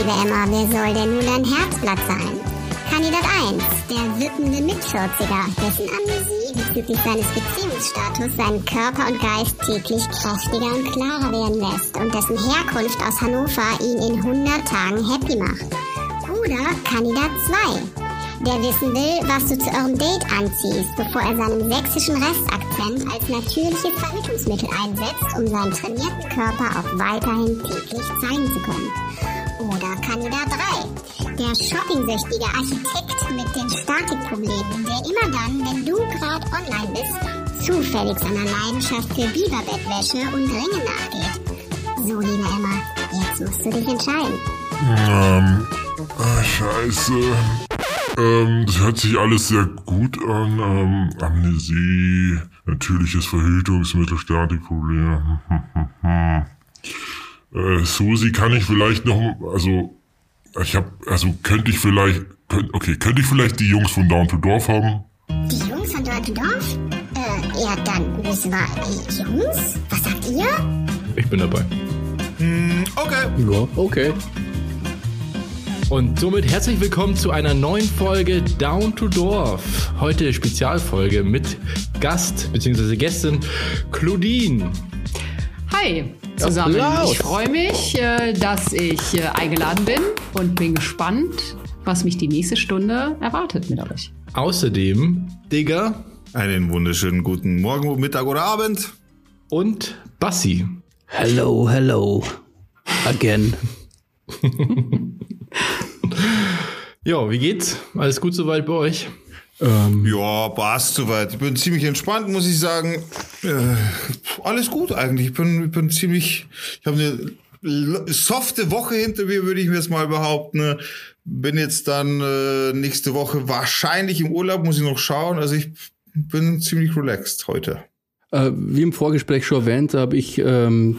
liebe Emma, wer soll denn nun dein Herzblatt sein? Kandidat 1, der wippende Mitvierziger, dessen Amnesie bezüglich seines Beziehungsstatus seinen Körper und Geist täglich kräftiger und klarer werden lässt und dessen Herkunft aus Hannover ihn in 100 Tagen happy macht. Oder Kandidat 2, der wissen will, was du zu eurem Date anziehst, bevor er seinen sächsischen Restakzent als natürliches Verhütungsmittel einsetzt, um seinen trainierten Körper auch weiterhin täglich zeigen zu können. Oder Kandidat 3. Der shopping-süchtige Architekt mit den Statikproblemen, der immer dann, wenn du gerade online bist, zufällig seiner Leidenschaft für Biberbettwäsche und Ringe nachgeht. So, liebe Emma, jetzt musst du dich entscheiden. Ähm, ah, scheiße. Ähm, das hört sich alles sehr gut an. Ähm, Amnesie, natürliches Verhütungsmittel, Statikprobleme. äh, Susi, kann ich vielleicht noch, also, ich hab, also könnte ich vielleicht, könnt, okay, könnte ich vielleicht die Jungs von Down to Dorf haben? Die Jungs von Down to Dorf? Äh, ja, dann müssen wir, die Jungs? Was sagt ihr? Ich bin dabei. Hm, okay. Ja, okay. Und somit herzlich willkommen zu einer neuen Folge Down to Dorf. Heute Spezialfolge mit Gast bzw. Gästin Claudine. Hi zusammen. Applaus. Ich freue mich, äh, dass ich äh, eingeladen bin und bin gespannt, was mich die nächste Stunde erwartet mit euch. Außerdem Digger Einen wunderschönen guten Morgen, Mittag oder Abend. und Bassi. Hello, hello. Again. Ja, wie geht's? Alles gut soweit bei euch? Ja, passt soweit. Ich bin ziemlich entspannt, muss ich sagen. Äh, alles gut eigentlich. Ich bin, ich bin ziemlich, ich habe eine softe Woche hinter mir, würde ich mir jetzt mal behaupten. Bin jetzt dann äh, nächste Woche wahrscheinlich im Urlaub, muss ich noch schauen. Also ich bin ziemlich relaxed heute. Äh, wie im Vorgespräch schon erwähnt, habe ich ähm,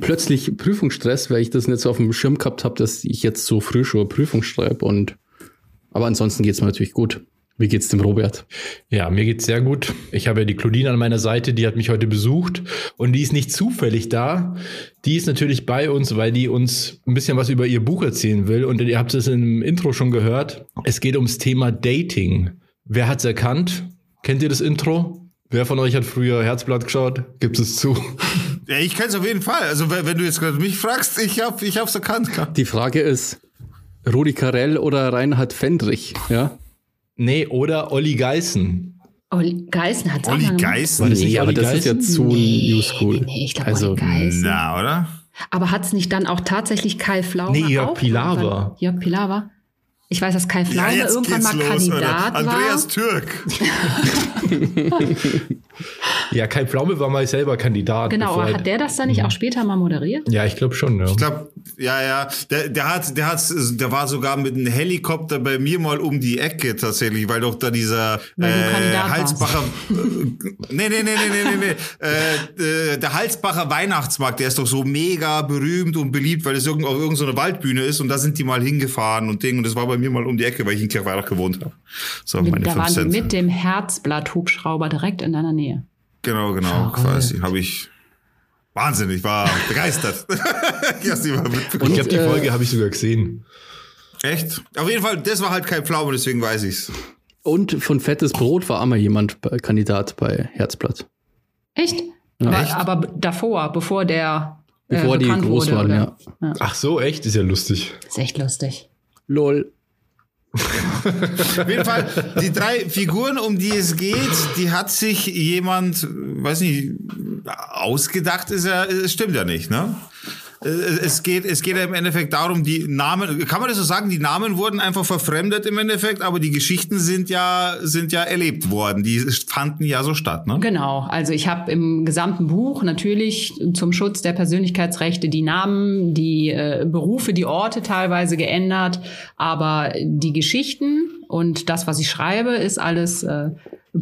plötzlich Prüfungsstress, weil ich das nicht so auf dem Schirm gehabt habe, dass ich jetzt so früh schon Prüfung schreibe. Und aber ansonsten geht's mir natürlich gut. Wie geht's dem Robert? Ja, mir geht's sehr gut. Ich habe ja die Claudine an meiner Seite, die hat mich heute besucht und die ist nicht zufällig da. Die ist natürlich bei uns, weil die uns ein bisschen was über ihr Buch erzählen will und ihr habt es im Intro schon gehört. Es geht ums Thema Dating. Wer hat's erkannt? Kennt ihr das Intro? Wer von euch hat früher Herzblatt geschaut? Gibt es zu? Ja, ich kenne es auf jeden Fall. Also wenn, wenn du jetzt gerade mich fragst, ich hab, ich hab's erkannt. Die Frage ist, Rudi Carell oder Reinhard Fendrich? Ja? Nee, oder Olli Geißen. Olli Geißen hat Olli War Geißen? das nicht Nee, aber Olli das ist ja Geißen? zu Nee, New School. nee, ich glaube also, Olli Geißen. Na, oder? Aber hat es nicht dann auch tatsächlich Kai Pflaume Nee, Jörg auch Pilawa. Jörg Pilawa. Ich weiß, dass Kai Pflaume irgendwann mal Kandidat Andreas war. Türk. Ja, Kai Pflaume war mal selber Kandidat. Genau, aber er- hat der das dann nicht auch später mal moderiert? Ja, ich glaube schon, ja. Ich glaube, ja, ja, der, der hat, der hat, der war sogar mit einem Helikopter bei mir mal um die Ecke tatsächlich, weil doch da dieser äh, Halsbacher, äh, nee, nee, nee, nee, nee, nee, nee, äh, äh, der Halsbacher Weihnachtsmarkt, der ist doch so mega berühmt und beliebt, weil es irgend, auf irgendeiner Waldbühne ist und da sind die mal hingefahren und Ding und das war bei mir mal um die Ecke, weil ich in Kirchweihach gewohnt habe. So, meine da 5 waren die Cent. mit dem Herzblatt-Hubschrauber direkt in deiner Nähe. Genau, genau, quasi, habe ich Wahnsinn, ich war begeistert. ich glaube, die äh, Folge habe ich sogar gesehen. Echt? Auf jeden Fall, das war halt kein Pflaume, deswegen weiß ich's. Und von Fettes Brot war einmal jemand bei- Kandidat bei Herzblatt. Echt? aber, Echt? aber davor, bevor der äh, Bevor die bekannt groß wurde, waren, oder? ja. Ach so, echt? Ist ja lustig. Ist echt lustig. Lol. Auf jeden Fall, die drei Figuren, um die es geht, die hat sich jemand, weiß nicht, ausgedacht, ist ja, es stimmt ja nicht, ne? Es geht, es geht ja im Endeffekt darum, die Namen, kann man das so sagen, die Namen wurden einfach verfremdet im Endeffekt, aber die Geschichten sind ja, sind ja erlebt worden. Die fanden ja so statt, ne? Genau, also ich habe im gesamten Buch natürlich zum Schutz der Persönlichkeitsrechte die Namen, die äh, Berufe, die Orte teilweise geändert, aber die Geschichten und das, was ich schreibe, ist alles äh,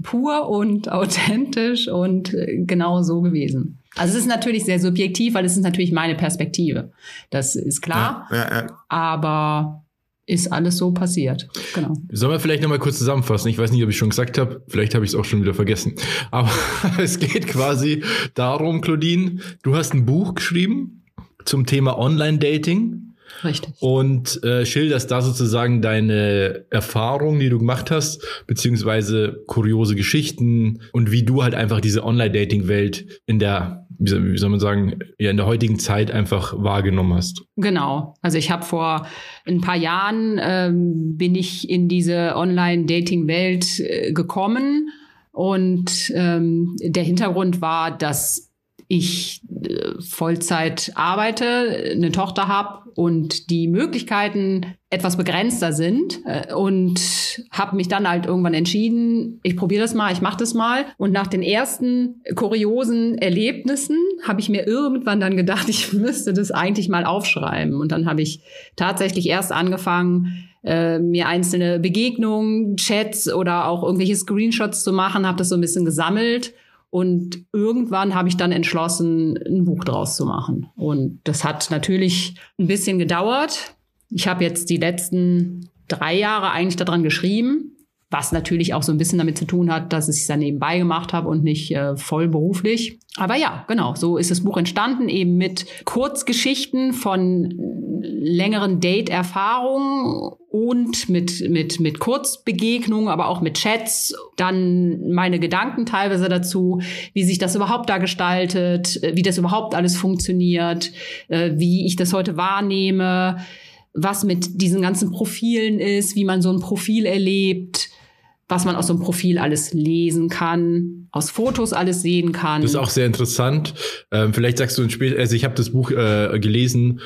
pur und authentisch und äh, genau so gewesen. Also es ist natürlich sehr subjektiv, weil es ist natürlich meine Perspektive. Das ist klar, Ja, ja, ja. aber ist alles so passiert. Genau. Sollen wir vielleicht nochmal kurz zusammenfassen? Ich weiß nicht, ob ich schon gesagt habe. Vielleicht habe ich es auch schon wieder vergessen. Aber es geht quasi darum, Claudine, du hast ein Buch geschrieben zum Thema Online-Dating. Richtig. und äh, schilderst da sozusagen deine Erfahrungen, die du gemacht hast, beziehungsweise kuriose Geschichten und wie du halt einfach diese Online-Dating-Welt in der, wie soll, man sagen, ja, in der heutigen Zeit einfach wahrgenommen hast. Genau. Also ich habe vor ein paar Jahren ähm, bin ich in diese Online-Dating-Welt äh, gekommen und ähm, der Hintergrund war, dass ich äh, Vollzeit arbeite, eine Tochter habe und die Möglichkeiten etwas begrenzter sind äh, und habe mich dann halt irgendwann entschieden, ich probiere das mal, ich mache das mal. Und nach den ersten kuriosen Erlebnissen habe ich mir irgendwann dann gedacht, ich müsste das eigentlich mal aufschreiben. Und dann habe ich tatsächlich erst angefangen äh, mir einzelne Begegnungen, Chats oder auch irgendwelche Screenshots zu machen, habe das so ein bisschen gesammelt und irgendwann habe ich dann entschlossen, ein Buch draus zu machen. Und das hat natürlich ein bisschen gedauert. Ich habe jetzt die letzten drei Jahre eigentlich daran geschrieben, was natürlich auch so ein bisschen damit zu tun hat, dass ich es dann nebenbei gemacht habe und nicht äh, voll beruflich. Aber ja, genau, so ist das Buch entstanden, eben mit Kurzgeschichten von längeren Date-Erfahrungen und mit, mit, mit Kurzbegegnungen, aber auch mit Chats. Dann meine Gedanken teilweise dazu, wie sich das überhaupt da gestaltet, äh, wie das überhaupt alles funktioniert, äh, wie ich das heute wahrnehme, was mit diesen ganzen Profilen ist, wie man so ein Profil erlebt was man aus so einem Profil alles lesen kann, aus Fotos alles sehen kann. Das ist auch sehr interessant. Ähm, vielleicht sagst du ein Spiel, also ich habe das Buch äh, gelesen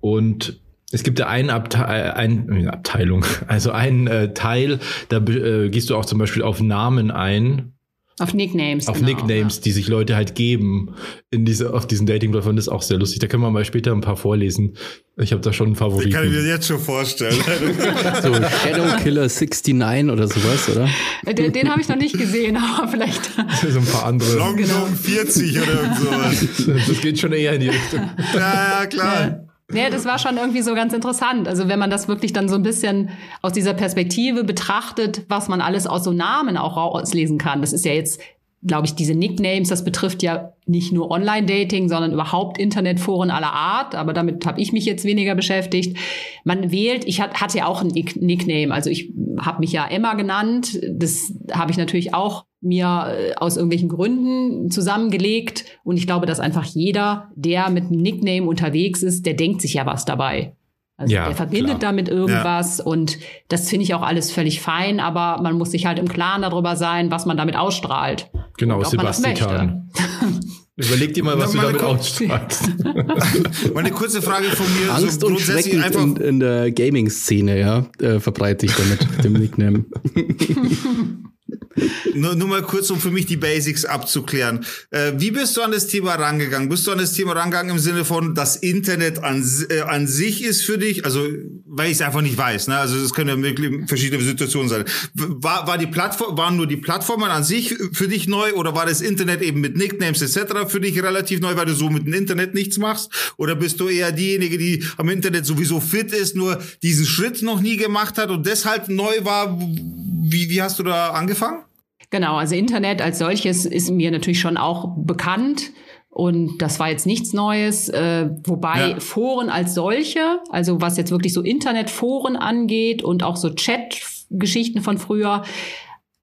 und es gibt ja eine Abte ein, Abteilung, also einen äh, Teil, da äh, gehst du auch zum Beispiel auf Namen ein. Auf Nicknames. Auf genau, Nicknames, ja. die sich Leute halt geben in diese, auf diesen Dating-Plattformen. Das ist auch sehr lustig. Da können wir mal später ein paar vorlesen. Ich habe da schon einen Favoriten. Den kann ich mir jetzt schon vorstellen. so Shadow Killer 69 oder sowas, oder? Den, den habe ich noch nicht gesehen, aber vielleicht. so ein paar andere. Long genau. 40 oder sowas. Das geht schon eher in die Richtung. Ja, ja, klar. Ja. Ja, das war schon irgendwie so ganz interessant. Also wenn man das wirklich dann so ein bisschen aus dieser Perspektive betrachtet, was man alles aus so Namen auch rauslesen kann. Das ist ja jetzt, glaube ich, diese Nicknames, das betrifft ja nicht nur Online-Dating, sondern überhaupt Internetforen aller Art. Aber damit habe ich mich jetzt weniger beschäftigt. Man wählt, ich hatte ja auch ein Nickname. Also ich habe mich ja Emma genannt. Das habe ich natürlich auch mir äh, aus irgendwelchen Gründen zusammengelegt. Und ich glaube, dass einfach jeder, der mit einem Nickname unterwegs ist, der denkt sich ja was dabei. Also ja, der verbindet klar. damit irgendwas ja. und das finde ich auch alles völlig fein, aber man muss sich halt im Klaren darüber sein, was man damit ausstrahlt. Genau, Sebastian. Überleg dir mal, was du damit ausstrahlst. Meine kurze Frage von mir. Angst so und Schrecken in, in, der Gaming-Szene, ja, äh, verbreite ich damit, dem Nickname. nur, nur mal kurz, um für mich die Basics abzuklären. Äh, wie bist du an das Thema rangegangen? Bist du an das Thema rangegangen im Sinne von, das Internet an, äh, an sich ist für dich? Also, weil ich es einfach nicht weiß. Ne? Also, es können ja wirklich verschiedene Situationen sein. War, war die Plattform, waren nur die Plattformen an sich für dich neu oder war das Internet eben mit Nicknames etc. für dich relativ neu, weil du so mit dem Internet nichts machst? Oder bist du eher diejenige, die am Internet sowieso fit ist, nur diesen Schritt noch nie gemacht hat und deshalb neu war? Wie, wie hast du da angefangen? Genau, also Internet als solches ist mir natürlich schon auch bekannt. Und das war jetzt nichts Neues, äh, wobei ja. Foren als solche, also was jetzt wirklich so Internetforen angeht und auch so Chat-Geschichten von früher,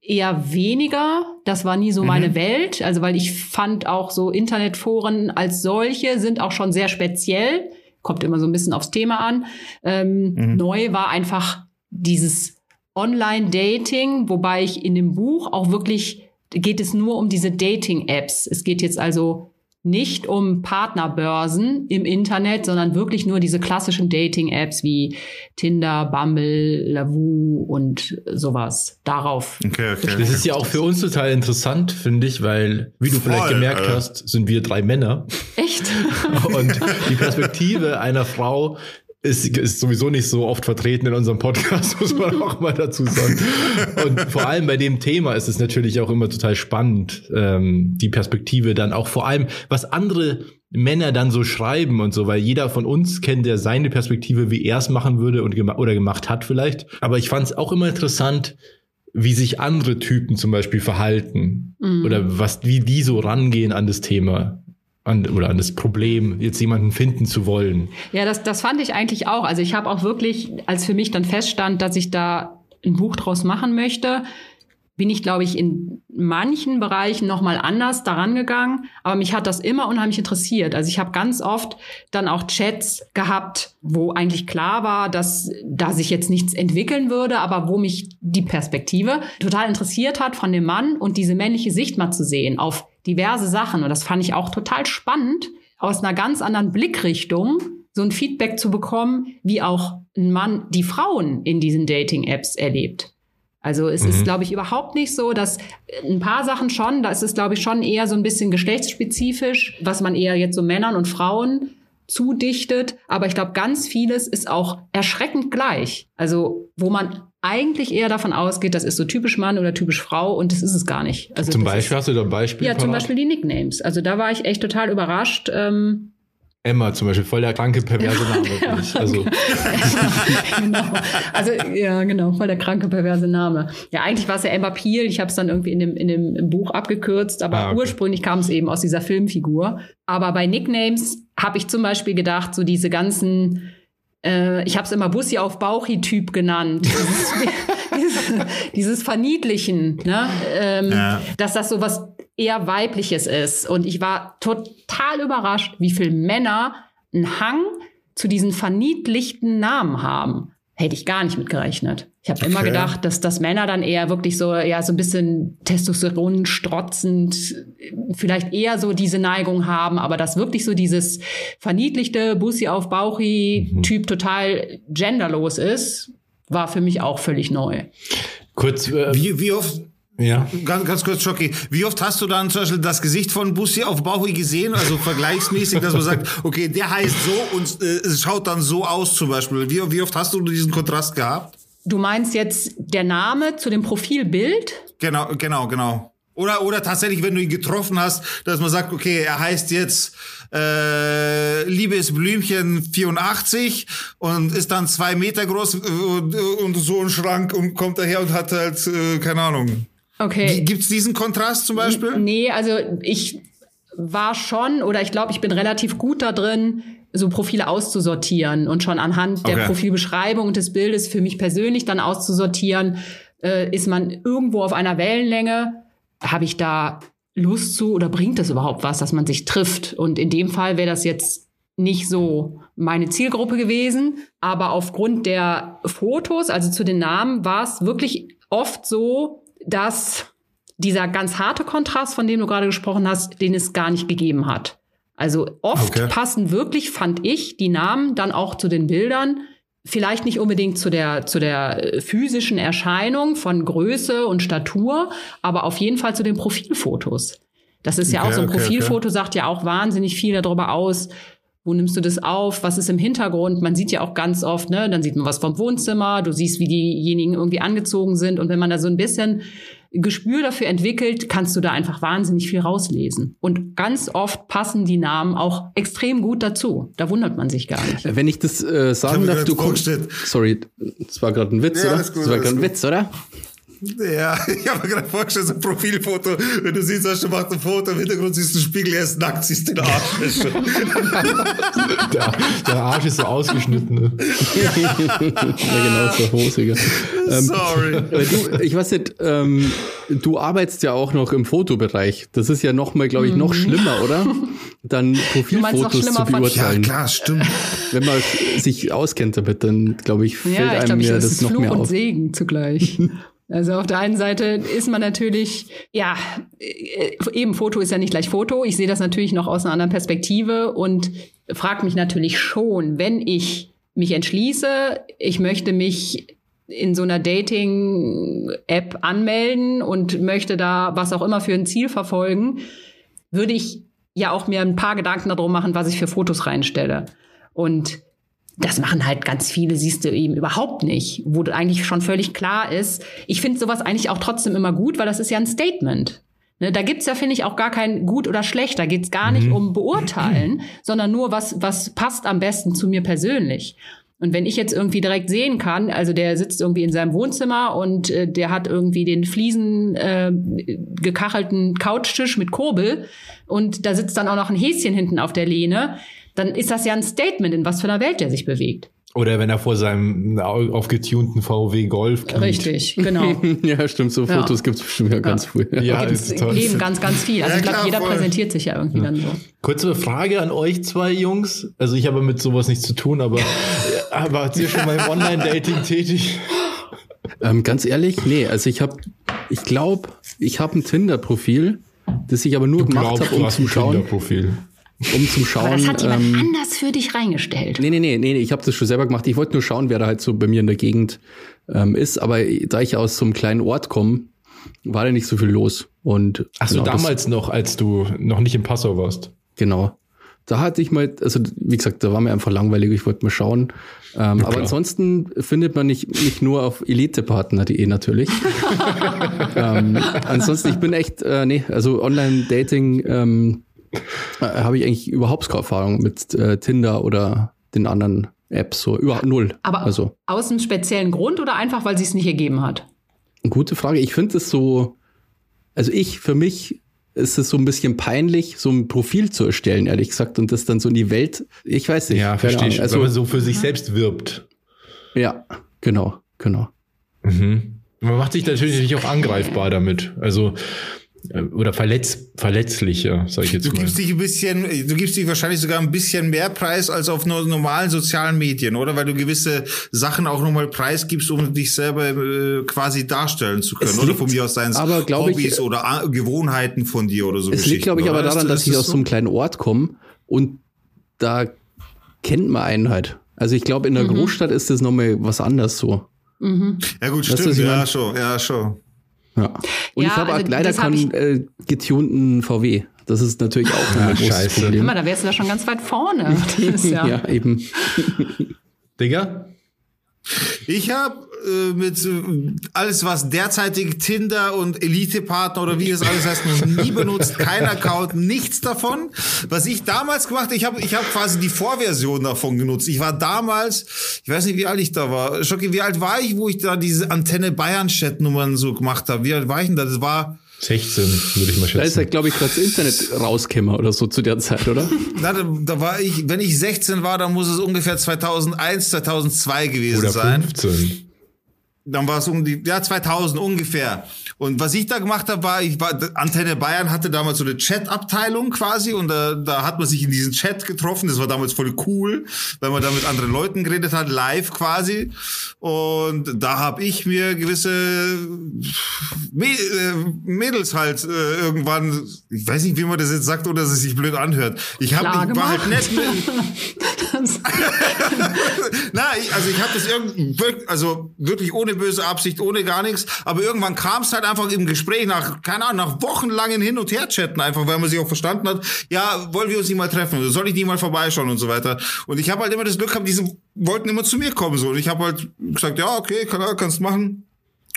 eher weniger. Das war nie so mhm. meine Welt. Also weil ich fand auch so Internetforen als solche sind auch schon sehr speziell. Kommt immer so ein bisschen aufs Thema an. Ähm, mhm. Neu war einfach dieses Online-Dating, wobei ich in dem Buch auch wirklich geht es nur um diese Dating-Apps. Es geht jetzt also nicht um Partnerbörsen im Internet, sondern wirklich nur diese klassischen Dating-Apps wie Tinder, Bumble, Lavu und sowas. Darauf. Okay, okay. Das ist ja auch für uns total interessant, finde ich, weil, wie du Voll, vielleicht gemerkt äh. hast, sind wir drei Männer. Echt? und die Perspektive einer Frau ist, ist sowieso nicht so oft vertreten in unserem Podcast, muss man auch mal dazu sagen. Und vor allem bei dem Thema ist es natürlich auch immer total spannend, ähm, die Perspektive dann auch vor allem, was andere Männer dann so schreiben und so, weil jeder von uns kennt ja seine Perspektive, wie er es machen würde und gema oder gemacht hat vielleicht. Aber ich fand es auch immer interessant, wie sich andere Typen zum Beispiel verhalten mhm. oder was, wie die so rangehen an das Thema. An, oder an das Problem, jetzt jemanden finden zu wollen. Ja, das, das fand ich eigentlich auch. Also ich habe auch wirklich, als für mich dann feststand, dass ich da ein Buch draus machen möchte, bin ich, glaube ich, in manchen Bereichen nochmal anders daran gegangen. Aber mich hat das immer unheimlich interessiert. Also ich habe ganz oft dann auch Chats gehabt, wo eigentlich klar war, dass da sich jetzt nichts entwickeln würde, aber wo mich die Perspektive total interessiert hat von dem Mann und diese männliche Sicht mal zu sehen auf diverse Sachen. Und das fand ich auch total spannend, aus einer ganz anderen Blickrichtung so ein Feedback zu bekommen, wie auch ein Mann die Frauen in diesen Dating-Apps erlebt. Also es mhm. ist, glaube ich, überhaupt nicht so, dass ein paar Sachen schon, da ist es, glaube ich, schon eher so ein bisschen geschlechtsspezifisch, was man eher jetzt so Männern und Frauen zudichtet. Aber ich glaube, ganz vieles ist auch erschreckend gleich. Also wo man eigentlich eher davon ausgeht, das ist so typisch Mann oder typisch Frau und das ist es gar nicht. Also zum Beispiel ist, hast du da ein Beispiel? Ja, zum Beispiel die Nicknames. Also da war ich echt total überrascht. Ähm, Emma zum Beispiel, voll der kranke, perverse Name. Ja, also. genau. also, ja, genau, voll der kranke, perverse Name. Ja, eigentlich war es ja Emma Peel. Ich habe es dann irgendwie in dem, in dem im Buch abgekürzt, aber ah, okay. ursprünglich kam es eben aus dieser Filmfigur. Aber bei Nicknames habe ich zum Beispiel gedacht, so diese ganzen, äh, ich habe es immer Bussi auf Bauchi-Typ genannt. Dieses, dieses, dieses Verniedlichen, ne? Ähm, ja. dass das so was eher weibliches ist. Und ich war total überrascht, wie viele Männer einen Hang zu diesen verniedlichten Namen haben. Hätte ich gar nicht mitgerechnet. Ich habe okay. immer gedacht, dass, dass Männer dann eher wirklich so, ja, so ein bisschen Testosteron strotzend, vielleicht eher so diese Neigung haben, aber dass wirklich so dieses verniedlichte Bussi auf Bauchi-Typ mhm. total genderlos ist, war für mich auch völlig neu. Kurz, äh, wie, wie oft, ja. Ganz, ganz kurz, Schocki. Wie oft hast du dann zum Beispiel das Gesicht von Bussi auf Bauchi gesehen, also vergleichsmäßig, dass man sagt, okay, der heißt so und äh, es schaut dann so aus zum Beispiel. Wie, wie oft hast du diesen Kontrast gehabt? Du meinst jetzt der Name zu dem Profilbild? Genau, genau, genau. Oder, oder tatsächlich, wenn du ihn getroffen hast, dass man sagt, okay, er heißt jetzt äh, Liebes Blümchen 84 und ist dann zwei Meter groß und, und so ein Schrank und kommt daher und hat halt, äh, keine Ahnung, Okay. Gibt es diesen Kontrast zum Beispiel? Nee, also ich war schon oder ich glaube, ich bin relativ gut da drin, so Profile auszusortieren und schon anhand der Profilbeschreibung und des Bildes für mich persönlich dann auszusortieren, äh, ist man irgendwo auf einer Wellenlänge, habe ich da Lust zu oder bringt es überhaupt was, dass man sich trifft? Und in dem Fall wäre das jetzt nicht so meine Zielgruppe gewesen, aber aufgrund der Fotos, also zu den Namen, war es wirklich oft so, dass dieser ganz harte Kontrast, von dem du gerade gesprochen hast, den es gar nicht gegeben hat. Also oft okay. passen wirklich, fand ich, die Namen dann auch zu den Bildern. Vielleicht nicht unbedingt zu der, zu der äh, physischen Erscheinung von Größe und Statur, aber auf jeden Fall zu den Profilfotos. Das ist ja okay, auch so ein Profilfoto, okay, sagt ja auch wahnsinnig viel darüber aus, wo nimmst du das auf? Was ist im Hintergrund? Man sieht ja auch ganz oft, ne, dann sieht man was vom Wohnzimmer, du siehst, wie diejenigen irgendwie angezogen sind. Und wenn man da so ein bisschen Gespür dafür entwickelt, kannst du da einfach wahnsinnig viel rauslesen. Und ganz oft passen die Namen auch extrem gut dazu. Da wundert man sich gar nicht. Wenn ich das äh, sagen darf, du kommst. Sorry, das war gerade ein Witz, ja, oder? Gut, das war gerade ein Witz, oder? Ja, ich habe mir gerade vorgestellt, so ein Profilfoto, wenn du siehst, du machst ein Foto, im Hintergrund siehst du einen Spiegel, er ist nackt, siehst den Arsch. der, der Arsch ist so ausgeschnitten. Ne? ja, genau, so hosiger. Ähm, Sorry. Du, ich weiß nicht, ähm, du arbeitest ja auch noch im Fotobereich. Das ist ja noch mal, glaube ich, noch mhm. schlimmer, oder? Dann Profilfotos zu beurteilen. Ja, klar, stimmt. Wenn man sich auskennt damit, dann, glaube ich, fällt ja, ich einem glaub, das, das noch Fluch mehr auf. und Segen zugleich. Also auf der einen Seite ist man natürlich, ja, äh, eben Foto ist ja nicht gleich Foto. Ich sehe das natürlich noch aus einer anderen Perspektive und frage mich natürlich schon, wenn ich mich entschließe, ich möchte mich in so einer Dating-App anmelden und möchte da was auch immer für ein Ziel verfolgen, würde ich ja auch mir ein paar Gedanken darum machen, was ich für Fotos reinstelle. Und das machen halt ganz viele, siehst du eben überhaupt nicht, wo eigentlich schon völlig klar ist. Ich finde sowas eigentlich auch trotzdem immer gut, weil das ist ja ein Statement. Ne, da gibt's ja, finde ich, auch gar kein gut oder schlecht. Da geht's gar nicht mhm. um Beurteilen, sondern nur, was, was passt am besten zu mir persönlich. Und wenn ich jetzt irgendwie direkt sehen kann, also der sitzt irgendwie in seinem Wohnzimmer und äh, der hat irgendwie den Fliesen äh, gekachelten Couchtisch mit Kurbel und da sitzt dann auch noch ein Häschen hinten auf der Lehne, dann ist das ja ein Statement, in was für einer Welt der sich bewegt. Oder wenn er vor seinem aufgetunten VW Golf kniet. Richtig, genau. ja, stimmt. So Ja. Fotos gibt's bestimmt ja ganz früh. Ja, gibt's ist toll. eben ganz, ganz viel. Also Ja, ich glaube, jeder voll. präsentiert sich ja irgendwie dann so. Kurze Frage an euch zwei Jungs. Also ich habe mit sowas nichts zu tun, aber, aber wart ihr schon mal im Online-Dating tätig? Ähm, ganz ehrlich, nee, also ich habe, ich glaube, ich habe ein Tinder-Profil, das ich aber nur gemacht habe, um zum Schauen, Tinder-Profil. Um zum Aber Schauen. das hat jemand ähm, anders für dich reingestellt. Nee, nee, nee, nee, ich habe das schon selber gemacht. Ich wollte nur schauen, wer da halt so bei mir in der Gegend ähm, ist. Aber da ich aus so einem kleinen Ort komme, war da nicht so viel los. Und Ach so, genau, das- damals noch, als du noch nicht im Passau warst. Genau. Da hatte ich mal, also wie gesagt, da war mir einfach langweilig, ich wollte mal schauen. Ähm, aber ansonsten findet man nicht, nicht nur auf elitepartner.de natürlich. ähm, ansonsten, ich bin echt, äh, nee, also Online-Dating ähm, äh, habe ich eigentlich überhaupt keine Erfahrung mit äh, Tinder oder den anderen Apps, so überhaupt null. Aber also aus einem speziellen Grund oder einfach, weil sie es nicht ergeben hat? gute Frage. Ich finde es so, also ich, für mich ist es so ein bisschen peinlich, so ein Profil zu erstellen, ehrlich gesagt, und das dann so in die Welt, ich weiß nicht. Ja, verstehe ich. Also, Wenn man so für sich selbst wirbt. Ja, genau, genau. Mhm. Man macht sich natürlich auch angreifbar damit. Also, äh, oder verletz, verletzlicher, sage ich jetzt Du mal. gibst dich ein bisschen, du gibst dich wahrscheinlich sogar ein bisschen mehr Preis als auf no- normalen sozialen Medien, oder? Weil du gewisse Sachen auch nochmal preisgibst, um dich selber äh, quasi darstellen zu können. Es Oder liegt von mir aus seien es aber, glaub ich, Hobbys oder A- Gewohnheiten von dir oder so Es liegt, glaube ich, aber oder? daran, Ist- dass ist ich das aus so einem kleinen Ort komme und da kennt man einen halt. Also ich glaube, in der Großstadt ist das nochmal was anderes so. Ja gut, Weißt stimmt, ja schon, ja schon. Ja. Und Ja, ich habe also auch leider keinen äh, getunten VW. Das ist natürlich auch ein Ah, großes scheiße. Guck Problem. mal, da wärst du ja schon ganz weit vorne. Ja, Ja, eben. Digga? Ich habe äh, mit äh, alles, was derzeitig Tinder und Elite-Partner oder wie es alles heißt, noch nie benutzt. Kein Account, nichts davon. Was ich damals gemacht habe, ich habe ich hab quasi die Vorversion davon genutzt. Ich war damals, ich weiß nicht, wie alt ich da war. Schocki, wie alt war ich, wo ich da diese Antenne Bayern-Chat-Nummern so gemacht habe? Wie alt war ich denn da? Das war 16, würde ich mal Da ist schätzen. halt, glaube ich, gerade das Internet rauskämmer oder so zu der Zeit, oder? Na, da, da war ich, wenn ich 16 war, dann muss es ungefähr 2001, 2002 gewesen Oder sein. 15. Dann war es um die, ja, 2000 ungefähr. Und was ich da gemacht habe, war, ich war, Antenne Bayern hatte damals so eine Chat-Abteilung quasi und da, da hat man sich in diesen Chat getroffen. Das war damals voll cool, weil man da mit anderen Leuten geredet hat, live quasi. Und da habe ich mir gewisse äh, Mädels halt äh, irgendwann, ich weiß nicht, wie man das jetzt sagt, oder dass es sich blöd anhört. Ich, hab, ich war halt nett mit, na, ich, also ich habe das irgendwie, also wirklich ohne böse Absicht, ohne gar nichts. Aber irgendwann kam es halt einfach im Gespräch nach, keine Ahnung, nach wochenlangen Hin- und Her-Chatten einfach, weil man sich auch verstanden hat, ja, wollen wir uns nicht mal treffen, soll ich nicht mal vorbeischauen und so weiter. Und ich habe halt immer das Glück gehabt, diese wollten immer zu mir kommen so. Und ich habe halt gesagt, ja, okay, klar, kannst machen.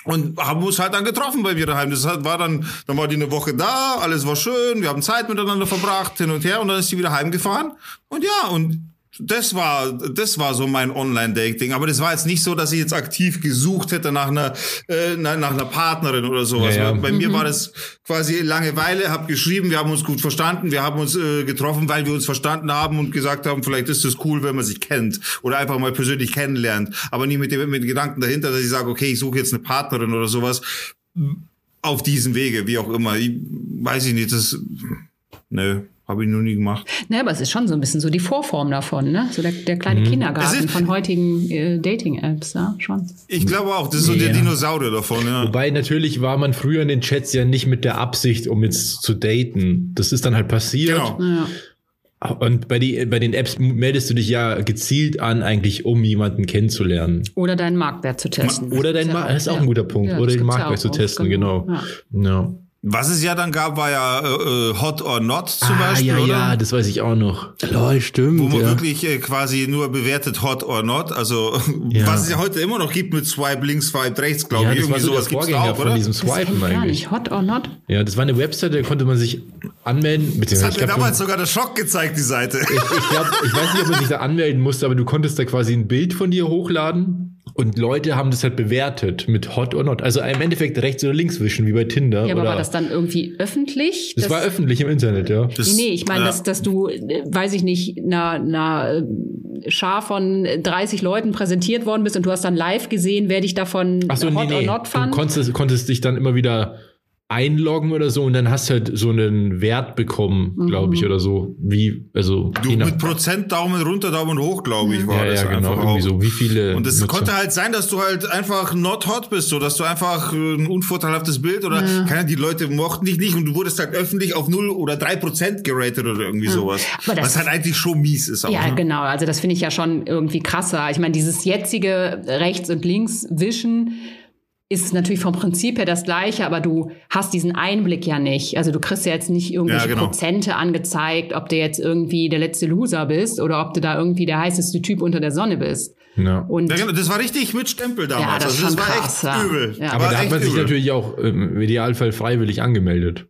Und haben uns halt dann getroffen bei mir daheim. Das war dann, dann war die eine Woche da, alles war schön, wir haben Zeit miteinander verbracht, hin und her, und dann ist sie wieder heimgefahren. Und ja, und das war, das war so mein Online-Dating. Aber das war jetzt nicht so, dass ich jetzt aktiv gesucht hätte nach einer, äh, na- nach einer Partnerin oder sowas. Ja, ja. Bei mir war das quasi Langeweile, hab geschrieben, wir haben uns gut verstanden, wir haben uns äh, getroffen, weil wir uns verstanden haben und gesagt haben, vielleicht ist es cool, wenn man sich kennt oder einfach mal persönlich kennenlernt. Aber nie mit dem, mit dem Gedanken dahinter, dass ich sage, okay, ich suche jetzt eine Partnerin oder sowas. Auf diesem Wege, wie auch immer. Ich, weiß ich nicht, das, nö, habe ich noch nie gemacht. Ne, aber es ist schon so ein bisschen so die Vorform davon, ne? So der, der kleine Es Kindergarten von heutigen äh, Dating-Apps, ja, schon. Ich glaube auch, das ist so der. Dinosaurier davon, ja. Wobei natürlich war man früher in den Chats ja nicht mit der Absicht, um jetzt zu daten. Das ist dann halt passiert. Genau. Ja. Und bei, die, bei den Apps meldest du dich ja gezielt an, eigentlich um jemanden kennenzulernen. Oder deinen Marktwert zu testen. Oder dein Ja, Markt, das ist auch ja. ein guter Punkt. Ja, Oder den gibt's ja Marktwert zu auch testen, oft, genau. Ja. Ja. Was es ja dann gab, war ja äh, äh, Hot or Not zum Ah, Beispiel, ja, oder? ja, das weiß ich auch noch. Lol, stimmt. Wo man ja. wirklich äh, quasi nur bewertet Hot or Not. Also, Ja. was es ja heute immer noch gibt mit Swipe links, Swipe rechts, glaube Ja, ich. das war Irgendwie so sowas da Vorgänger auch, von oder? diesem Das kenn Swipen ich gar eigentlich. nicht. Hot or not? Ja, das war eine Website, da konnte man sich anmelden. Das hat ich mir damals sogar der Schock gezeigt, die Seite. ich, ich, glaub, ich weiß nicht, ob man sich da anmelden musste, aber du konntest da quasi ein Bild von dir hochladen und Leute haben das halt bewertet mit Hot or Not. Also im Endeffekt rechts oder links wischen, wie bei Tinder. Ja, aber oder, war das dann irgendwie öffentlich? das war öffentlich im Internet, ja. Das- Nee, nee, ich meine, ja. dass, dass du, weiß ich nicht, einer, einer äh, Schar von 30 Leuten präsentiert worden bist und du hast dann live gesehen, wer dich davon Ach so, nee, hot or nee. not Du fand. konntest, konntest dich dann immer wieder einloggen oder so und dann hast du halt so einen Wert bekommen, glaube ich, oder so. Wie, also Du mit Prozent Daumen runter, Daumen hoch, glaube ich, war ja, das ja, genau, einfach irgendwie auch. so. Wie viele Und es konnte halt sein, dass du halt einfach not hot bist, so dass du einfach äh, ein unvorteilhaftes Bild oder keine Ahnung, die Leute mochten dich nicht und du wurdest halt öffentlich auf 0 oder 3 Prozent geratet oder irgendwie sowas. Aber das Was halt eigentlich schon mies ist auch. Ja, ne? genau. Also das finde ich ja schon irgendwie krasser. Ich meine, dieses jetzige rechts und links wischen ist natürlich vom Prinzip her das gleiche, aber du hast diesen Einblick ja nicht. Also du kriegst ja jetzt nicht irgendwelche Ja, genau. Prozente angezeigt, ob du jetzt irgendwie der letzte Loser bist oder ob du da irgendwie der heißeste Typ unter der Sonne bist. ja. Und Ja, genau, das war richtig mit Stempel damals. Ja, das also das ist war echt krass, ja. übel. Ja. Aber da hat echt man sich übel. natürlich auch im Idealfall freiwillig angemeldet.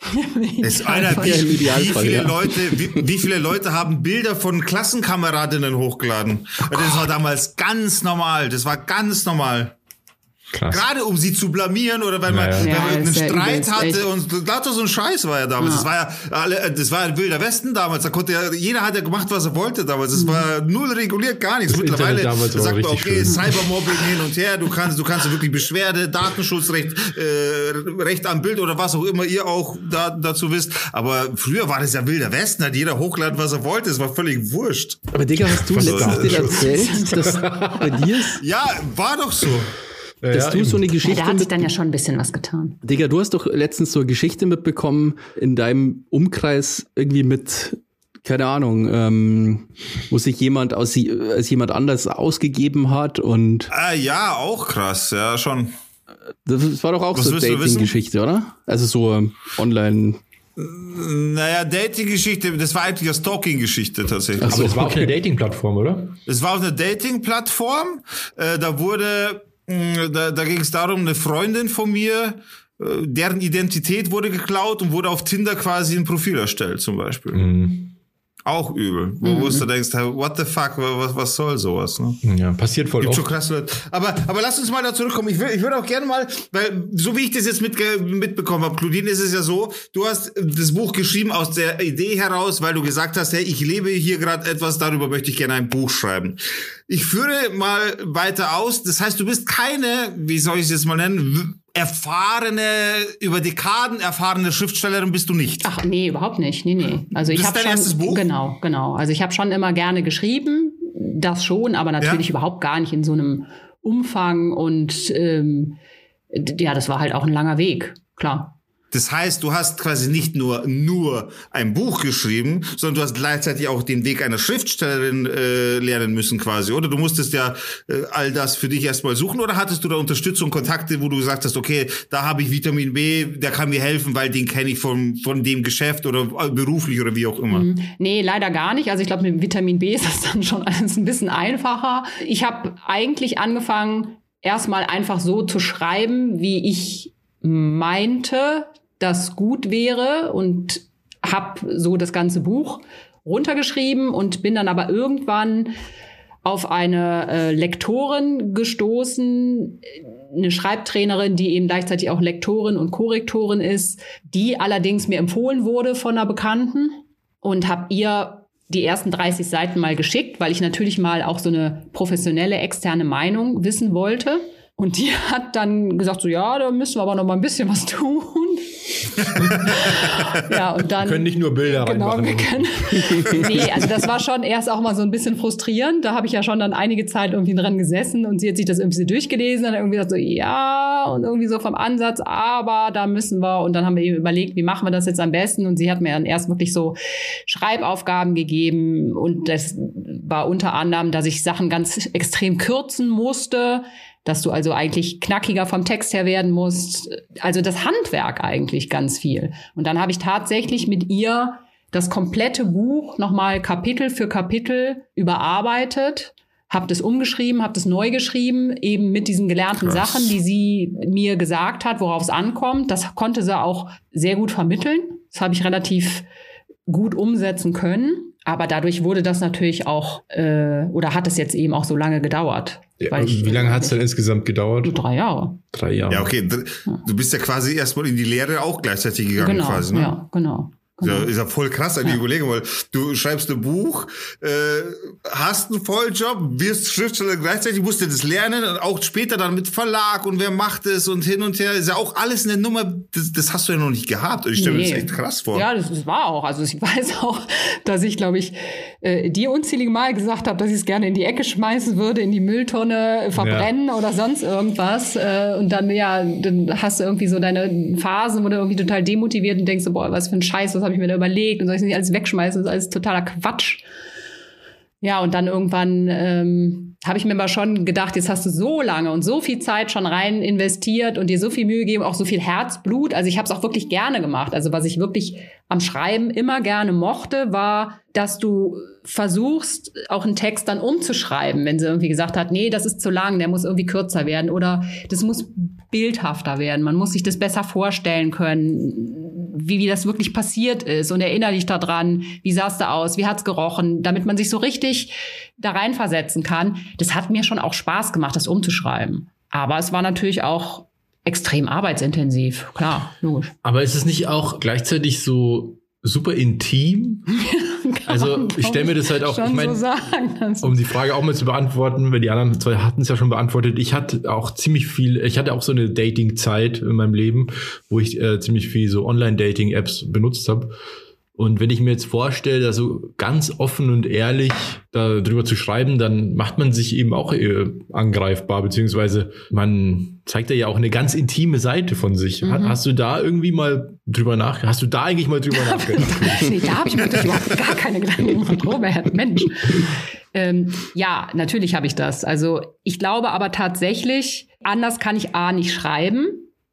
Es, Alter, wie, wie viele ja. Leute, wie, wie viele Leute haben Bilder von Klassenkameradinnen hochgeladen? Das war damals ganz normal. Das war ganz normal. Krass. Gerade um sie zu blamieren oder wenn man, Ja, ja. wenn Ja, man ist irgendeinen ja Streit übelst, hatte echt. und lauter so ein Scheiß war ja damals. Das war ja alle, das war ein wilder Westen damals. Da konnte ja, jeder hat ja gemacht, was er wollte damals. Es war null reguliert, gar nichts. Das Mittlerweile sagt man, okay, schön. Cybermobbing hin und her. Du kannst, du kannst wirklich Beschwerde, Datenschutzrecht, äh, Recht am Bild oder was auch immer ihr auch da, dazu wisst. Aber früher war das ja wilder Westen, hat jeder hochgeladen, was er wollte. Es war völlig wurscht. Aber Digga, hast du letztens erzählt, dass bei dir, ist, Ja, war doch so. Ja, dass ja, du eben. so eine ja, Geschichte da hat sich dann ja schon ein bisschen was getan. Digga, du hast doch letztens so eine Geschichte mitbekommen in deinem Umkreis irgendwie mit, keine Ahnung, ähm, wo sich jemand aus, als jemand anders ausgegeben hat und Ah, ja, auch krass. Ja, schon. das war doch auch Was so? Dating-Geschichte, oder? Also so ähm, online. Naja, Dating-Geschichte, das war eigentlich eine Stalking-Geschichte tatsächlich. Aber das war auf einer Dating-Plattform, oder? Es war auf einer Dating-Plattform. Äh, da wurde, da, da ging es darum, eine Freundin von mir, äh, deren Identität wurde geklaut und wurde auf Tinder quasi ein Profil erstellt, zum Beispiel. Mhm. Auch übel. Wo, wo du denkst, what the fuck, was, was soll sowas? Ne? Ja, passiert voll Gibt schon oft. krasse Leute. Aber, aber lass uns mal da zurückkommen. Ich, will, ich würde auch gerne mal, weil so wie ich das jetzt mitge mitbekommen habe, Claudine, ist es ja so, du hast das Buch geschrieben aus der Idee heraus, weil du gesagt hast, hey, ich lebe hier gerade etwas, darüber möchte ich gerne ein Buch schreiben. Ich führe mal weiter aus. Das heißt, du bist keine, wie soll ich es jetzt mal nennen, erfahrene, über Dekaden erfahrene Schriftstellerin bist du nicht. Ach nee, überhaupt nicht. Nee, nee. Also ich Das ist habe dein schon erstes Buch? genau, genau. Also ich habe schon immer gerne geschrieben, das schon, aber natürlich Ja. überhaupt gar nicht in so einem Umfang und ähm, ja, das war halt auch ein langer Weg, klar. Das heißt, du hast quasi nicht nur nur ein Buch geschrieben, sondern du hast gleichzeitig auch den Weg einer Schriftstellerin äh, lernen müssen quasi, oder? Du musstest ja äh, all das für dich erstmal suchen oder hattest du da Unterstützung, Kontakte, wo du gesagt hast, okay, da habe ich Vitamin B, der kann mir helfen, weil den kenne ich von von dem Geschäft oder äh, beruflich oder wie auch immer. Nee, leider gar nicht. Also ich glaube, mit Vitamin B ist das dann schon alles ein bisschen einfacher. Ich habe eigentlich angefangen, erstmal einfach so zu schreiben, wie ich meinte, das gut wäre und habe so das ganze Buch runtergeschrieben und bin dann aber irgendwann auf eine äh, Lektorin gestoßen, eine Schreibtrainerin, die eben gleichzeitig auch Lektorin und Korrektorin ist, die allerdings mir empfohlen wurde von einer Bekannten und habe ihr die ersten 30 Seiten mal geschickt, weil ich natürlich mal auch so eine professionelle externe Meinung wissen wollte. Und die hat dann gesagt, so ja, da müssen wir aber noch mal ein bisschen was tun. ja, und dann Wir können nicht nur Bilder Genau, reinmachen. wir können. nee, also das war schon erst auch mal so ein bisschen frustrierend. Da habe ich ja schon dann einige Zeit irgendwie dran gesessen und sie hat sich das irgendwie so durchgelesen und irgendwie gesagt so, ja, und irgendwie so vom Ansatz, aber da müssen wir. Und dann haben wir eben überlegt, wie machen wir das jetzt am besten? Und sie hat mir dann erst wirklich so Schreibaufgaben gegeben und das war unter anderem, dass ich Sachen ganz extrem kürzen musste dass du also eigentlich knackiger vom Text her werden musst. Also das Handwerk eigentlich ganz viel. Und dann habe ich tatsächlich mit ihr das komplette Buch nochmal Kapitel für Kapitel überarbeitet, habe das umgeschrieben, habe das neu geschrieben, eben mit diesen gelernten Krass. Sachen, die sie mir gesagt hat, worauf es ankommt. Das konnte sie auch sehr gut vermitteln. Das habe ich relativ gut umsetzen können. Aber dadurch wurde das natürlich auch, äh, oder hat es jetzt eben auch so lange gedauert. Ja, weil ich- wie lange hat es denn insgesamt gedauert? Drei Jahre. Drei Jahre. Ja, okay. Du bist ja quasi erstmal in die Lehre auch gleichzeitig gegangen, Genau, quasi, ne? ja, genau. Ja, genau. ist ja voll krass, eine Überlegung, weil du schreibst ein Buch, äh, hast einen Volljob, wirst Schriftsteller gleichzeitig, musst du das lernen und auch später dann mit Verlag und wer macht es und hin und her. Ist ja auch alles eine Nummer, das, das hast du ja noch nicht gehabt. Und ich stelle mir das Nee. echt krass vor. Ja, das, das war auch. Also ich weiß auch, dass ich, glaube ich, äh, dir unzählige Mal gesagt habe, dass ich es gerne in die Ecke schmeißen würde, in die Mülltonne äh, verbrennen oder sonst irgendwas. Äh, und dann, ja, dann hast du irgendwie so deine Phasen, wo du irgendwie total demotiviert und denkst, so, boah, was für ein Scheiß, was habe ich mir da überlegt und soll ich nicht alles wegschmeißen? Das ist alles totaler Quatsch. Ja, und dann irgendwann ähm, habe ich mir aber schon gedacht, jetzt hast du so lange und so viel Zeit schon rein investiert und dir so viel Mühe gegeben, auch so viel Herzblut. Also ich habe es auch wirklich gerne gemacht. Also was ich wirklich am Schreiben immer gerne mochte, war, dass du versuchst, auch einen Text dann umzuschreiben, wenn sie irgendwie gesagt hat, nee, das ist zu lang, der muss irgendwie kürzer werden oder das muss bildhafter werden. Man muss sich das besser vorstellen können, wie, wie das wirklich passiert ist und erinnere dich daran, wie sah es da aus, wie hat's gerochen, damit man sich so richtig da reinversetzen kann. Das hat mir schon auch Spaß gemacht, das umzuschreiben. Aber es war natürlich auch extrem arbeitsintensiv, klar, logisch. Aber ist es nicht auch gleichzeitig so super intim? Also ich stelle mir das halt auch, ich meine, so. Das um die Frage auch mal zu beantworten, weil die anderen zwei hatten es ja schon beantwortet. Ich hatte auch ziemlich viel, ich hatte auch so eine Dating-Zeit in meinem Leben, wo ich äh, ziemlich viel so Online-Dating-Apps benutzt habe. Und wenn ich mir jetzt vorstelle, da so ganz offen und ehrlich darüber zu schreiben, dann macht man sich eben auch äh, angreifbar, beziehungsweise man zeigt ja auch eine ganz intime Seite von sich. Ha- Hast du da irgendwie mal drüber nach, hast du da eigentlich mal drüber nachgedacht? nee, da habe ich mir überhaupt gar keine Gedanken gemacht, Robert, Mensch. Ähm, ja, natürlich habe ich das. Also ich glaube aber tatsächlich, anders kann ich A nicht schreiben.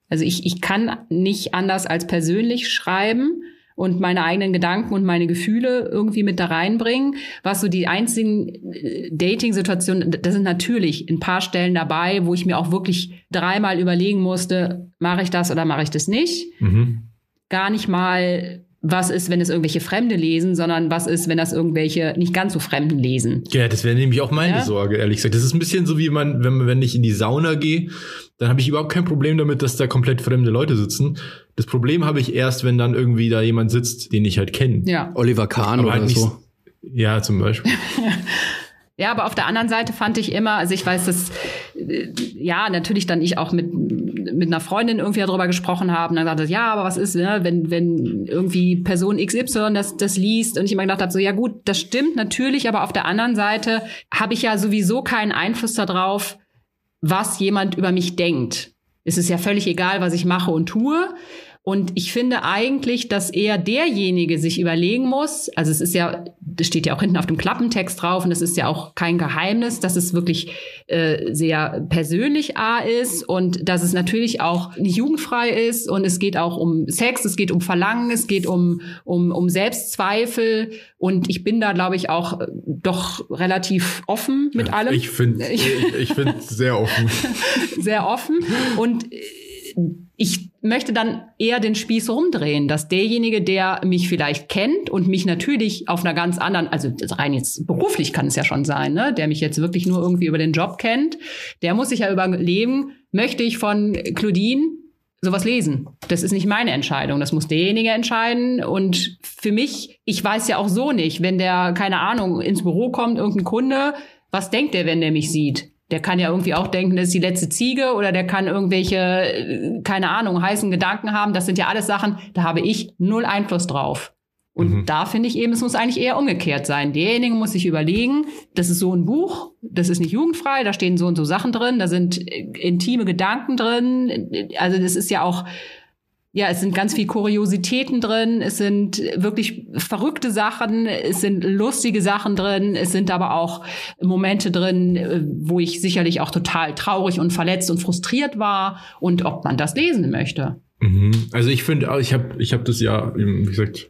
Also ich, ich kann nicht anders als persönlich schreiben und meine eigenen Gedanken und meine Gefühle irgendwie mit da reinbringen. Was so die einzigen äh, Dating-Situationen, das sind natürlich ein paar Stellen dabei, wo ich mir auch wirklich dreimal überlegen musste, mache ich das oder mache ich das nicht mhm. gar nicht mal, was ist, wenn es irgendwelche Fremde lesen, sondern was ist, wenn das irgendwelche nicht ganz so Fremden lesen. Ja, das wäre nämlich auch meine Ja? Sorge, ehrlich gesagt. Das ist ein bisschen so, wie man, wenn, wenn ich in die Sauna gehe, dann habe ich überhaupt kein Problem damit, dass da komplett fremde Leute sitzen. Das Problem habe ich erst, wenn dann irgendwie da jemand sitzt, den ich halt kenne. Ja. Oliver Kahn Aber oder halt so. Ja, zum Beispiel. Ja, aber auf der anderen Seite fand ich immer, also ich weiß, dass äh, ja natürlich dann ich auch mit mit einer Freundin irgendwie darüber gesprochen habe und dann gesagt, ja, aber was ist, ne, wenn wenn irgendwie Person XY das das liest und ich immer gedacht habe, so ja gut, das stimmt natürlich, aber auf der anderen Seite habe ich ja sowieso keinen Einfluss darauf, was jemand über mich denkt. Es ist ja völlig egal, was ich mache und tue. Und ich finde eigentlich, dass eher derjenige sich überlegen muss, also es ist ja, das steht ja auch hinten auf dem Klappentext drauf und es ist ja auch kein Geheimnis, dass es wirklich äh, sehr persönlich A ist und dass es natürlich auch nicht jugendfrei ist und es geht auch um Sex, es geht um Verlangen, es geht um, um, um Selbstzweifel und ich bin da, glaube ich, auch äh, doch relativ offen mit allem Ich finde ich, ich finde sehr offen. sehr offen und äh, ich möchte dann eher den Spieß rumdrehen, dass derjenige, der mich vielleicht kennt und mich natürlich auf einer ganz anderen, also rein jetzt beruflich kann es ja schon sein, ne, der mich jetzt wirklich nur irgendwie über den Job kennt, der muss sich ja überlegen, möchte ich von Claudine sowas lesen. Das ist nicht meine Entscheidung, das muss derjenige entscheiden. Und für mich, ich weiß ja auch so nicht, wenn der, keine Ahnung, ins Büro kommt, irgendein Kunde, was denkt der, wenn der mich sieht? Der kann ja irgendwie auch denken, das ist die letzte Ziege oder der kann irgendwelche, äh, keine Ahnung, heißen Gedanken haben. Das sind ja alles Sachen, da habe ich null Einfluss drauf. Und da finde ich eben, es muss eigentlich eher umgekehrt sein. Derjenige muss sich überlegen, das ist so ein Buch, das ist nicht jugendfrei, da stehen so und so Sachen drin, da sind äh, intime Gedanken drin. Also das ist ja auch, ja, es sind ganz viel Kuriositäten drin, es sind wirklich verrückte Sachen, es sind lustige Sachen drin, es sind aber auch Momente drin, äh, wo ich sicherlich auch total traurig und verletzt und frustriert war und ob man das lesen möchte. Mhm. Also ich finde, ich habe ich hab das ja, wie gesagt,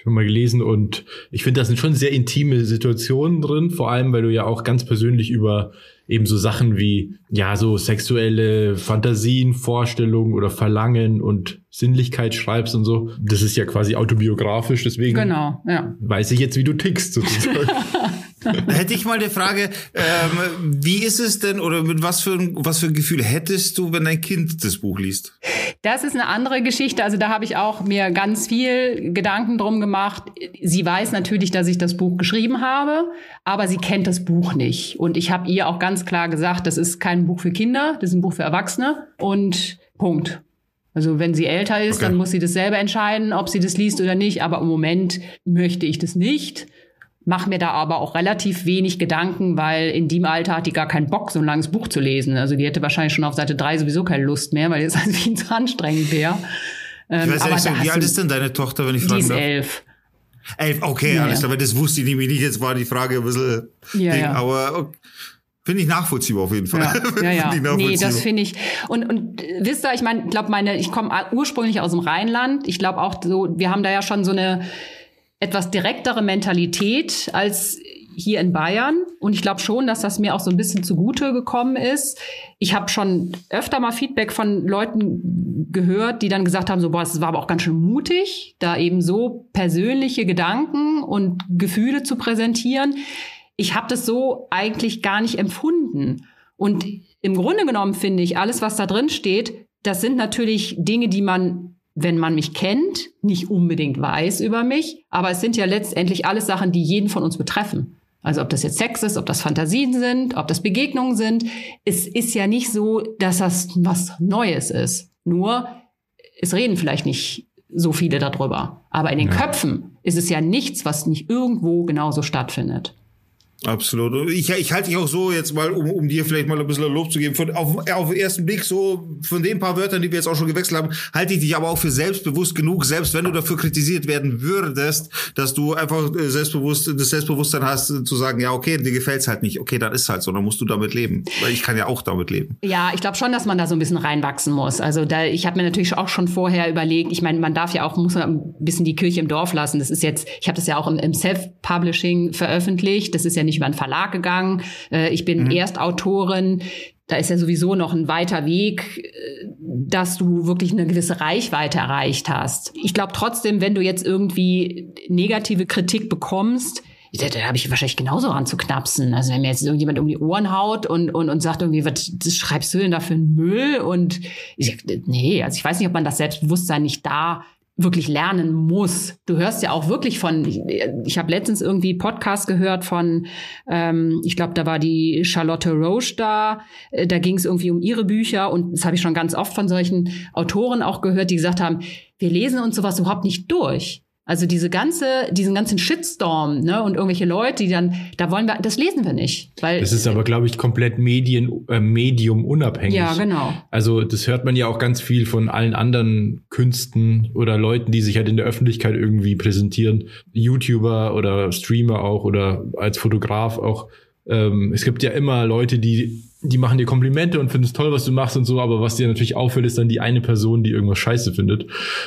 schon mal gelesen und ich finde, da sind schon sehr intime Situationen drin, vor allem, weil du ja auch ganz persönlich über eben so Sachen wie, ja, so sexuelle Fantasien, Vorstellungen oder Verlangen und Sinnlichkeit schreibst und so. Das ist ja quasi autobiografisch, deswegen Genau, ja. weiß ich jetzt, wie du tickst sozusagen. Hätte ich mal die Frage, ähm, wie ist es denn oder mit was für, ein- was für ein Gefühl hättest du, wenn dein Kind das Buch liest? Das ist eine andere Geschichte. Also da habe ich auch mir ganz viel Gedanken drum gemacht. Sie weiß natürlich, dass ich das Buch geschrieben habe, aber sie kennt das Buch nicht. Und ich habe ihr auch ganz klar gesagt, das ist kein Buch für Kinder, das ist ein Buch für Erwachsene und Punkt. Also wenn sie älter ist, Okay. dann muss sie das selber entscheiden, ob sie das liest oder nicht. Aber im Moment möchte ich das nicht. Mach mir da aber auch relativ wenig Gedanken, weil in dem Alter hat die gar keinen Bock, so ein langes Buch zu lesen. Also die hätte wahrscheinlich schon auf Seite drei sowieso keine Lust mehr, weil das viel zu anstrengend wäre. Ähm, Ich weiß aber nicht, wie alt ist denn deine Tochter, wenn ich Die fragen ist darf? elf. Elf, okay, Ja, alles klar, aber das wusste ich nämlich nicht. Jetzt war die Frage ein bisschen Ja, Ding, ja. aber okay. finde ich nachvollziehbar auf jeden Fall. Ja, ja, ja. Nee, das finde ich. Und, und wisst ihr, ich meine, ich glaube, meine, ich komme ursprünglich aus dem Rheinland. Ich glaube auch so, wir haben da ja schon so eine etwas direktere Mentalität als hier in Bayern. Und ich glaube schon, dass das mir auch so ein bisschen zugute gekommen ist. Ich habe schon öfter mal Feedback von Leuten gehört, die dann gesagt haben, so, boah, es war aber auch ganz schön mutig, da eben so persönliche Gedanken und Gefühle zu präsentieren. Ich habe das so eigentlich gar nicht empfunden. Und im Grunde genommen finde ich, alles, was da drin steht, das sind natürlich Dinge, die man, wenn man mich kennt, nicht unbedingt weiß über mich. Aber es sind ja letztendlich alles Sachen, die jeden von uns betreffen. Also ob das jetzt Sex ist, ob das Fantasien sind, ob das Begegnungen sind. Es ist ja nicht so, dass das was Neues ist. Nur, es reden vielleicht nicht so viele darüber. Aber in den Köpfen ist es ja nichts, was nicht irgendwo genauso stattfindet. Absolut. Ich, ich halte dich auch so jetzt mal, um, um dir vielleicht mal ein bisschen Lob zu geben. Von, auf, auf den ersten Blick so, von den paar Wörtern, die wir jetzt auch schon gewechselt haben, halte ich dich aber auch für selbstbewusst genug, selbst wenn du dafür kritisiert werden würdest, dass du einfach äh, selbstbewusst, das Selbstbewusstsein hast, zu sagen, ja, okay, dir gefällt's halt nicht. Okay, dann ist halt so, dann musst du damit leben. Weil ich kann ja auch damit leben. Ja, ich glaube schon, dass man da so ein bisschen reinwachsen muss. Also da, ich habe mir natürlich auch schon vorher überlegt, ich meine, man darf ja auch, muss man ein bisschen die Kirche im Dorf lassen. Das ist jetzt, ich habe das ja auch im, im Self-Publishing veröffentlicht. Das ist ja nicht über einen Verlag gegangen. Äh, ich bin Erstautorin. Da ist ja sowieso noch ein weiter Weg, äh, dass du wirklich eine gewisse Reichweite erreicht hast. Ich glaube trotzdem, wenn du jetzt irgendwie negative Kritik bekommst, da, da habe ich wahrscheinlich genauso ranzuknapsen. Also wenn mir jetzt irgendjemand um die Ohren haut und, und, und sagt irgendwie, was schreibst du denn da für einen Müll? Und ich nee, also ich weiß nicht, ob man das Selbstbewusstsein nicht da wirklich lernen muss. Du hörst ja auch wirklich von, ich, ich habe letztens irgendwie Podcast gehört von, ähm, ich glaube, da war die Charlotte Roche da, äh, da ging es irgendwie um ihre Bücher und das habe ich schon ganz oft von solchen Autoren auch gehört, die gesagt haben, wir lesen uns sowas überhaupt nicht durch. Also diese ganze, diesen ganzen Shitstorm, ne, und irgendwelche Leute, die dann, da wollen wir, das lesen wir nicht, weil Das ist aber, glaube ich, komplett Medien, äh, Medium unabhängig. ja genau. Also das hört man ja auch ganz viel von allen anderen Künsten oder Leuten, die sich halt in der Öffentlichkeit irgendwie präsentieren. YouTuber oder Streamer auch oder als Fotograf auch. Ähm, es gibt ja immer Leute, die, die machen dir Komplimente und finden es toll, was du machst und so, aber was dir natürlich auffällt, ist dann die eine Person, die irgendwas scheiße findet.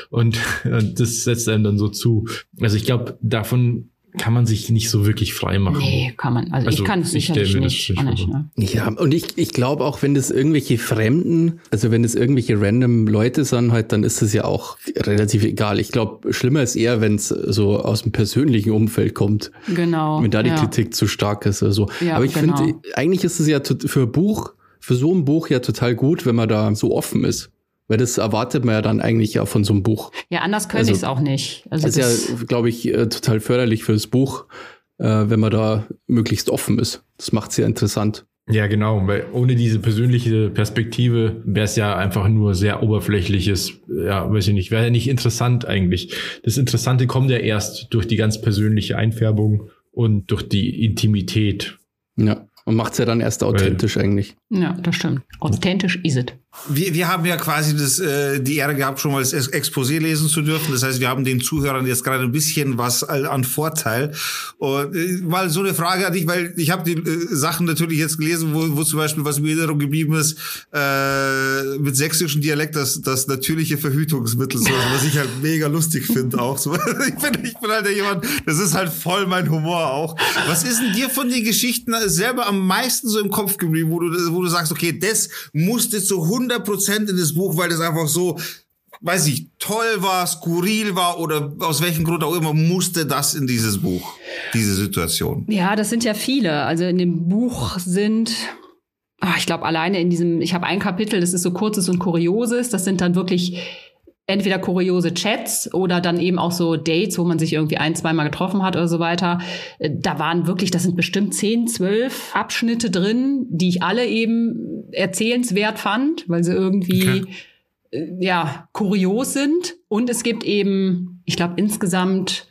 Und äh, das setzt einem dann so zu. Also ich glaube, davon kann man sich nicht so wirklich frei machen. Nee, kann man. Also, Also, ich kann es ich sicherlich nicht. nicht nicht ne? Ja, und ich, ich glaube auch, wenn das irgendwelche Fremden, also wenn das irgendwelche random Leute sind, halt, dann ist das ja auch relativ egal. Ich glaube, schlimmer ist eher, wenn es so aus dem persönlichen Umfeld kommt, Genau. wenn da die ja. Kritik zu stark ist oder so. Ja, Aber ich genau. finde, eigentlich ist es ja für ein Buch, für so ein Buch ja total gut, wenn man da so offen ist. Weil das erwartet man ja dann eigentlich ja von so einem Buch. Ja, anders könnte Also, ich es auch nicht. Also Das ist ja, glaube ich, äh, total förderlich für das Buch, äh, wenn man da möglichst offen ist. Das macht es ja interessant. Ja, genau, weil ohne diese persönliche Perspektive wäre es ja einfach nur sehr oberflächliches, ja, weiß ich nicht, wäre ja nicht interessant eigentlich. Das Interessante kommt ja erst durch die ganz persönliche Einfärbung und durch die Intimität. Ja. Und macht's ja dann erst authentisch eigentlich. Ja, das stimmt. Authentisch ist es. Wir, wir haben ja quasi das, äh, die Ehre gehabt, schon mal das Ex- Exposé lesen zu dürfen. Das heißt, wir haben den Zuhörern jetzt gerade ein bisschen was all- an Vorteil. Und äh, mal so eine Frage an dich, weil ich habe die äh, Sachen natürlich jetzt gelesen, wo, wo zum Beispiel was mir in Erinnerung geblieben ist, äh, mit sächsischem Dialekt, das, das natürliche Verhütungsmittel, so, was ich halt mega lustig finde auch. So, ich, bin, ich bin halt der jemand, das ist halt voll mein Humor auch. Was ist denn dir von den Geschichten selber am meisten so im Kopf geblieben, wo du, wo du sagst, okay, das musste zu 100% in das Buch, weil das einfach so, weiß ich, toll war, skurril war oder aus welchem Grund auch immer, musste das in dieses Buch, diese Situation. Ja, das sind ja viele. Also in dem Buch sind, ah, ich glaube, alleine in diesem, ich habe ein Kapitel, das ist so kurzes und kurioses, das sind dann wirklich entweder kuriose Chats oder dann eben auch so Dates, wo man sich irgendwie ein, zweimal getroffen hat oder so weiter. Äh, Da waren wirklich, das sind bestimmt zehn, zwölf Abschnitte drin, die ich alle eben erzählenswert fand, weil sie irgendwie äh, ja kurios sind. Und es gibt eben, ich glaube, insgesamt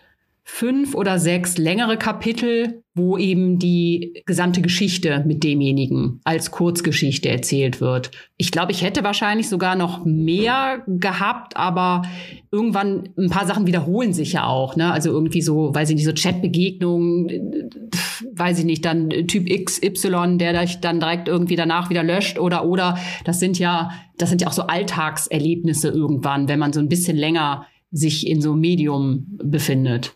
fünf oder sechs längere Kapitel, wo eben die gesamte Geschichte mit demjenigen als Kurzgeschichte erzählt wird. Ich glaube, ich hätte wahrscheinlich sogar noch mehr gehabt, aber irgendwann ein paar Sachen wiederholen sich ja auch. Ne? Also irgendwie so, weiß ich nicht, so Chatbegegnungen, weiß ich nicht, dann Typ XY, der dich dann direkt irgendwie danach wieder löscht oder oder das sind ja, das sind ja auch so Alltagserlebnisse irgendwann, wenn man so ein bisschen länger sich in so einem Medium befindet.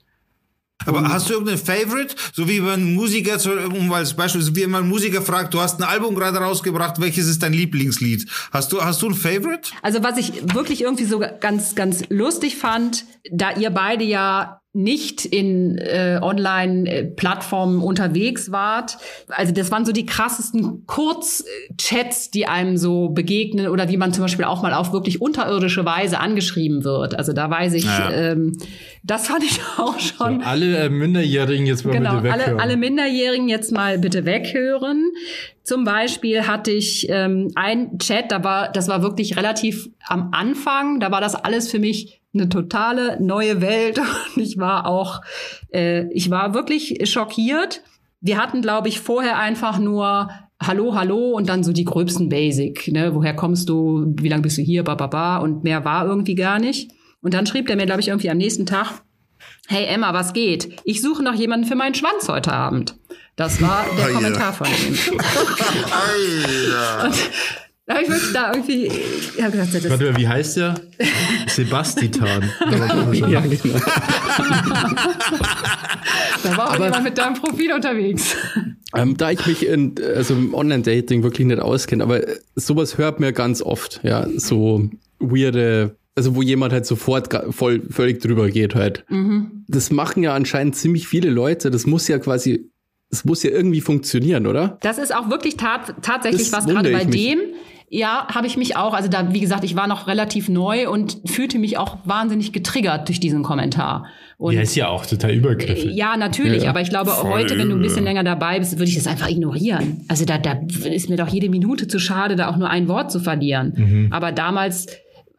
Aber hast du irgendeinen Favorite? So wie wenn ein Musiker, um als Beispiel, so wie ein Musiker fragt, du hast ein Album gerade rausgebracht, welches ist dein Lieblingslied? Hast du, hast du ein Favorite? Also was ich wirklich irgendwie so ganz, ganz lustig fand, da ihr beide ja nicht in äh, Online-Plattformen unterwegs wart. Also das waren so die krassesten Kurzchats, die einem so begegnen oder wie man zum Beispiel auch mal auf wirklich unterirdische Weise angeschrieben wird. Also da weiß ich, Ja. ähm, das fand ich auch schon. Alle äh, Minderjährigen jetzt mal Genau, bitte alle, weghören. alle Minderjährigen jetzt mal bitte weghören. Zum Beispiel hatte ich ähm, ein Chat, da war, das war wirklich relativ am Anfang, da war das alles für mich eine totale neue Welt und ich war auch, äh, ich war wirklich schockiert. Wir hatten, glaube ich, vorher einfach nur Hallo, hallo und dann so die gröbsten Basic. Ne? Woher kommst du? Wie lange bist du hier? Ba, ba, ba. Und mehr war irgendwie gar nicht. Und dann schrieb der mir, glaube ich, irgendwie am nächsten Tag, Hey Emma, was geht? Ich suche noch jemanden für meinen Schwanz heute Abend. Das war der Oh. Kommentar von ihm. Alter. Da habe ich wirklich da irgendwie, ich hab gedacht, das Warte mal, wie heißt der? Sebastian. Ja, genau. da war auch jemand mit deinem Profil unterwegs. Ähm, da ich mich in, also im Online-Dating wirklich nicht auskenne, aber sowas hört mir ganz oft, ja, so weirde, also wo jemand halt sofort voll, völlig drüber geht halt. Das machen ja anscheinend ziemlich viele Leute, das muss ja quasi, das muss ja irgendwie funktionieren, oder? Das ist auch wirklich tat, tatsächlich Das was gerade bei mich. Ja, habe ich mich auch. Also da, wie gesagt, ich war noch relativ neu und fühlte mich auch wahnsinnig getriggert durch diesen Kommentar. Und Ja, ist ja auch total übergriffig. Ja, natürlich, Ja, aber ich glaube, heute, wenn du ein bisschen länger dabei bist, würde ich das einfach ignorieren. Also da, da ist mir doch jede Minute zu schade, da auch nur ein Wort zu verlieren. Aber damals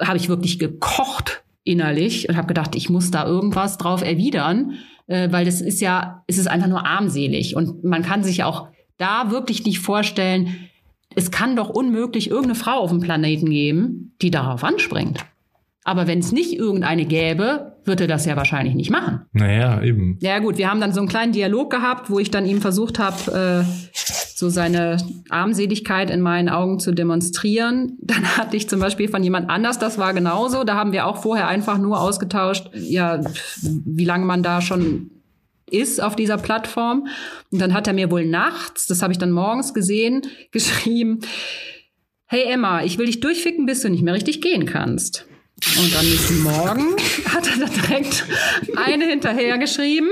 habe ich wirklich gekocht innerlich und habe gedacht, ich muss da irgendwas drauf erwidern, äh, weil das ist ja, es ist einfach nur armselig und man kann sich auch da wirklich nicht vorstellen, es kann doch unmöglich irgendeine Frau auf dem Planeten geben, die darauf anspringt. Aber wenn es nicht irgendeine gäbe, würde er das ja wahrscheinlich nicht machen. Naja, eben. Ja gut, wir haben dann so einen kleinen Dialog gehabt, wo ich dann ihm versucht habe, äh, so seine Armseligkeit in meinen Augen zu demonstrieren. Dann hatte ich zum Beispiel von jemand anders, das war genauso. Da haben wir auch vorher einfach nur ausgetauscht, ja, wie lange man da schon ist auf dieser Plattform. Und dann hat er mir wohl nachts, das habe ich dann morgens gesehen, geschrieben, hey Emma, ich will dich durchficken, bis du nicht mehr richtig gehen kannst. Und am nächsten Morgen hat er da direkt eine hinterher geschrieben.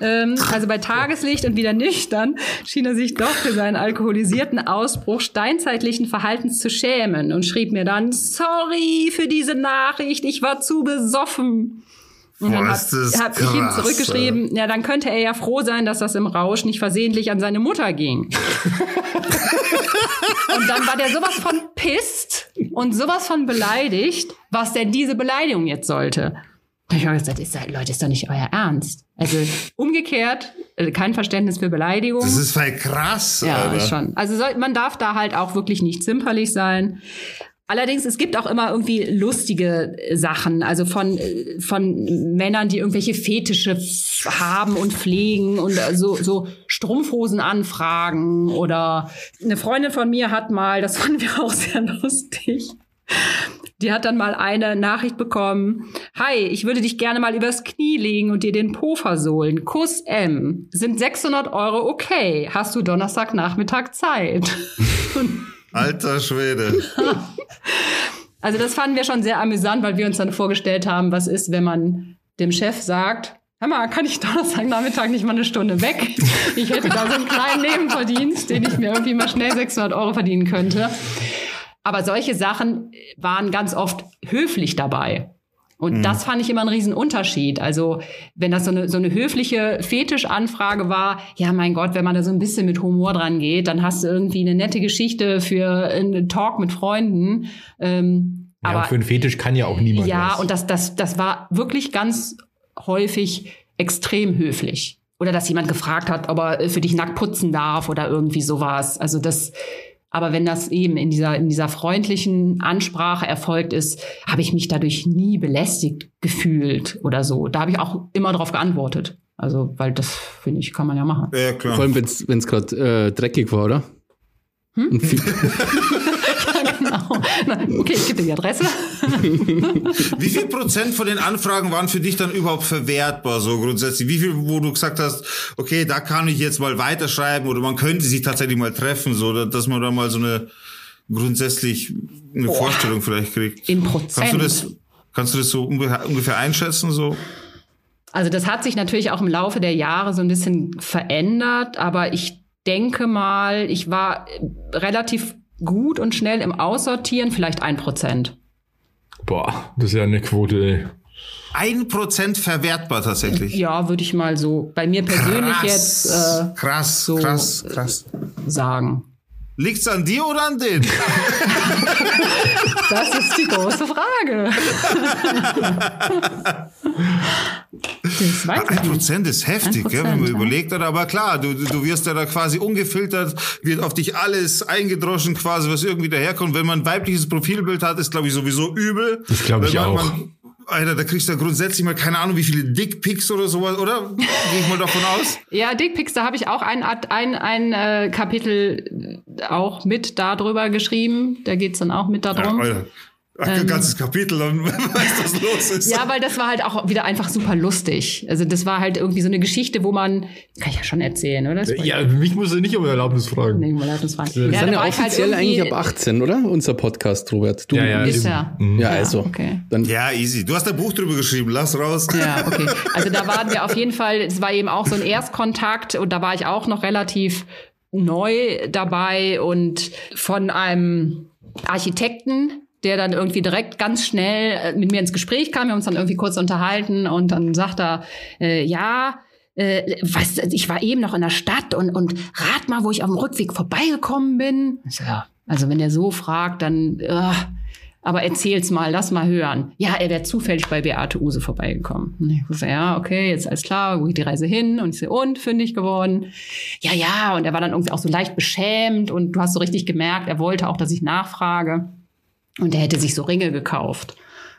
Ähm, also bei Tageslicht und wieder nüchtern schien er sich doch für seinen alkoholisierten Ausbruch steinzeitlichen Verhaltens zu schämen und schrieb mir dann, sorry für diese Nachricht, ich war zu besoffen. Und Boah, dann das habe hab ich ihm zurückgeschrieben, ja, dann könnte er ja froh sein, dass das im Rausch nicht versehentlich an seine Mutter ging. Und dann war der sowas von pisst und sowas von beleidigt, was denn diese Beleidigung jetzt sollte. Da ich auch gesagt, ist, Leute, ist doch nicht euer Ernst. Also umgekehrt äh, kein Verständnis für Beleidigung. Das ist voll krass, ja, Alter. schon. Also soll, man darf da halt auch wirklich nicht zimperlich sein. Allerdings, es gibt auch immer irgendwie lustige äh, Sachen, also von, äh, von Männern, die irgendwelche Fetische haben und pflegen und äh, so, so Strumpfhosen anfragen oder eine Freundin von mir hat mal, das fanden wir auch sehr lustig, die hat dann mal eine Nachricht bekommen. Hi, ich würde dich gerne mal übers Knie legen und dir den Po versohlen. Kuss M. Sind 600 Euro okay? Hast du Donnerstagnachmittag Zeit? Alter Schwede. Also das fanden wir schon sehr amüsant, weil wir uns dann vorgestellt haben, was ist, wenn man dem Chef sagt, hör mal, kann ich Donnerstagnachmittag nicht mal eine Stunde weg? Ich hätte da so einen kleinen Nebenverdienst, den ich mir irgendwie mal schnell 600 Euro verdienen könnte. Aber solche Sachen waren ganz oft höflich dabei. Und das fand ich immer einen riesen Unterschied. Also, wenn das so eine, so eine höfliche Fetischanfrage war, ja, mein Gott, wenn man da so ein bisschen mit Humor dran geht, dann hast du irgendwie eine nette Geschichte für einen Talk mit Freunden. Ähm, Ja, aber für einen Fetisch kann ja auch niemand ja, was. und das, das, das war wirklich ganz häufig extrem höflich. Oder dass jemand gefragt hat, ob er für dich nackt putzen darf oder irgendwie sowas. Also das, aber wenn das eben in dieser, in dieser freundlichen Ansprache erfolgt ist, habe ich mich dadurch nie belästigt gefühlt oder so. Da habe ich auch immer darauf geantwortet. Also, weil das, finde ich, kann man ja machen. Ja, klar. Vor allem, wenn es gerade äh, dreckig war, oder? Und viel, genau. Na, okay, ich gebe dir die Adresse. Wie viel Prozent von den Anfragen waren für dich dann überhaupt verwertbar, so grundsätzlich? Wie viel, wo du gesagt hast, okay, da kann ich jetzt mal weiterschreiben oder man könnte sich tatsächlich mal treffen, so, dass man da mal so eine grundsätzlich eine Vorstellung vielleicht kriegt? In Kannst du Prozent. das, kannst du das so ungefähr, einschätzen, so? Also das hat sich natürlich auch im Laufe der Jahre so ein bisschen verändert, aber ich denke mal, ich war relativ gut und schnell im Aussortieren, vielleicht ein Prozent. Boah, das ist ja eine Quote, ey. Ein Prozent verwertbar tatsächlich. Ja, würde ich mal so bei mir persönlich jetzt äh, krass, so, krass, krass. sagen. Liegt's an dir oder an denen? Das ist die große Frage. das weiß Ein. Prozent ist heftig, gell, wenn man ja. überlegt hat. Aber klar, du, du wirst ja da quasi ungefiltert, wird auf dich alles eingedroschen, quasi, was irgendwie daherkommt. Wenn man ein weibliches Profilbild hat, ist, glaube ich, sowieso übel. Das glaub Weil ich man, auch. Man, Alter, da kriegst du ja grundsätzlich mal keine Ahnung, wie viele Dickpics oder sowas, oder? Gehe ich mal davon aus. Ja, Dickpics, da habe ich auch ein, ein, ein äh, Kapitel äh, auch mit darüber geschrieben. Da geht's dann auch mit darum. Alter. Ein ganzes Kapitel, dann weißt was los ist. Ähm. Ja, weil das war halt auch wieder einfach super lustig. Also das war halt irgendwie so eine Geschichte, wo man, kann ich ja schon erzählen, oder? Das Ja, mich musst du nicht um Erlaubnis fragen. Nee, lass uns fragen. wir ja, sind da ja war ich halt offiziell eigentlich irgendwie- ab 18, oder? Unser Podcast, Robert. Du, Ja, ja. Ist ja. Ja, also. okay. Dann, Ja, easy. Du hast ein Buch drüber geschrieben, lass raus. Ja, okay. Also da waren wir auf jeden Fall, es war eben auch so ein Erstkontakt und da war ich auch noch relativ neu dabei und von einem Architekten, der dann irgendwie direkt ganz schnell äh, mit mir ins Gespräch kam. Wir haben uns dann irgendwie kurz unterhalten und dann sagt er, äh, ja, äh, was, ich war eben noch in der Stadt und, und rat mal, wo ich auf dem Rückweg vorbeigekommen bin. Also wenn er so fragt, dann, äh, aber erzähl's mal, lass mal hören. Ja, er wäre zufällig bei Beate Use vorbeigekommen. Ich so, ja, okay, jetzt alles klar, wo geht die Reise hin? Und ich so, und, fündig geworden? Ja, ja, und er war dann irgendwie auch so leicht beschämt und du hast so richtig gemerkt, er wollte auch, dass ich nachfrage. Und er hätte sich so Ringe gekauft.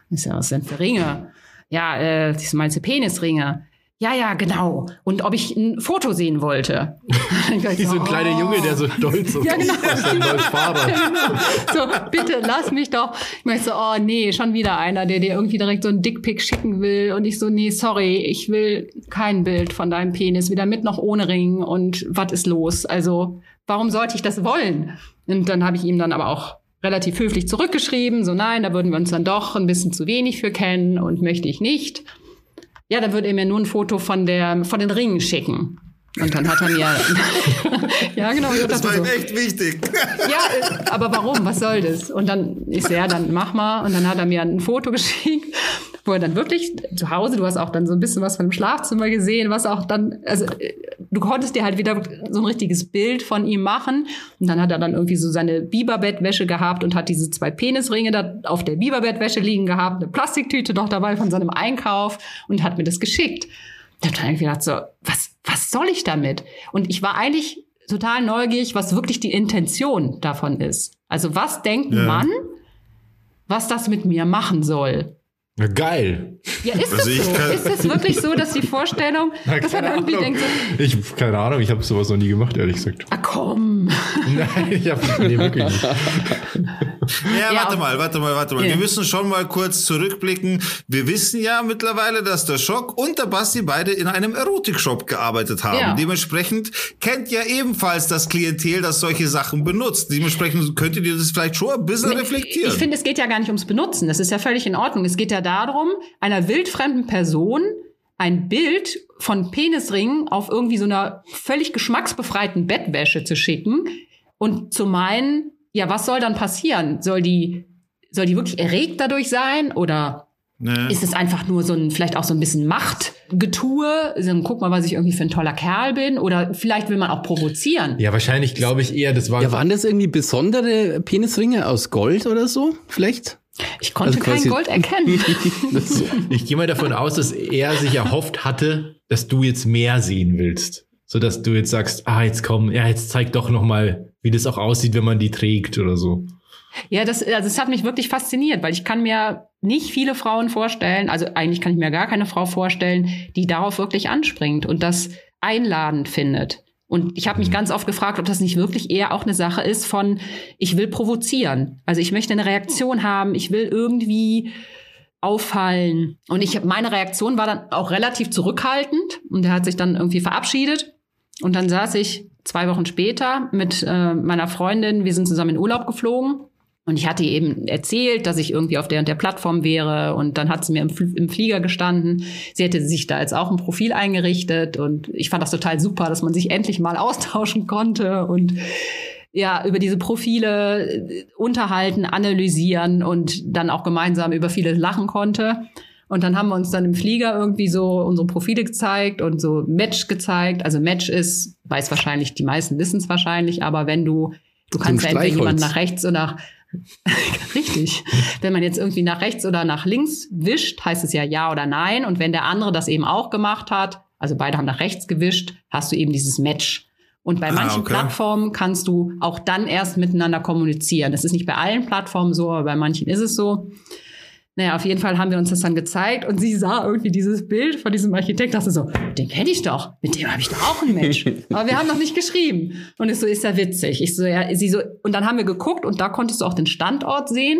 Ich so, was sind für Ringe? Ja, äh, das meinst du Penisringe? Ja, ja, genau. Und ob ich ein Foto sehen wollte. Wie so ein kleiner Junge, der so stolz ist Ja, genau. neues Fahrrad. so, bitte lass mich doch. Ich meinte so, oh nee, schon wieder einer, der dir irgendwie direkt so ein Dickpick schicken will. Und ich so, nee, sorry, ich will kein Bild von deinem Penis, weder mit noch ohne Ring. Und was ist los? Also, warum sollte ich das wollen? Und dann habe ich ihm dann aber auch relativ höflich zurückgeschrieben, so nein, da würden wir uns dann doch ein bisschen zu wenig für kennen und möchte ich nicht. Ja, dann würde er mir nur ein Foto von der, von den Ringen schicken. Und dann hat er mir, ja genau, ich Das dachte war so, ihm echt wichtig. ja, aber warum? Was soll das? Und dann ist er, dann mach mal. Und dann hat er mir ein Foto geschickt, wo er dann wirklich zu Hause, du hast auch dann so ein bisschen was von dem Schlafzimmer gesehen, was auch dann, also du konntest dir halt wieder so ein richtiges Bild von ihm machen. Und dann hat er dann irgendwie so seine Biberbettwäsche gehabt und hat diese zwei Penisringe da auf der Biberbettwäsche liegen gehabt, eine Plastiktüte noch dabei von seinem Einkauf und hat mir das geschickt. Da hab ich dann gedacht so, was, was soll ich damit? Und ich war eigentlich total neugierig, was wirklich die Intention davon ist. Also was denkt Ja. man, was das mit mir machen soll? Na, geil. Ja, ist Also das ich so? kann- Ist das wirklich so, dass die Vorstellung, Na, dass man keine irgendwie Ahnung. denkt, so, Ich, keine Ahnung, ich habe sowas noch nie gemacht, ehrlich gesagt. ah komm. Nein, ich habe nee, wirklich nicht. Ja, Ja, warte mal, warte mal, warte mal. Ja. Wir müssen schon mal kurz zurückblicken. Wir wissen ja mittlerweile, dass der Schock und der Basti beide in einem Erotikshop gearbeitet haben. Ja. Dementsprechend kennt ja ebenfalls das Klientel, das solche Sachen benutzt. Dementsprechend könntet ihr das vielleicht schon ein bisschen reflektieren. Ich finde, es geht ja gar nicht ums Benutzen. Das ist ja völlig in Ordnung. Es geht ja darum, einer wildfremden Person ein Bild von Penisringen auf irgendwie so einer völlig geschmacksbefreiten Bettwäsche zu schicken und zu meinen, ja, was soll dann passieren? Soll die, soll die wirklich erregt dadurch sein oder Ne? ist es einfach nur so ein, vielleicht auch so ein bisschen Machtgetue? So, guck mal, was ich irgendwie für ein toller Kerl bin. Oder vielleicht will man auch provozieren. Ja, wahrscheinlich glaube ich eher, das war. Ja, waren das irgendwie besondere Penisringe aus Gold oder so? Vielleicht? Ich konnte Also kein Gold erkennen. Das. Ich gehe mal davon aus, dass er sich erhofft hatte, dass du jetzt mehr sehen willst. So dass du jetzt sagst, ah, jetzt komm, ja, jetzt zeig doch noch mal, wie das auch aussieht, wenn man die trägt oder so. Ja, das, also es hat mich wirklich fasziniert, weil ich kann mir nicht viele Frauen vorstellen, also eigentlich kann ich mir gar keine Frau vorstellen, die darauf wirklich anspringt und das einladend findet. Und ich habe mich ganz oft gefragt, ob das nicht wirklich eher auch eine Sache ist von, ich will provozieren. Also ich möchte eine Reaktion haben, ich will irgendwie auffallen. Und ich meine Reaktion war dann auch relativ zurückhaltend und er hat sich dann irgendwie verabschiedet. Und dann saß ich zwei Wochen später mit äh, meiner Freundin, wir sind zusammen in Urlaub geflogen. Und ich hatte ihr eben erzählt, dass ich irgendwie auf der und der Plattform wäre. Und dann hat sie mir im, Fl im Flieger gestanden. Sie hätte sich da jetzt auch ein Profil eingerichtet. Und ich fand das total super, dass man sich endlich mal austauschen konnte und ja, über diese Profile äh, unterhalten, analysieren und dann auch gemeinsam über viele lachen konnte. Und dann haben wir uns dann im Flieger irgendwie so unsere Profile gezeigt und so Match gezeigt. Also Match ist, weiß wahrscheinlich, die meisten wissen es wahrscheinlich, aber wenn du, du kannst ja entweder jemanden nach rechts oder nach Richtig. Wenn man jetzt irgendwie nach rechts oder nach links wischt, heißt es ja ja oder nein. Und wenn der andere das eben auch gemacht hat, also beide haben nach rechts gewischt, hast du eben dieses Match. Und bei Ah, manchen okay. Plattformen kannst du auch dann erst miteinander kommunizieren. Das ist nicht bei allen Plattformen so, aber bei manchen ist es so. Naja, auf jeden Fall haben wir uns das dann gezeigt und sie sah irgendwie dieses Bild von diesem Architekt, dachte so, den kenne ich doch, mit dem habe ich doch auch ein Match. Aber wir haben noch nicht geschrieben. Und ich so, ist ja witzig. Ich so, ja, sie so, und dann haben wir geguckt und da konntest du auch den Standort sehen.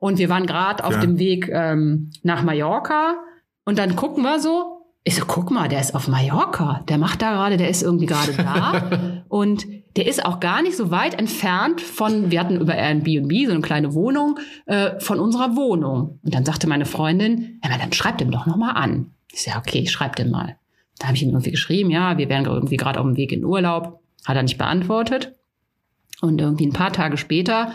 Und wir waren gerade auf Ja. dem Weg ähm, nach Mallorca. Und dann gucken wir so. Ich so, guck mal, der ist auf Mallorca. Der macht da gerade, der ist irgendwie gerade da. und der ist auch gar nicht so weit entfernt von, wir hatten über Airbnb so eine kleine Wohnung, äh, von unserer Wohnung. Und dann sagte meine Freundin, ja, dann schreib dem doch nochmal an. Ich ja, okay, ich schreib dem mal. Da habe ich ihm irgendwie geschrieben, ja, wir wären irgendwie gerade auf dem Weg in Urlaub. Hat er nicht beantwortet. Und irgendwie ein paar Tage später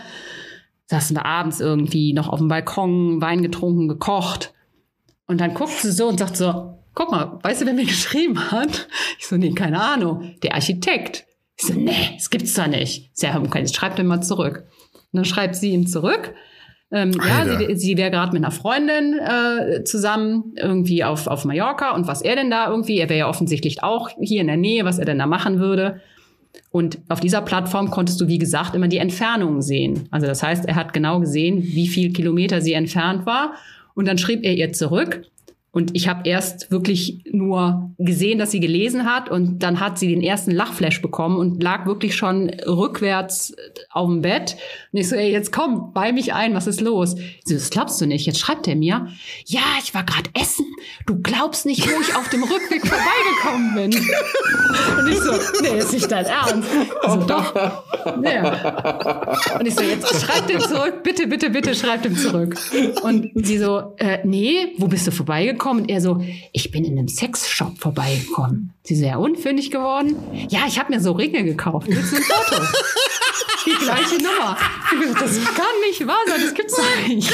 saßen wir abends irgendwie noch auf dem Balkon, Wein getrunken, gekocht. Und dann guckt sie so und sagt so, guck mal, weißt du, wer mir geschrieben hat? Ich so, nee, keine Ahnung. Der Architekt. Ich so, nee, das gibt's da nicht. Ja, okay, jetzt schreibt ihm mal zurück. Und dann schreibt sie ihm zurück. Ähm, ja, sie, sie wäre gerade mit einer Freundin äh, zusammen irgendwie auf, auf Mallorca und was er denn da irgendwie, er wäre ja offensichtlich auch hier in der Nähe, was er denn da machen würde. Und auf dieser Plattform konntest du, wie gesagt, immer die Entfernungen sehen. Also das heißt, er hat genau gesehen, wie viel Kilometer sie entfernt war. Und dann schrieb er ihr zurück. Und ich habe erst wirklich nur gesehen, dass sie gelesen hat. Und dann hat sie den ersten Lachflash bekommen und lag wirklich schon rückwärts auf dem Bett. Und ich so, ey, jetzt komm, bei mich ein, was ist los? Sie so, das glaubst du nicht. Jetzt schreibt er mir, ja, ich war gerade essen. Du glaubst nicht, wo ich auf dem Rückweg vorbeigekommen bin. Und ich so, nee, ist nicht dein Ernst. Also doch. Ja. Und ich so, jetzt schreib dem zurück, bitte, bitte, bitte, schreib dem zurück. Und sie so, äh, nee, wo bist du vorbeigekommen? Und er so, ich bin in einem Sexshop vorbeigekommen. Sie so, ja, unfündig geworden? Ja, ich habe mir so Ringe gekauft. Willst du ein Foto? Die gleiche Nummer. Das kann nicht wahr sein, das gibt's doch nicht.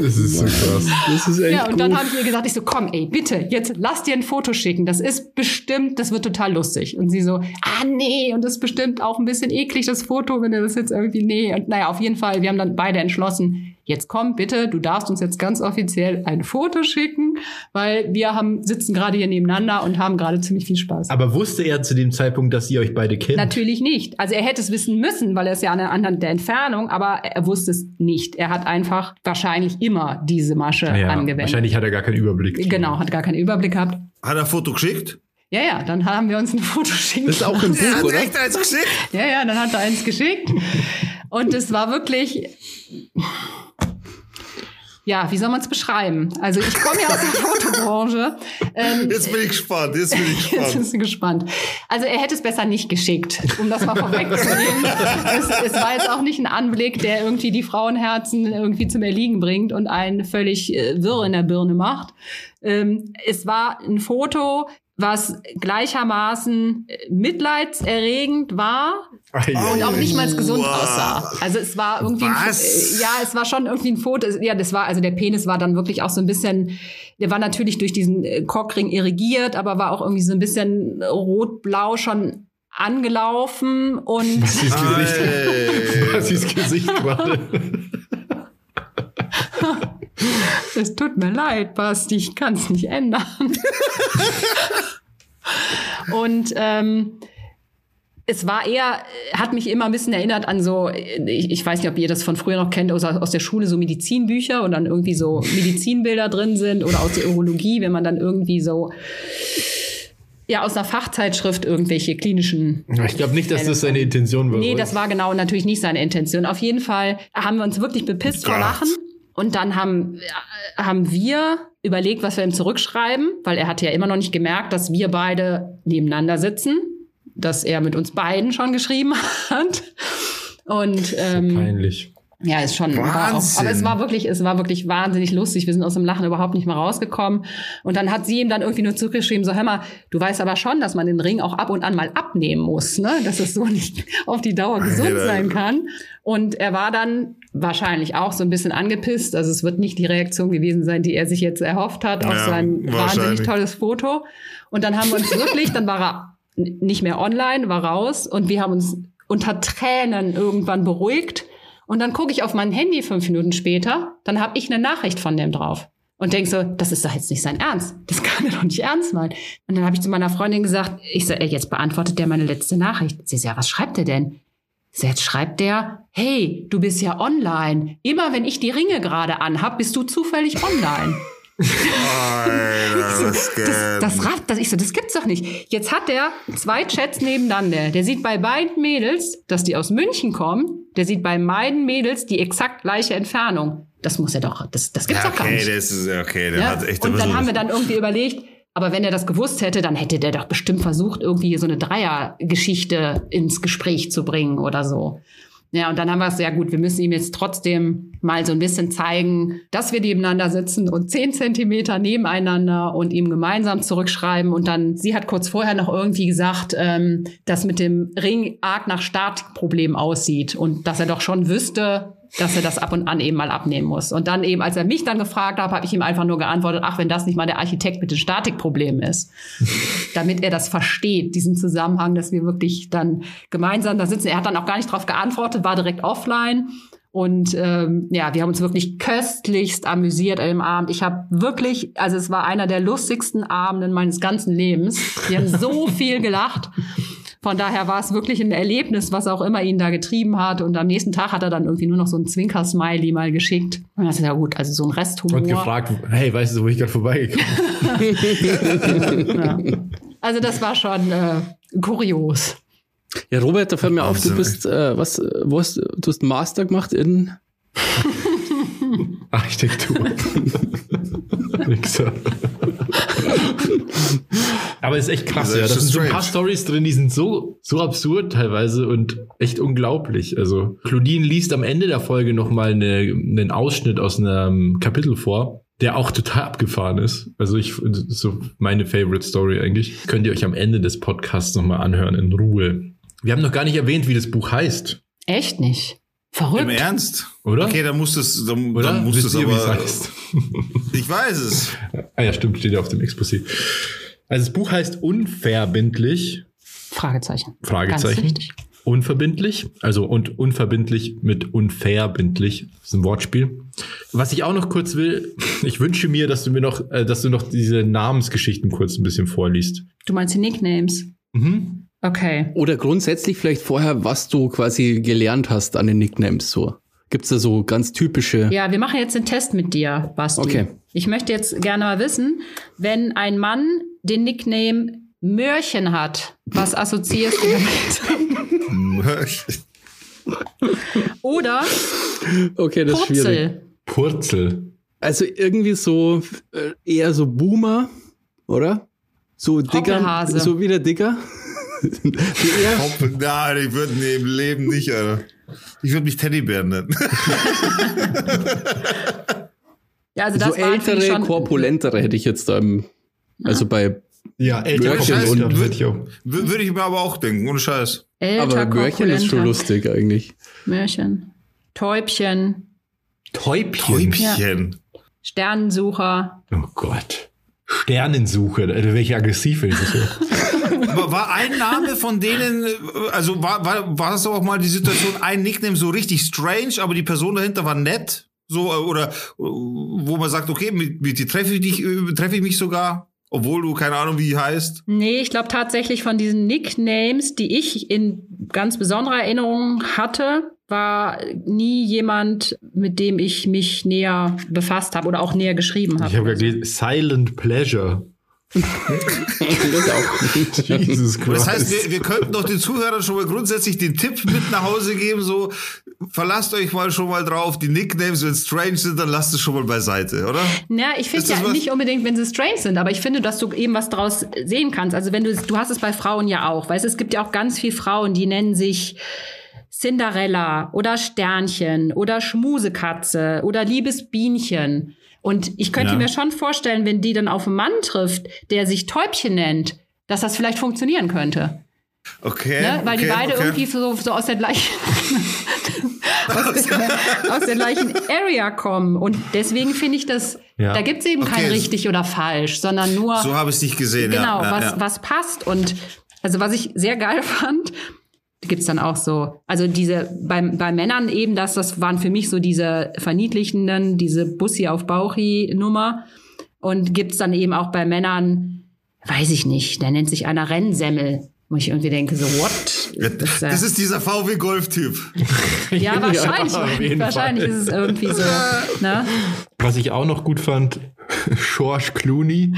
Das ist so krass. Das ist echt Ja, und dann habe ich ihr gesagt, ich so, komm, ey, bitte, jetzt lass dir ein Foto schicken. Das ist bestimmt, das wird total lustig. Und sie so, ah, nee, und das ist bestimmt auch ein bisschen eklig, das Foto, wenn du das jetzt irgendwie, nee. Und naja, auf jeden Fall, wir haben dann beide entschlossen, jetzt komm bitte, du darfst uns jetzt ganz offiziell ein Foto schicken, weil wir haben, sitzen gerade hier nebeneinander und haben gerade ziemlich viel Spaß. Aber wusste er zu dem Zeitpunkt, dass ihr euch beide kennt? Natürlich nicht. Also er hätte es wissen müssen, weil er ist ja an der anderen der Entfernung, aber er wusste es nicht. Er hat einfach wahrscheinlich immer diese Masche ja, angewendet. Wahrscheinlich hat er gar keinen Überblick. Genau, hat gar keinen Überblick gehabt. Hat er ein Foto geschickt? Ja, ja, dann haben wir uns ein Foto schicken. Das ist auch im Er Buch, hat oder? echt eins geschickt? Ja, ja, dann hat er eins geschickt. Und es war wirklich. Ja, wie soll man es beschreiben? Also ich komme ja aus der Fotobranche. Ähm, Jetzt bin ich gespannt, jetzt bin ich Jetzt gespannt. bist du gespannt. Also er hätte es besser nicht geschickt, um das mal vorwegzunehmen. es, es war jetzt auch nicht ein Anblick, der irgendwie die Frauenherzen irgendwie zum Erliegen bringt und einen völlig äh, wirr in der Birne macht. Ähm, es war ein Foto, was gleichermaßen äh, mitleidserregend war und auch nicht mal gesund Wow. aussah. Also es war irgendwie, ein, Was? ja, es war schon irgendwie ein Foto. Ja, das war, also der Penis war dann wirklich auch so ein bisschen, der war natürlich durch diesen äh, Cockring irrigiert, aber war auch irgendwie so ein bisschen rot-blau schon angelaufen und Was ist Gesicht? Was ist Gesicht? es tut mir leid, Basti, ich kann es nicht ändern. und ähm, es war eher, hat mich immer ein bisschen erinnert an so, ich, ich weiß nicht, ob ihr das von früher noch kennt, aus, aus der Schule, so Medizinbücher und dann irgendwie so Medizinbilder drin sind oder aus der Urologie, wenn man dann irgendwie so, ja, aus einer Fachzeitschrift irgendwelche klinischen Ich glaube nicht, dass das seine Intention war. Nee, das war genau natürlich nicht seine Intention. Auf jeden Fall haben wir uns wirklich bepisst vor. Lachen. Und dann haben, äh, haben wir überlegt, was wir ihm zurückschreiben, weil er hatte ja immer noch nicht gemerkt, dass wir beide nebeneinander sitzen, dass er mit uns beiden schon geschrieben hat. Und ähm, Peinlich. Ja, ist schon. Auch, Wahnsinn. aber es war wirklich, es war wirklich wahnsinnig lustig. Wir sind aus dem Lachen überhaupt nicht mehr rausgekommen. Und dann hat sie ihm dann irgendwie nur zurückgeschrieben, so, hör mal, du weißt aber schon, dass man den Ring auch ab und an mal abnehmen muss, ne? Dass es so nicht auf die Dauer gesund sein kann. Und er war dann wahrscheinlich auch so ein bisschen angepisst. Also es wird nicht die Reaktion gewesen sein, die er sich jetzt erhofft hat auf Ja, sein wahnsinnig tolles Foto. Und dann haben wir uns wirklich, dann war er nicht mehr online, war raus und wir haben uns unter Tränen irgendwann beruhigt. Und dann gucke ich auf mein Handy fünf Minuten später, dann habe ich eine Nachricht von dem drauf. Und denk so, das ist doch jetzt nicht sein Ernst. Das kann er doch nicht ernst meinen. Und dann habe ich zu meiner Freundin gesagt, ich so, ey, jetzt beantwortet der meine letzte Nachricht. Sie so, ja, was schreibt er denn? So, Jetzt schreibt der, hey, du bist ja online. Immer wenn ich die Ringe gerade anhab, bist du zufällig online. Alter, das Das, das, rafft- das, ich so, das gibt's doch nicht. Jetzt hat der zwei Chats nebeneinander. Der sieht bei beiden Mädels, dass die aus München kommen. Der sieht bei beiden Mädels die exakt gleiche Entfernung. Das muss er doch, das, das gibt's ja, doch gar okay, nicht. das ist okay, der Ja? hat echt Und dann haben wir dann irgendwie überlegt, aber wenn er das gewusst hätte, dann hätte der doch bestimmt versucht, irgendwie so eine Dreiergeschichte ins Gespräch zu bringen oder so. Ja, und dann haben wir es, ja gut, wir müssen ihm jetzt trotzdem mal so ein bisschen zeigen, dass wir nebeneinander sitzen und zehn Zentimeter nebeneinander und ihm gemeinsam zurückschreiben. Und dann, sie hat kurz vorher noch irgendwie gesagt, ähm, dass mit dem Ring arg nach Startproblem aussieht und dass er doch schon wüsste, dass er das ab und an eben mal abnehmen muss. Und dann eben, als er mich dann gefragt hat, habe ich ihm einfach nur geantwortet, ach, wenn das nicht mal der Architekt mit den Statikproblemen ist. Damit er das versteht, diesen Zusammenhang, dass wir wirklich dann gemeinsam da sitzen. Er hat dann auch gar nicht drauf geantwortet, war direkt offline. Und ähm, ja, wir haben uns wirklich köstlichst amüsiert an dem Abend. Ich habe wirklich, also es war einer der lustigsten Abenden meines ganzen Lebens. Wir haben so viel gelacht. Von daher war es wirklich ein Erlebnis, was auch immer ihn da getrieben hat. Und am nächsten Tag hat er dann irgendwie nur noch so ein Zwinker-Smiley mal geschickt. Und das ist ja gut, also so ein Resthumor. Und gefragt, hey, weißt du, wo ich gerade vorbeigekommen bin? Ja. Also das war schon äh, kurios. Ja, Robert, da fällt mir auf, du bist, äh, was, wo hast, du hast einen Master gemacht in, Architektur. Wichser. Aber es ist echt krass, ja. Da sind so ein paar Stories drin, die sind so, so absurd teilweise und echt unglaublich. Also, Claudine liest am Ende der Folge nochmal eine, einen Ausschnitt aus einem Kapitel vor, der auch total abgefahren ist. Also, ich, so meine Favorite Story eigentlich. Könnt ihr euch am Ende des Podcasts nochmal anhören in Ruhe. Wir haben noch gar nicht erwähnt, wie das Buch heißt, Echt nicht. Im Verrückt. Ernst? oder? Okay, dann muss es, dann, oder? dann muss es aber. heißt? Ich weiß es. Ah ja, stimmt, steht ja auf dem Exposé. Also das Buch heißt Unverbindlich, Fragezeichen. Ganz Fragezeichen. richtig. unverbindlich, also und unverbindlich mit unverbindlich. Das ist ein Wortspiel. Was ich auch noch kurz will, ich wünsche mir, dass du mir noch, äh, dass du noch diese Namensgeschichten kurz ein bisschen vorliest. Du meinst die Nicknames? Mhm. Okay. Oder grundsätzlich vielleicht vorher, was du quasi gelernt hast an den Nicknames so. Gibt's da so ganz typische? Ja, wir machen jetzt einen Test mit dir, Basti. Okay. Ich möchte jetzt gerne mal wissen, wenn ein Mann den Nickname Mörchen hat, was assoziierst du damit? Oder Okay, das ist schwierig. Purzel. Purzel. Also irgendwie so äh, eher so Boomer, oder? So Hoppelhase. so wie der Digger. So Nein, ich würde nee, im Leben nicht, Alter. Ich würde mich Teddybär nennen. Ja, also so das mich ältere, schon korpulentere hätte ich jetzt da im, also bei, Ja, ältere Komponente, und- Würde ich mir aber auch denken, ohne Scheiß. älter, aber Mörchen ist schon lustig eigentlich. Mörchen. Täubchen, Täubchen. Täubchen. Sternensucher. Oh Gott. Sternensuche. Da wäre ich aggressiv, wenn ich das höre. War, ein Name von denen, also war, war, war es auch mal die Situation, ein Nickname so richtig strange, aber die Person dahinter war nett? So, äh, oder äh, wo man sagt, okay, mit, mit dir treffe ich dich, äh, treffe ich mich sogar, obwohl du keine Ahnung, wie heißt. Nee, ich glaube tatsächlich von diesen Nicknames, die ich in ganz besonderer Erinnerung hatte, war nie jemand, mit dem ich mich näher befasst habe oder auch näher geschrieben habe. Ich habe gelesen, Silent Pleasure. das auch. Jesus Christ. Das heißt, wir, wir könnten doch den Zuhörern schon mal grundsätzlich den Tipp mit nach Hause geben, so, verlasst euch mal schon mal drauf, die Nicknames, wenn strange sind, dann lasst es schon mal beiseite, oder? Na, ich finde ja was- nicht unbedingt, wenn sie strange sind, aber ich finde, dass du eben was draus sehen kannst. Also wenn du, du hast es bei Frauen ja auch, weißt du, es gibt ja auch ganz viele Frauen, die nennen sich Cinderella oder Sternchen oder Schmusekatze oder liebes Bienchen. Und ich könnte Ja. mir schon vorstellen, wenn die dann auf einen Mann trifft, der sich Täubchen nennt, dass das vielleicht funktionieren könnte. Okay. Ne? Weil die okay, beide okay. irgendwie so, so aus der gleichen aus, der, aus der gleichen Area kommen. Und deswegen finde ich das, Ja. da gibt es eben kein Okay. richtig oder falsch, sondern nur So habe ich es nicht gesehen, genau, ja. was, was passt. Und also was ich sehr geil fand, gibt es dann auch so, also diese bei, bei Männern eben, das, das waren für mich so diese verniedlichenden, diese Bussi auf Bauchi-Nummer. Und gibt es dann eben auch bei Männern, weiß ich nicht, der nennt sich einer Rennsemmel. Wo ich irgendwie denke, so, what? Das, äh, Das ist dieser VW-Golf-Typ. ja, wahrscheinlich. jeden wahrscheinlich Fall. ist es irgendwie so. Ne? Was ich auch noch gut fand, George Clooney.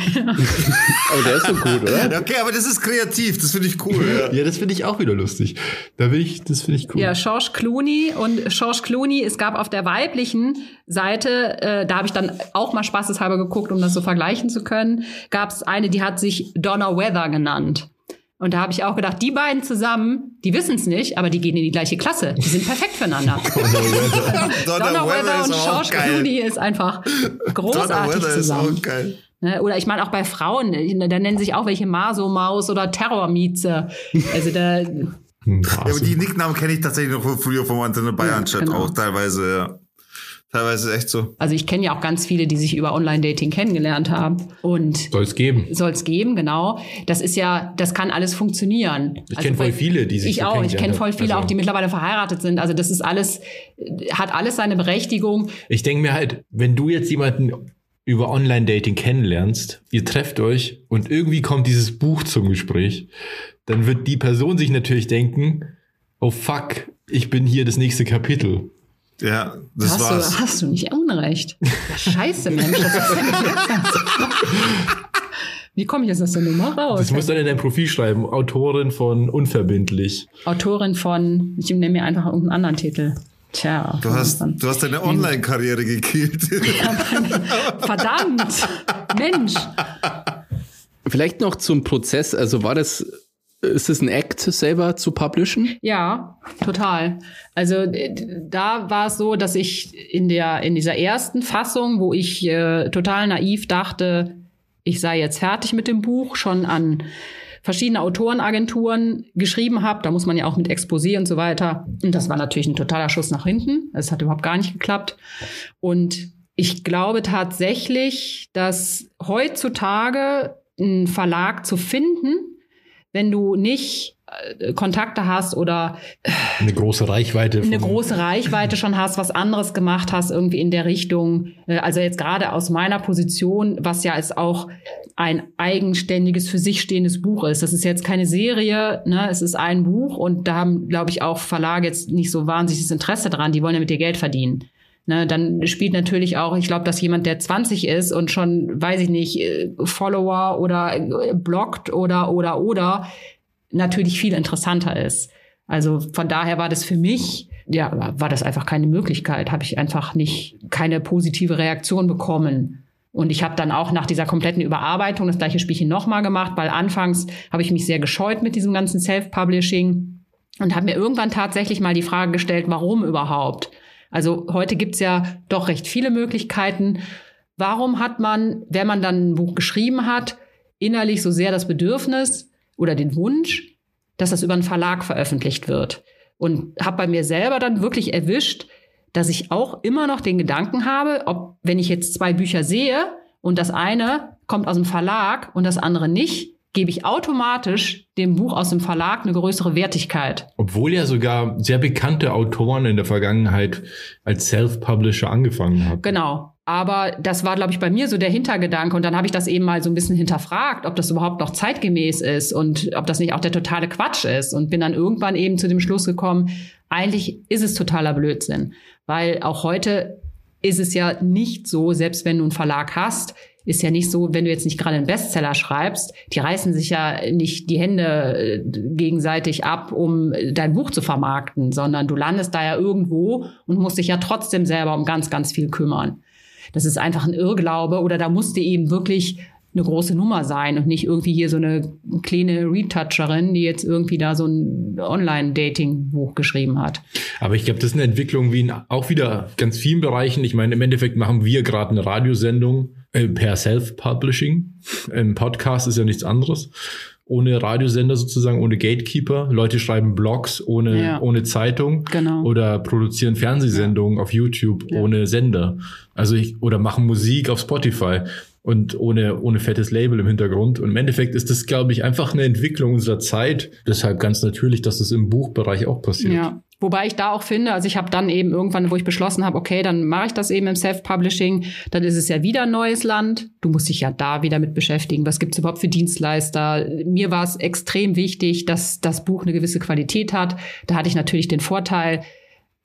Aber der ist so gut, oder? Okay, aber das ist kreativ, das finde ich cool. Ja. Ja, das finde ich auch wieder lustig. Da will ich, das finde ich cool. Ja, George Clooney und George Clooney, es gab auf der weiblichen Seite, äh, da habe ich dann auch mal spaßeshalber geguckt, um das so vergleichen zu können, gab es eine, die hat sich Donna Weather genannt. Und da habe ich auch gedacht, die beiden zusammen, die wissen es nicht, aber die gehen in die gleiche Klasse. Die sind perfekt füreinander. Donna Weather und George. Clooney ist einfach großartig zusammen. auch geil. Ne? Oder ich meine auch bei Frauen, ne, da nennen sich auch welche Maso-Maus oder Terrormieze. Also da, Ja, aber die Nicknamen kenne ich tatsächlich noch von früher vom Antenne Bayern-Chat genau. auch teilweise, ja. Teilweise echt so. also ich kenne ja auch ganz viele, die sich über Online-Dating kennengelernt haben. Und Soll es geben. soll es geben, genau. Das ist ja, das kann alles funktionieren. Ich kenn voll weil- viele, die sich Ich so auch. Ich kenne voll viele Also- auch, die mittlerweile verheiratet sind. Also das ist alles, hat alles seine Berechtigung. Ich denke mir halt, wenn du jetzt jemanden über Online-Dating kennenlernst, ihr trefft euch und irgendwie kommt dieses Buch zum Gespräch, dann wird die Person sich natürlich denken, oh fuck, ich bin hier das nächste Kapitel. Ja, das hast, war's. Du, hast du nicht Unrecht. Scheiße, Mensch. Das ist ja Wie komme ich jetzt aus der Nummer raus? Das musst du dann in dein Profil schreiben, Autorin von Unverbindlich. Autorin von, ich nehme mir einfach irgendeinen anderen Titel. Tja. Du hast, du hast deine Online-Karriere gekillt. Verdammt! Mensch! Vielleicht noch zum Prozess. Also war das, ist das ein Act selber zu publishen? Ja, total. Also da war es so, dass ich in der in dieser ersten Fassung, wo ich äh, total naiv dachte, ich sei jetzt fertig mit dem Buch, schon an verschiedene Autorenagenturen geschrieben habe. Da muss man ja auch mit Exposé und so weiter. Und das war natürlich ein totaler Schuss nach hinten. Es hat überhaupt gar nicht geklappt. Und ich glaube tatsächlich, dass heutzutage ein Verlag zu finden, wenn du nicht äh, Kontakte hast oder eine große Reichweite. Eine große Reichweite schon hast, was anderes gemacht hast, irgendwie in der Richtung. Äh, also jetzt gerade aus meiner Position, was ja ist auch ein eigenständiges, für sich stehendes Buch ist. Das ist jetzt keine Serie, ne? es ist ein Buch und da haben, glaube ich, auch Verlage jetzt nicht so wahnsinniges Interesse dran. Die wollen ja mit dir Geld verdienen. Ne, dann spielt natürlich auch, ich glaube, dass jemand, der 20 ist und schon, weiß ich nicht, äh, Follower oder äh, bloggt oder oder oder natürlich viel interessanter ist. Also von daher war das für mich, ja, war das einfach keine Möglichkeit, habe ich einfach nicht keine positive Reaktion bekommen. Und ich habe dann auch nach dieser kompletten Überarbeitung das gleiche Spielchen nochmal gemacht, weil anfangs habe ich mich sehr gescheut mit diesem ganzen Self-Publishing und habe mir irgendwann tatsächlich mal die Frage gestellt, warum überhaupt? Also heute gibt's ja doch recht viele Möglichkeiten. Warum hat man, wenn man dann ein Buch geschrieben hat, innerlich so sehr das Bedürfnis oder den Wunsch, dass das über einen Verlag veröffentlicht wird? Und habe bei mir selber dann wirklich erwischt, dass ich auch immer noch den Gedanken habe, ob wenn ich jetzt zwei Bücher sehe und das eine kommt aus dem Verlag und das andere nicht, gebe ich automatisch dem Buch aus dem Verlag eine größere Wertigkeit. Obwohl ja sogar sehr bekannte Autoren in der Vergangenheit als Self-Publisher angefangen haben. Genau. Aber das war, glaube ich, bei mir so der Hintergedanke. Und dann habe ich das eben mal so ein bisschen hinterfragt, ob das überhaupt noch zeitgemäß ist und ob das nicht auch der totale Quatsch ist. Und bin dann irgendwann eben zu dem Schluss gekommen, eigentlich ist es totaler Blödsinn. Weil auch heute ist es ja nicht so, selbst wenn du einen Verlag hast, ist ja nicht so, wenn du jetzt nicht gerade einen Bestseller schreibst, die reißen sich ja nicht die Hände äh, gegenseitig ab, um dein Buch zu vermarkten, sondern du landest da ja irgendwo und musst dich ja trotzdem selber um ganz, ganz viel kümmern. Das ist einfach ein Irrglaube oder da musst du eben wirklich eine große Nummer sein und nicht irgendwie hier so eine kleine Retoucherin, die jetzt irgendwie da so ein Online-Dating-Buch geschrieben hat. Aber ich glaube, das ist eine Entwicklung wie in auch wieder ganz vielen Bereichen. Ich meine, im Endeffekt machen wir gerade eine Radiosendung äh, per Self-Publishing. Ein Podcast ist ja nichts anderes. Ohne Radiosender sozusagen, ohne Gatekeeper. Leute schreiben Blogs ohne, ja. ohne Zeitung. Genau. Oder produzieren Fernsehsendungen ja. auf YouTube ja. ohne Sender. Also ich, oder machen Musik auf Spotify und ohne, ohne fettes Label im Hintergrund. Und im Endeffekt ist das, glaube ich, einfach eine Entwicklung unserer Zeit. Deshalb ganz natürlich, dass das im Buchbereich auch passiert. Ja, Wobei ich da auch finde, also ich habe dann eben irgendwann, wo ich beschlossen habe, okay, dann mache ich das eben im Self-Publishing, dann ist es ja wieder ein neues Land. Du musst dich ja da wieder mit beschäftigen. Was gibt's überhaupt für Dienstleister? Mir war es extrem wichtig, dass das Buch eine gewisse Qualität hat. Da hatte ich natürlich den Vorteil,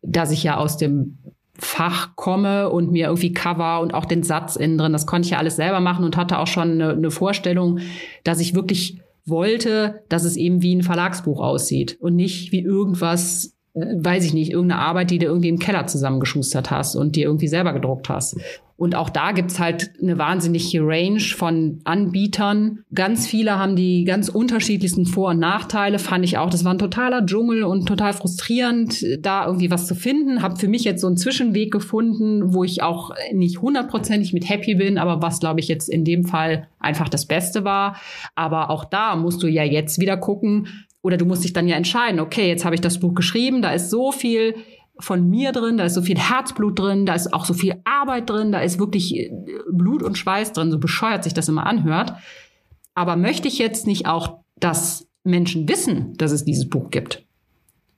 dass ich ja aus dem Fach komme und mir irgendwie Cover und auch den Satz innen drin, das konnte ich ja alles selber machen und hatte auch schon eine, eine Vorstellung, dass ich wirklich wollte, dass es eben wie ein Verlagsbuch aussieht und nicht wie irgendwas weiß ich nicht, irgendeine Arbeit, die du irgendwie im Keller zusammengeschustert hast und dir irgendwie selber gedruckt hast. Und auch da gibt's halt eine wahnsinnige Range von Anbietern. Ganz viele haben die ganz unterschiedlichsten Vor- und Nachteile, fand ich auch. Das war ein totaler Dschungel und total frustrierend, da irgendwie was zu finden. Hab für mich jetzt so einen Zwischenweg gefunden, wo ich auch nicht hundertprozentig mit happy bin, aber was, glaube ich, jetzt in dem Fall einfach das Beste war. Aber auch da musst du ja jetzt wieder gucken, oder du musst dich dann ja entscheiden, okay, jetzt habe ich das Buch geschrieben, da ist so viel von mir drin, da ist so viel Herzblut drin, da ist auch so viel Arbeit drin, da ist wirklich äh, Blut und Schweiß drin, so bescheuert sich das immer anhört. Aber möchte ich jetzt nicht auch, dass Menschen wissen, dass es dieses Buch gibt?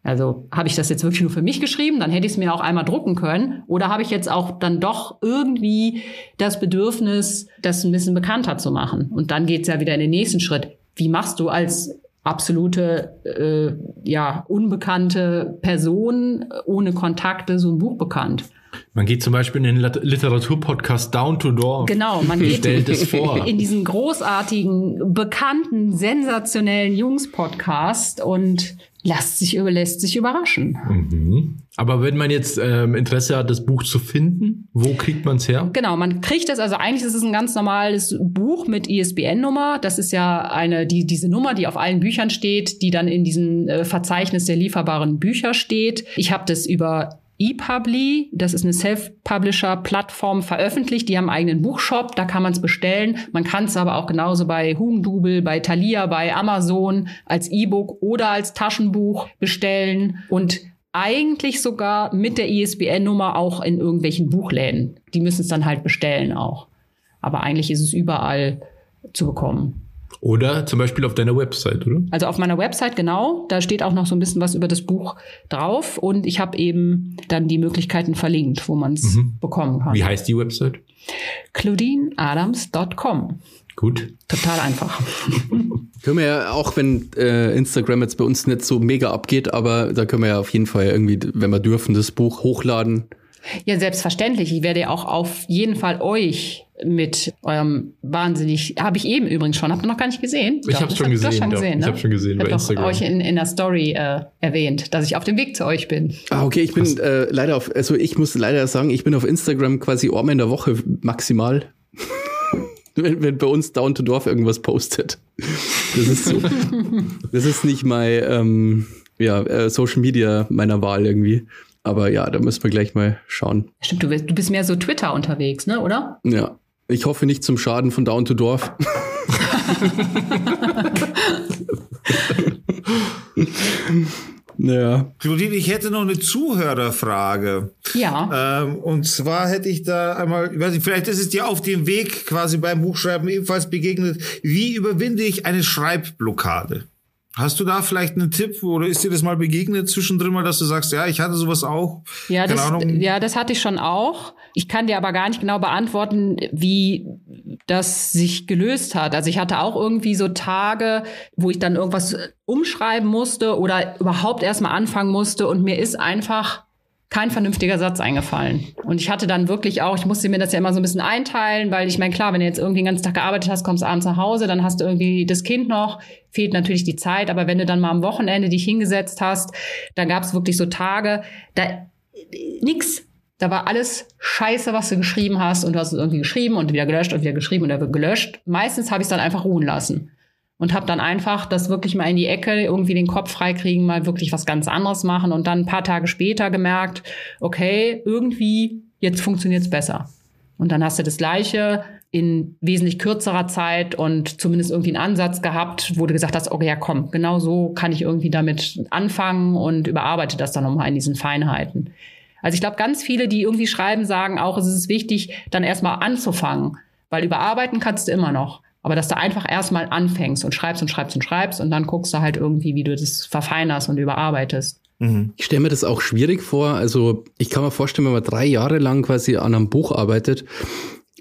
Also habe ich das jetzt wirklich nur für mich geschrieben, dann hätte ich es mir auch einmal drucken können. Oder habe ich jetzt auch dann doch irgendwie das Bedürfnis, das ein bisschen bekannter zu machen? Und dann geht's ja wieder in den nächsten Schritt. Wie machst du als absolute, äh, ja, unbekannte Person ohne Kontakte so ein Buch bekannt. Man geht zum Beispiel in den Literaturpodcast Down to Door. Genau, man geht stellt es vor. in diesen großartigen, bekannten, sensationellen Jungs-Podcast und lässt sich, lässt sich überraschen. Mhm. Aber wenn man jetzt ähm, Interesse hat, das Buch zu finden, wo kriegt man es her? Genau, man kriegt es, also eigentlich ist es ein ganz normales Buch mit ISBN-Nummer. Das ist ja eine, die, diese Nummer, die auf allen Büchern steht, die dann in diesem äh, Verzeichnis der lieferbaren Bücher steht. Ich habe das über ePubli, das ist eine Self-Publisher-Plattform, veröffentlicht. Die haben einen eigenen Buchshop, da kann man es bestellen. Man kann es aber auch genauso bei Hugendubel, bei Thalia, bei Amazon als E-Book oder als Taschenbuch bestellen und eigentlich sogar mit der ISBN-Nummer auch in irgendwelchen Buchläden. Die müssen es dann halt bestellen auch. Aber eigentlich ist es überall zu bekommen. Oder zum Beispiel auf deiner Website, oder? Also auf meiner Website genau, da steht auch noch so ein bisschen was über das Buch drauf und ich habe eben dann die Möglichkeiten verlinkt, wo man es bekommen kann. Wie heißt die Website? ClaudineAdams.com. Gut. Total einfach. Können wir ja, auch wenn äh, Instagram jetzt bei uns nicht so mega abgeht, aber da können wir ja auf jeden Fall irgendwie, wenn wir dürfen, das Buch hochladen. Ja, selbstverständlich. Ich werde ja auch auf jeden Fall euch mit eurem wahnsinnig, habe ich eben übrigens schon, habt ihr noch gar nicht gesehen? Ich hab's schon gesehen, Schon gesehen Ich ne? hab's schon gesehen hab bei Instagram. euch in, in der Story äh, erwähnt, dass ich auf dem Weg zu euch bin. Ah, okay, ich bin äh, leider auf, also ich muss leider sagen, ich bin auf Instagram quasi einmal in der Woche maximal. wenn, wenn bei uns Down to Dorf irgendwas postet. Das ist so. das ist nicht mein ähm, ja, äh, Social Media meiner Wahl irgendwie. Aber ja, da müssen wir gleich mal schauen. Stimmt, du bist, du bist mehr so Twitter unterwegs, ne, oder? Ja. Ich hoffe nicht zum Schaden von Down to Dorf. naja. Claudine, ich hätte noch eine Zuhörerfrage. Ja. Ähm, und zwar hätte ich da einmal, ich weiß nicht, vielleicht ist es dir auf dem Weg quasi beim Buchschreiben ebenfalls begegnet. Wie überwinde ich eine Schreibblockade? Hast du da vielleicht einen Tipp oder ist dir das mal begegnet zwischendrin mal, dass du sagst, ja, ich hatte sowas auch? Ja das, ja, das hatte ich schon auch. Ich kann dir aber gar nicht genau beantworten, wie das sich gelöst hat. Also ich hatte auch irgendwie so Tage, wo ich dann irgendwas umschreiben musste oder überhaupt erstmal anfangen musste und mir ist einfach kein vernünftiger Satz eingefallen. Und ich hatte dann wirklich auch, ich musste mir das ja immer so ein bisschen einteilen, weil ich meine, klar, wenn du jetzt irgendwie den ganzen Tag gearbeitet hast, kommst abends nach Hause, dann hast du irgendwie das Kind noch, fehlt natürlich die Zeit, aber wenn du dann mal am Wochenende dich hingesetzt hast, dann gab es wirklich so Tage, da nix. Da war alles scheiße, was du geschrieben hast und du hast es irgendwie geschrieben und wieder gelöscht und wieder geschrieben und wieder gelöscht. Meistens habe ich es dann einfach ruhen lassen und habe dann einfach das wirklich mal in die Ecke, irgendwie den Kopf freikriegen, mal wirklich was ganz anderes machen und dann ein paar Tage später gemerkt, okay, irgendwie jetzt funktioniert's besser. Und dann hast du das Gleiche in wesentlich kürzerer Zeit und zumindest irgendwie einen Ansatz gehabt, wo du gesagt hast, okay, ja komm, genau so kann ich irgendwie damit anfangen und überarbeite das dann nochmal in diesen Feinheiten. Also ich glaube, ganz viele, die irgendwie schreiben, sagen auch, es ist wichtig, dann erstmal anzufangen, weil überarbeiten kannst du immer noch. Aber dass du einfach erstmal anfängst und schreibst und schreibst und schreibst und dann guckst du halt irgendwie, wie du das verfeinerst und überarbeitest. Ich stelle mir das auch schwierig vor. Also ich kann mir vorstellen, wenn man drei Jahre lang quasi an einem Buch arbeitet,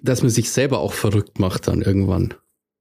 dass man sich selber auch verrückt macht dann irgendwann.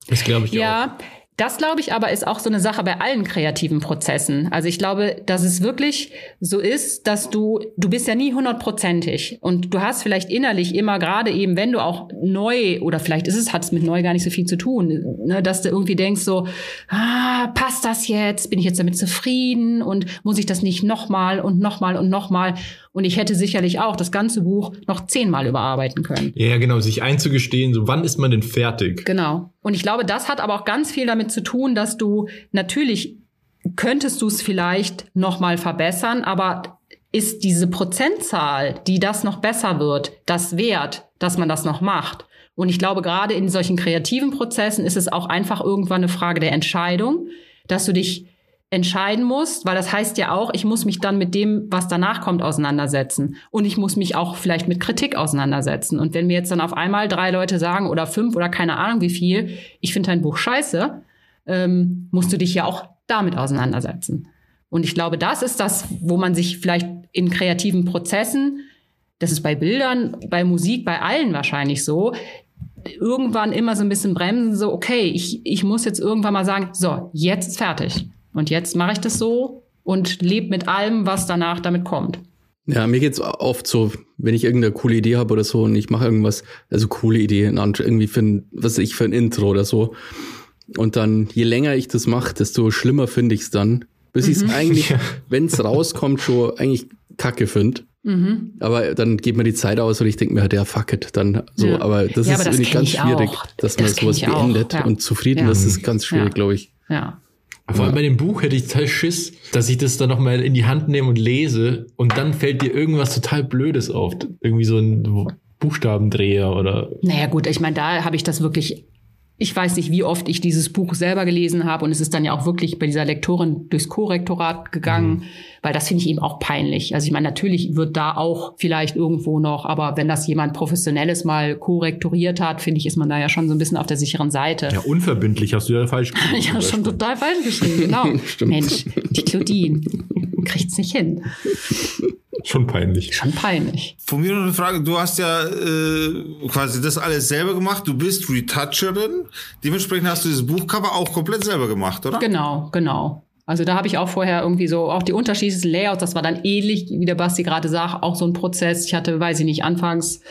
Das glaube ich auch. Ja, das glaube ich aber ist auch so eine Sache bei allen kreativen Prozessen. Also ich glaube, dass es wirklich so ist, dass du, du bist ja nie hundertprozentig und du hast vielleicht innerlich immer gerade eben, wenn du auch neu oder vielleicht ist es, hat es mit neu gar nicht so viel zu tun, ne, dass du irgendwie denkst so, ah, passt das jetzt? Bin ich jetzt damit zufrieden und muss ich das nicht nochmal und nochmal und nochmal? Und ich hätte sicherlich auch das ganze Buch noch zehnmal überarbeiten können. Ja, genau, sich einzugestehen, so wann ist man denn fertig? Genau. Und ich glaube, das hat aber auch ganz viel damit zu tun, dass du natürlich könntest du es vielleicht noch mal verbessern, aber ist diese Prozentzahl, die das noch besser wird, das wert, dass man das noch macht? Und ich glaube, gerade in solchen kreativen Prozessen ist es auch einfach irgendwann eine Frage der Entscheidung, dass du dich entscheiden musst, weil das heißt ja auch, ich muss mich dann mit dem, was danach kommt, auseinandersetzen. Und ich muss mich auch vielleicht mit Kritik auseinandersetzen. Und wenn mir jetzt dann auf einmal drei Leute sagen oder fünf oder keine Ahnung wie viel, ich finde dein Buch scheiße, ähm, musst du dich ja auch damit auseinandersetzen. Und ich glaube, das ist das, wo man sich vielleicht in kreativen Prozessen, das ist bei Bildern, bei Musik, bei allen wahrscheinlich so, irgendwann immer so ein bisschen bremsen, so, okay, ich, ich muss jetzt irgendwann mal sagen, so, jetzt ist fertig. Und jetzt mache ich das so und lebe mit allem, was danach damit kommt. Ja, mir geht's oft so, wenn ich irgendeine coole Idee habe oder so und ich mache irgendwas, also coole Idee, irgendwie für ein, was ich, für ein Intro oder so. Und dann, je länger ich das mache, desto schlimmer finde ich's dann. Bis ich es eigentlich, wenn's rauskommt, schon eigentlich kacke finde. Aber dann geht mir die Zeit aus und ich denke mir halt, ja, fuck it, dann so. Ja. Aber das Ja, ist aber das ganz ich schwierig, auch. dass man Das kenn sowas ich auch, beendet ja. und zufrieden Ja. ist, ist ganz schwierig, Ja. glaube ich. Ja. Vor allem bei dem Buch hätte ich total Schiss, dass ich das dann nochmal in die Hand nehme und lese und dann fällt dir irgendwas total Blödes auf. Irgendwie so ein Buchstabendreher oder. Naja, gut, ich meine, da habe ich das wirklich ich weiß nicht, wie oft ich dieses Buch selber gelesen habe und es ist dann ja auch wirklich bei dieser Lektorin durchs Korrektorat gegangen, mhm. weil das finde ich eben auch peinlich. Also ich meine, natürlich wird da auch vielleicht irgendwo noch, aber wenn das jemand Professionelles mal korrektoriert hat, finde ich, ist man da ja schon so ein bisschen auf der sicheren Seite. Ja, unverbindlich hast du ja falsch geschrieben. ich habe schon total falsch geschrieben, genau. Mensch, die Claudine kriegt's nicht hin. Schon peinlich. Schon peinlich. Von mir noch eine Frage. Du hast ja äh, quasi das alles selber gemacht. Du bist Retoucherin. Dementsprechend hast du das Buchcover auch komplett selber gemacht, oder? Genau, genau. Also da habe ich auch vorher irgendwie so auch die unterschiedlichen Layouts. Das war dann ähnlich, wie der Basti gerade sagt, auch so ein Prozess. Ich hatte, weiß ich nicht, anfangs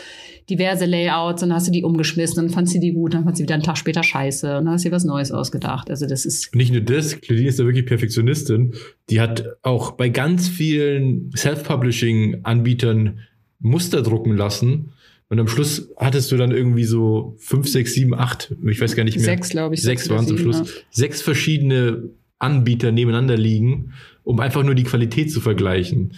diverse Layouts, dann hast du die umgeschmissen, dann fand sie die gut, dann fand sie wieder einen Tag später scheiße und dann hast du dir was Neues ausgedacht. Also das ist. Nicht nur das, Claudine ist ja wirklich Perfektionistin. Die hat auch bei ganz vielen Self-Publishing-Anbietern Muster drucken lassen. Und am Schluss hattest du dann irgendwie so fünf, sechs, sieben, acht, ich weiß gar nicht mehr. Sechs, glaube ich. Sechs waren zum Schluss. Ja. Sechs verschiedene Anbieter nebeneinander liegen, um einfach nur die Qualität zu vergleichen.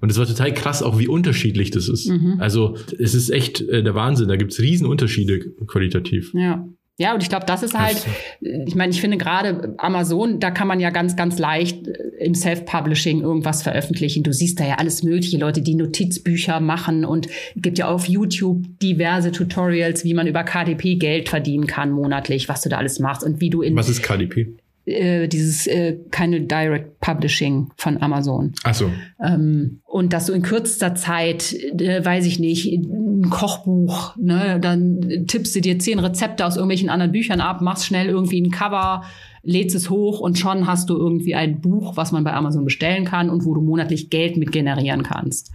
Und es war total krass, auch wie unterschiedlich das ist. Mhm. Also es ist echt äh, der Wahnsinn. Da gibt es Riesenunterschiede qualitativ. Ja. Ja, und ich glaube, das ist halt, ich meine, ich finde gerade Amazon, da kann man ja ganz, ganz leicht äh, im Self-Publishing irgendwas veröffentlichen. Du siehst da ja alles mögliche, Leute, die Notizbücher machen und gibt ja auf YouTube diverse Tutorials, wie man über KDP Geld verdienen kann monatlich, was du da alles machst und wie du in. Was ist KDP? Äh, dieses äh, keine Direct Publishing von Amazon. Ach so. Ähm, und dass du in kürzester Zeit, äh, weiß ich nicht, ein Kochbuch, ne, dann tippst du dir zehn Rezepte aus irgendwelchen anderen Büchern ab, machst schnell irgendwie ein Cover, lädst es hoch und schon hast du irgendwie ein Buch, was man bei Amazon bestellen kann und wo du monatlich Geld mit generieren kannst.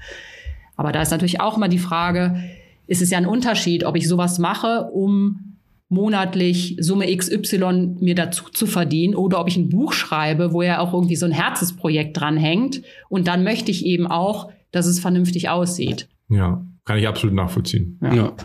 Aber da ist natürlich auch immer die Frage, ist es ja ein Unterschied, ob ich sowas mache, um monatlich Summe XY mir dazu zu verdienen oder ob ich ein Buch schreibe, wo ja auch irgendwie so ein Herzensprojekt dranhängt und dann möchte ich eben auch, dass es vernünftig aussieht. Ja, kann ich absolut nachvollziehen. ja. ja.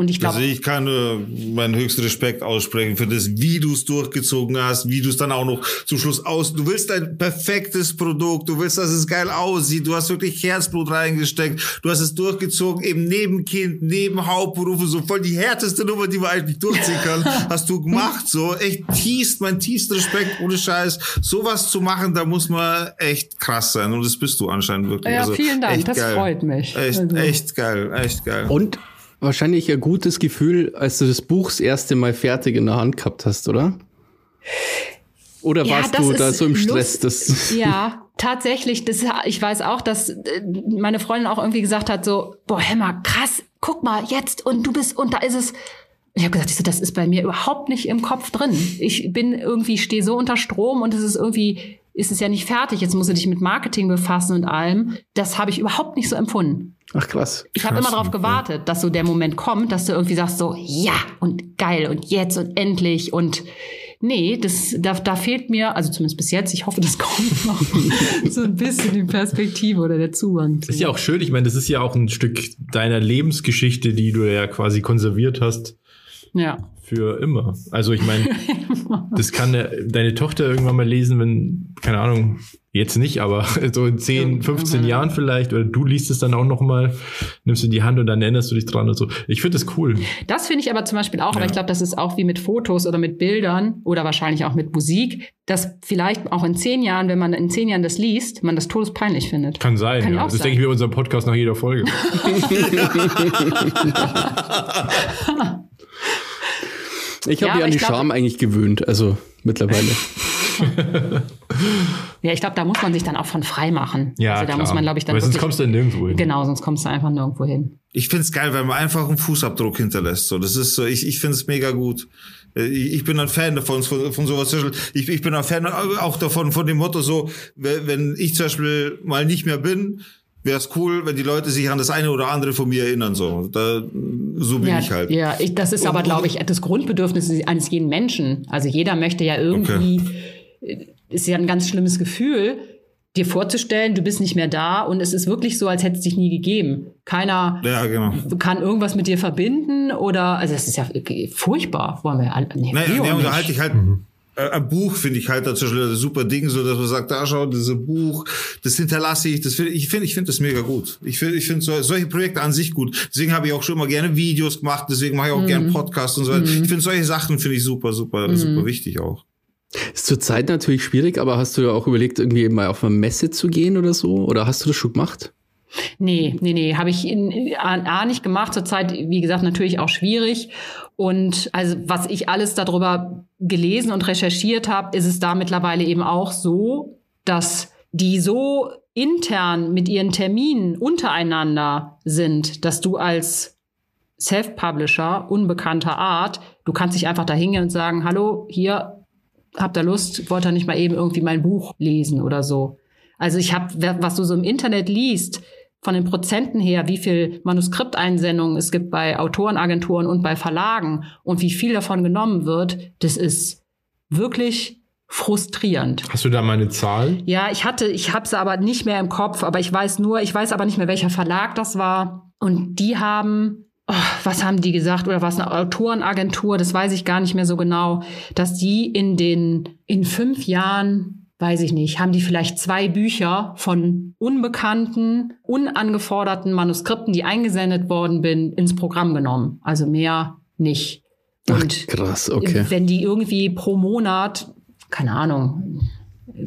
Und ich glaube. Also ich kann nur meinen höchsten Respekt aussprechen für das, wie du es durchgezogen hast, wie du es dann auch noch zum Schluss aus. Du willst ein perfektes Produkt, du willst, dass es geil aussieht, du hast wirklich Herzblut reingesteckt, du hast es durchgezogen, eben neben Kind, neben Hauptberufe, so voll die härteste Nummer, die man eigentlich durchziehen kann, hast du gemacht, so echt tiefst, mein tiefster Respekt, ohne Scheiß. Sowas zu machen, da muss man echt krass sein und das bist du anscheinend wirklich. Ja, also, vielen Dank, das geil. freut mich. Echt, also. echt geil, echt geil. Und wahrscheinlich ein gutes Gefühl, als du das Buch das erste Mal fertig in der Hand gehabt hast, oder? Oder ja, warst du da so im Stress? Das ja, tatsächlich. Das, ich weiß auch, dass äh, meine Freundin auch irgendwie gesagt hat, so, boah, Hämmer, krass, guck mal, jetzt und du bist, und da ist es. Ich habe gesagt, das ist bei mir überhaupt nicht im Kopf drin. Ich bin irgendwie, stehe so unter Strom und es ist irgendwie, ist es ja nicht fertig. Jetzt musst du dich mit Marketing befassen und allem. Das habe ich überhaupt nicht so empfunden. Ach krass. Ich habe immer darauf gewartet, dass so der Moment kommt, dass du irgendwie sagst so, ja und geil und jetzt und endlich und nee, das, da, da fehlt mir, also zumindest bis jetzt, ich hoffe, das kommt noch so ein bisschen die Perspektive oder der Zugang. Ist ja auch schön, ich meine, das ist ja auch ein Stück deiner Lebensgeschichte, die du ja quasi konserviert hast. Ja. Für immer. Also ich meine, das kann deine Tochter irgendwann mal lesen, wenn, keine Ahnung, Jetzt nicht, aber so in 10, 15 ja. Jahren vielleicht, oder du liest es dann auch noch mal, nimmst du die Hand und dann erinnerst du dich dran und so. Ich finde das cool. Das finde ich aber zum Beispiel auch, ja. aber ich glaube, das ist auch wie mit Fotos oder mit Bildern oder wahrscheinlich auch mit Musik, dass vielleicht auch in zehn Jahren, wenn man in zehn Jahren das liest, man das todespeinlich findet. Kann sein, Kann ja. Das sein. denke ich mir unserem Podcast nach jeder Folge. ich habe ja, mich an die glaub, Scham eigentlich gewöhnt, also mittlerweile. ja, ich glaube, da muss man sich dann auch von frei machen. Ja, also da klar. muss man, glaube ich, dann. Weil sonst kommst du nirgendwo hin. Genau, sonst kommst du einfach nirgendwo hin. Ich find's geil, wenn man einfach einen Fußabdruck hinterlässt. So, das ist so, ich, ich find's mega gut. Äh, ich bin ein Fan davon, von, von sowas. Ich, ich bin ein Fan auch davon, von dem Motto so, wenn ich zum Beispiel mal nicht mehr bin, wäre es cool, wenn die Leute sich an das eine oder andere von mir erinnern. So, da, so bin ja, ich halt. Ja, ich, das ist aber, glaube ich, das Grundbedürfnis eines jeden Menschen. Also jeder möchte ja irgendwie okay ist ja ein ganz schlimmes Gefühl, dir vorzustellen, du bist nicht mehr da und es ist wirklich so, als hätte es dich nie gegeben. Keiner ja, genau. kann irgendwas mit dir verbinden oder, also das ist ja furchtbar, wollen wir alle. Nee, naja, nee, unterhalte ich halt. Mhm äh, ein Buch finde ich halt dazu ein super Ding, so dass man sagt, da schau, dieses Buch, das hinterlasse ich, das find, ich finde, ich finde das mega gut. Ich finde, ich finde so, solche Projekte an sich gut. Deswegen habe ich auch schon immer gerne Videos gemacht, deswegen mache ich auch gerne Podcasts und so weiter. Ich finde solche Sachen finde ich super, super, super wichtig auch. Ist zur Zeit natürlich schwierig, aber hast du ja auch überlegt, irgendwie mal auf eine Messe zu gehen oder so? Oder hast du das schon gemacht? Nee, nee, nee, habe ich in, A, A nicht gemacht. Zurzeit, wie gesagt, natürlich auch schwierig. Und also was ich alles darüber gelesen und recherchiert habe, ist es da mittlerweile eben auch so, dass die so intern mit ihren Terminen untereinander sind, dass du als Self-Publisher unbekannter Art, du kannst dich einfach da hingehen und sagen, hallo, hier, habt ihr Lust, wollt ihr nicht mal eben irgendwie mein Buch lesen oder so. Also ich habe, was du so im Internet liest, von den Prozenten her, wie viel Manuskripteinsendungen es gibt bei Autorenagenturen und bei Verlagen und wie viel davon genommen wird, das ist wirklich frustrierend. Hast du da mal eine Zahl? Ja, ich hatte, ich habe sie aber nicht mehr im Kopf, aber ich weiß nur, ich weiß aber nicht mehr, welcher Verlag das war. Und die haben, oh, was haben die gesagt, oder was eine Autorenagentur, das weiß ich gar nicht mehr so genau, dass die in den, in fünf Jahren weiß ich nicht, haben die vielleicht zwei Bücher von unbekannten, unangeforderten Manuskripten, die eingesendet worden bin, ins Programm genommen. Also mehr nicht. Und Ach, krass, okay. Wenn die irgendwie pro Monat, keine Ahnung,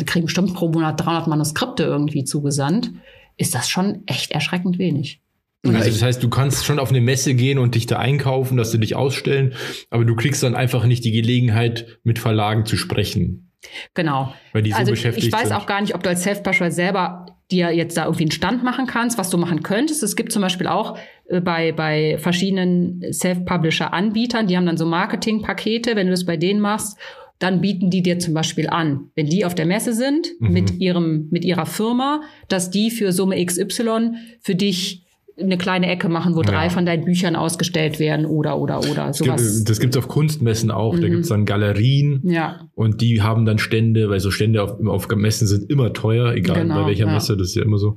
kriegen bestimmt pro Monat 300 Manuskripte irgendwie zugesandt, ist das schon echt erschreckend wenig. Also das heißt, du kannst schon auf eine Messe gehen und dich da einkaufen, dass sie dich ausstellen, aber du kriegst dann einfach nicht die Gelegenheit, mit Verlagen zu sprechen. Genau. Weil die so also beschäftigt ich weiß sind. auch gar nicht, ob du als Self-Publisher selber dir jetzt da irgendwie einen Stand machen kannst, was du machen könntest. Es gibt zum Beispiel auch äh, bei, bei verschiedenen Self-Publisher-Anbietern, die haben dann so Marketingpakete, wenn du das bei denen machst, dann bieten die dir zum Beispiel an, wenn die auf der Messe sind Mhm. mit ihrem, mit ihrer Firma, dass die für Summe XY für dich eine kleine Ecke machen, wo drei Ja. von deinen Büchern ausgestellt werden oder, oder, oder. Sowas. Das gibt's auf Kunstmessen auch. Da gibt's dann Galerien. Ja. Und die haben dann Stände, weil so Stände auf, auf Messen sind immer teuer, egal Genau, bei welcher ja. Messe, das ist ja immer so.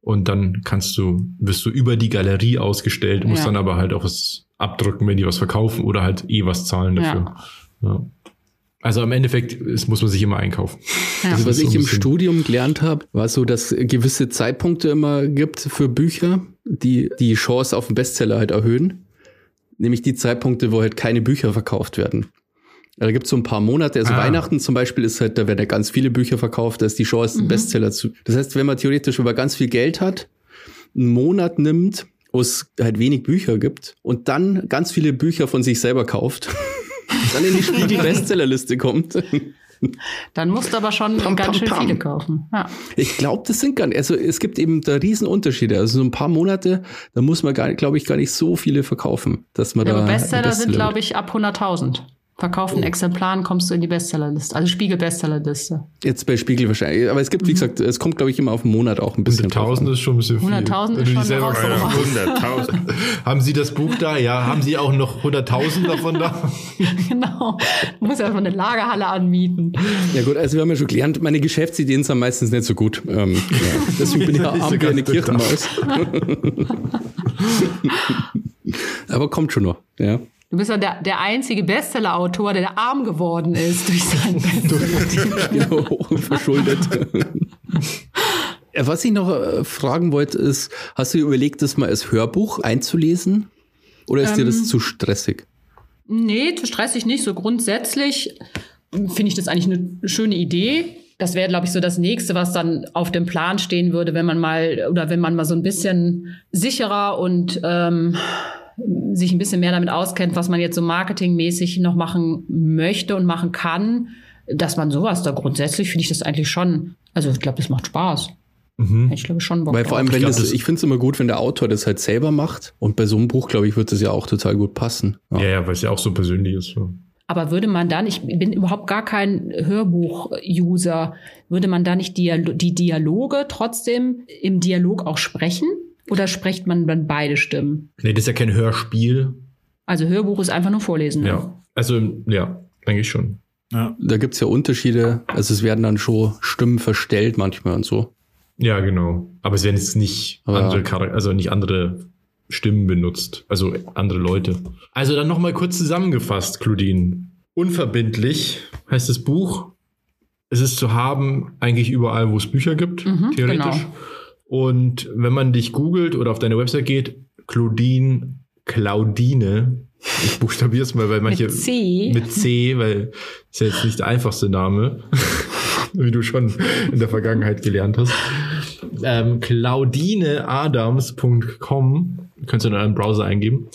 Und dann kannst du, wirst du über die Galerie ausgestellt, musst dann aber halt auch was abdrücken, wenn die was verkaufen oder halt eh was zahlen dafür. Ja. Also im Endeffekt es muss man sich immer einkaufen. Ja. Also was so ich im Studium gelernt habe, war so, dass es gewisse Zeitpunkte immer gibt für Bücher, die die Chance auf einen Bestseller halt erhöhen. Nämlich die Zeitpunkte, wo halt keine Bücher verkauft werden. Da gibt es so ein paar Monate, also Ah. Weihnachten zum Beispiel ist halt, da werden ja ganz viele Bücher verkauft, da ist die Chance, einen Bestseller zu. Das heißt, wenn man theoretisch über ganz viel Geld hat, einen Monat nimmt, wo es halt wenig Bücher gibt und dann ganz viele Bücher von sich selber kauft, dann in die Spiegel-Bestsellerliste kommt. Dann musst du aber schon Pam, ganz pam, schön pam. viele kaufen. Ja. Ich glaube, das sind gar nicht, also es gibt eben da Riesenunterschiede. Also so ein paar Monate, da muss man glaube ich, gar nicht so viele verkaufen, dass man Ja, da. aber einen Bestseller sind, Bestseller glaube ich, ab 100.000. Verkauften Exemplaren kommst du in die Bestsellerliste, also Spiegel-Bestsellerliste. Jetzt bei Spiegel wahrscheinlich. Aber es gibt, wie gesagt, es kommt, glaube ich, immer auf den Monat auch ein bisschen. drauf 100.000 an. ist schon ein bisschen viel. 100.000 Wenn ist du schon die selber. Hausnummer. 100.000. Haben Sie das Buch da? Ja. Haben Sie auch noch 100.000 davon da? genau. Du musst ja eine Lagerhalle anmieten. Ja gut, also wir haben ja schon gelernt, meine Geschäftsideen sind meistens nicht so gut. Ähm, ja. Deswegen bin ich ja arm wie eine. Kirchenmaus. Aber kommt schon noch, ja. Du bist ja der, der einzige Bestseller-Autor, der arm geworden ist durch seinen Bestseller. genau, verschuldet. Was ich noch äh, fragen wollte, ist, hast du dir überlegt, das mal als Hörbuch einzulesen? Oder ist dir Ähm. das zu stressig? Nee, zu stressig nicht. So grundsätzlich finde ich das eigentlich eine schöne Idee. Das wäre, glaube ich, so das nächste, was dann auf dem Plan stehen würde, wenn man mal oder wenn man mal so ein bisschen sicherer und ähm, sich ein bisschen mehr damit auskennt, was man jetzt so marketingmäßig noch machen möchte und machen kann, dass man sowas da grundsätzlich finde ich das eigentlich schon. Also ich glaube, das macht Spaß. Ich glaube schon Bock Weil vor allem, wenn das, das- ich finde es immer gut, wenn der Autor das halt selber macht. Und bei so einem Buch, glaube ich, wird das ja auch total gut passen. Ja. Ja, ja, weil es ja auch so persönlich ist. Aber würde man dann, ich bin überhaupt gar kein Hörbuch-User, würde man da nicht Dialo die Dialoge trotzdem im Dialog auch sprechen? Oder spricht man dann beide Stimmen? Nee, das ist ja kein Hörspiel. Also Hörbuch ist einfach nur Vorlesen. ne? Ja. Also, ja, denke ich schon. Ja. Da gibt's ja Unterschiede. Also es werden dann schon Stimmen verstellt manchmal und so. Ja, genau. Aber es werden jetzt nicht Aber- andere Charak also nicht andere Stimmen benutzt, also andere Leute. Also dann nochmal kurz zusammengefasst, Claudine. Unverbindlich heißt das Buch. Es ist zu haben eigentlich überall, wo es Bücher gibt, theoretisch. genau. Und wenn man dich googelt oder auf deine Website geht, Claudine, Claudine, ich buchstabiere es mal, weil manche C. mit C, weil ist ja jetzt nicht der einfachste Name, wie du schon in der Vergangenheit gelernt hast. Ähm, claudineadams.com könntest du in deinem Browser eingeben.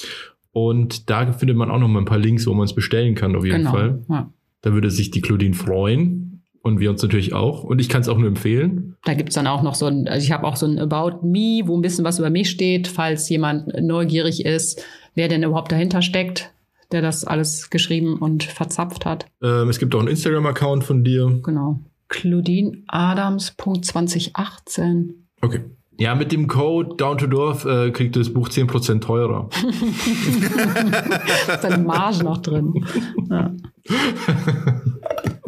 Und da findet man auch noch mal ein paar Links, wo man es bestellen kann, auf jeden Genau. Fall. Ja. Da würde sich die Claudine freuen. Und wir uns natürlich auch. Und ich kann es auch nur empfehlen. Da gibt's dann auch noch so ein, also ich habe auch so ein About Me, wo ein bisschen was über mich steht, falls jemand neugierig ist, wer denn überhaupt dahinter steckt, der das alles geschrieben und verzapft hat. Ähm, es gibt auch einen Instagram-Account von dir. Genau. ClaudineAdams.2018. Okay. Ja, mit dem Code Down to Dorf äh, kriegt das Buch 10% teurer. Ist eine Marge noch drin. Ja.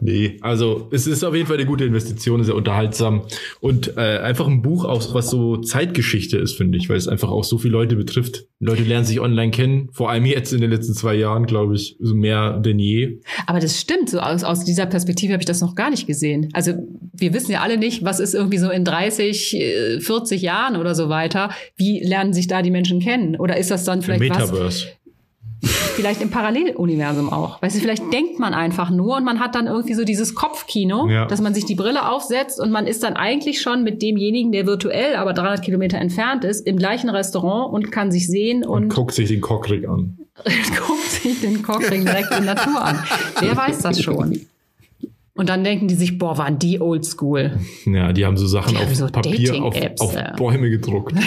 Nee, also es ist auf jeden Fall eine gute Investition, sehr unterhaltsam und äh, einfach ein Buch auch, was so Zeitgeschichte ist, finde ich, weil es einfach auch so viele Leute betrifft. Leute lernen sich online kennen, vor allem jetzt in den letzten zwei Jahren, glaube ich, so mehr denn je. Aber das stimmt, so aus, aus dieser Perspektive habe ich das noch gar nicht gesehen. Also wir wissen ja alle nicht, was ist irgendwie so in 30, äh, 40 Jahren oder so weiter. Wie lernen sich da die Menschen kennen? Oder ist das dann vielleicht was, Metaverse. Vielleicht im Paralleluniversum auch? Weißt du, vielleicht denkt man einfach nur und man hat dann irgendwie so dieses Kopfkino, Ja. dass man sich die Brille aufsetzt und man ist dann eigentlich schon mit demjenigen, der virtuell aber 300 Kilometer entfernt ist, im gleichen Restaurant und kann sich sehen Und und, guckt sich den Cockrig an. guckt sich den Cockring direkt in Natur an. Wer weiß das schon? Und dann denken die sich, boah, waren die oldschool. Ja, die haben so Sachen Die auf so Papier, auf, auf. Bäume gedruckt.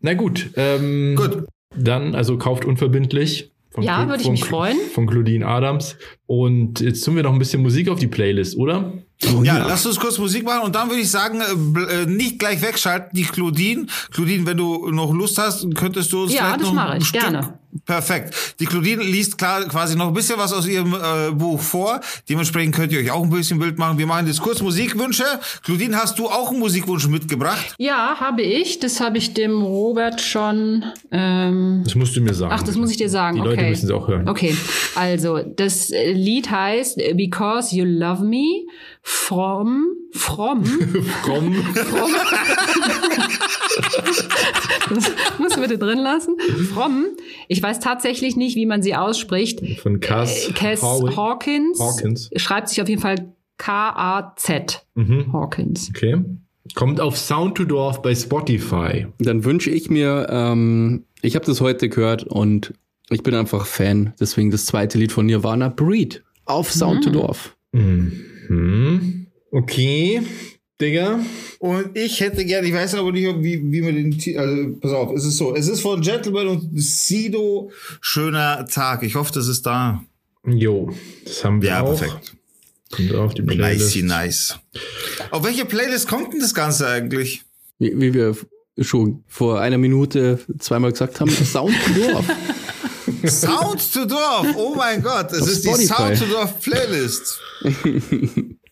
Na gut, ähm, Gut. Dann, also kauft unverbindlich. Von Ja, würde ich mich Cl- freuen. Von Claudine Adams. Und jetzt tun wir noch ein bisschen Musik auf die Playlist, oder? Ja, lass uns kurz Musik machen und dann würde ich sagen, äh, äh, nicht gleich wegschalten, die Claudine. Claudine, wenn du noch Lust hast, könntest du uns Ja, vielleicht das noch mache ein ich, Stück gerne. Perfekt. Die Claudine liest klar, quasi noch ein bisschen was aus ihrem äh, Buch vor. Dementsprechend könnt ihr euch auch ein bisschen Bild machen. Wir machen jetzt kurz Musikwünsche. Claudine, hast du auch einen Musikwunsch mitgebracht? Ja, habe ich. Das habe ich dem Robert schon. Ähm, Das musst du mir sagen. ach, das muss ich dir sagen. Die okay. Leute müssen es auch hören. Okay, also das Lied heißt Because You Love Me from from. Komm. das musst du bitte drin lassen. From. Ich weiß tatsächlich nicht, wie man sie ausspricht. Von Cass, Äh, Cass. Hawkins. Hawkins. Schreibt sich auf jeden Fall K-A-Z. Mhm. Hawkins. Okay. Kommt auf Sound to Dorf bei Spotify. Dann wünsche ich mir, ähm, ich habe das heute gehört und ich bin einfach Fan. Deswegen das zweite Lied von Nirvana, Breed, auf Sound to Dorf. Mhm. Okay. Digga. Und ich hätte gerne, ich weiß aber nicht, wie, wie man den, also pass auf, es ist so, es ist von Gentleman und Sido, schöner Tag. Ich hoffe, das ist da. Jo. Das haben wir Ja, auch. perfekt. Kommt auf die Playlist. Nice, nice. Auf welche Playlist kommt denn das Ganze eigentlich? Wie, wie wir schon vor einer Minute zweimal gesagt haben, Sound to Dorf. Sound to Dorf, oh mein Gott, es ist die. Sound to Dorf Playlist.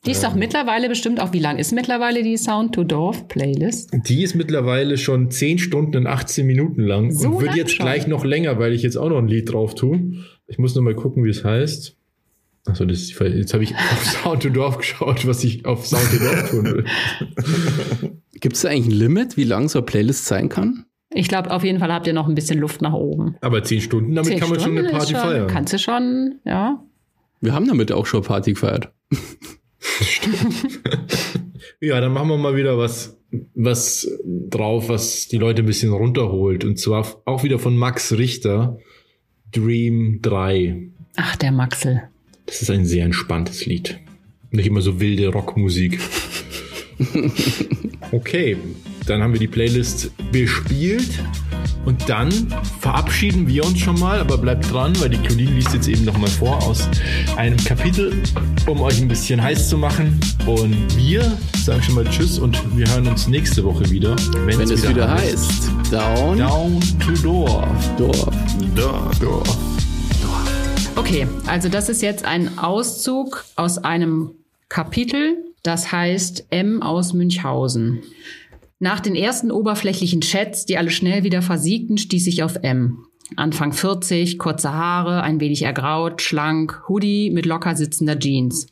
Die ist doch mittlerweile bestimmt auch, wie lang ist mittlerweile die Sound to Dorf Playlist? Die ist mittlerweile schon 10 Stunden und 18 Minuten lang So und wird lang jetzt schon? gleich noch länger, weil ich jetzt auch noch ein Lied drauf tue. Ich muss noch mal gucken, wie es heißt. Achso, das ist, jetzt habe ich auf Sound to Dorf geschaut, was ich auf Sound to Dorf tun will. Gibt es da eigentlich ein Limit, wie lang so eine Playlist sein kann? Ich glaube, auf jeden Fall habt ihr noch ein bisschen Luft nach oben. Aber 10 Stunden, damit Zehn kann man schon eine Stunden Party schon, feiern. Kannst du schon, ja. Wir haben damit auch schon Party gefeiert. Ja, dann machen wir mal wieder was, was drauf, was die Leute ein bisschen runterholt. Und zwar auch wieder von Max Richter, Dream 3. Ach, der Maxel. Das ist ein sehr entspanntes Lied. Nicht immer so wilde Rockmusik. Okay, dann haben wir die Playlist bespielt. Und dann verabschieden wir uns schon mal, aber bleibt dran, weil die Claudine liest jetzt eben noch mal vor aus einem Kapitel, um euch ein bisschen heiß zu machen. Und wir sagen schon mal Tschüss und wir hören uns nächste Woche wieder, Wenn es wieder heißt, Down, Down to Dorf. Dorf. Dorf. Okay, also das ist jetzt ein Auszug aus einem Kapitel, das heißt M aus Münchhausen. Nach den ersten oberflächlichen Chats, die alle schnell wieder versiegten, stieß ich auf M. Anfang 40, kurze Haare, ein wenig ergraut, schlank, Hoodie mit locker sitzender Jeans.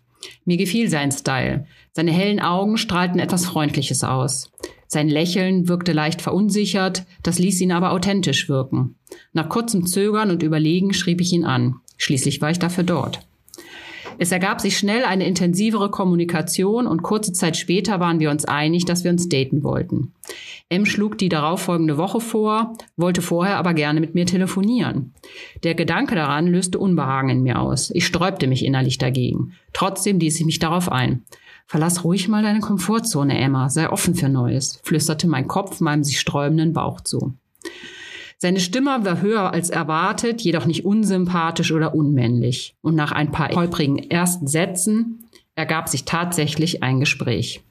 Mir gefiel sein Style. Seine hellen Augen strahlten etwas Freundliches aus. Sein Lächeln wirkte leicht verunsichert, das ließ ihn aber authentisch wirken. Nach kurzem Zögern und Überlegen schrieb ich ihn an. Schließlich war ich dafür dort. Es ergab sich schnell eine intensivere Kommunikation und kurze Zeit später waren wir uns einig, dass wir uns daten wollten. M schlug die darauffolgende Woche vor, wollte vorher aber gerne mit mir telefonieren. Der Gedanke daran löste Unbehagen in mir aus. Ich sträubte mich innerlich dagegen. Trotzdem ließ ich mich darauf ein. Verlass ruhig mal deine Komfortzone, Emma, sei offen für Neues, flüsterte mein Kopf meinem sich sträubenden Bauch zu. Seine Stimme war höher als erwartet, jedoch nicht unsympathisch oder unmännlich. Und nach ein paar holprigen ersten Sätzen ergab sich tatsächlich ein Gespräch.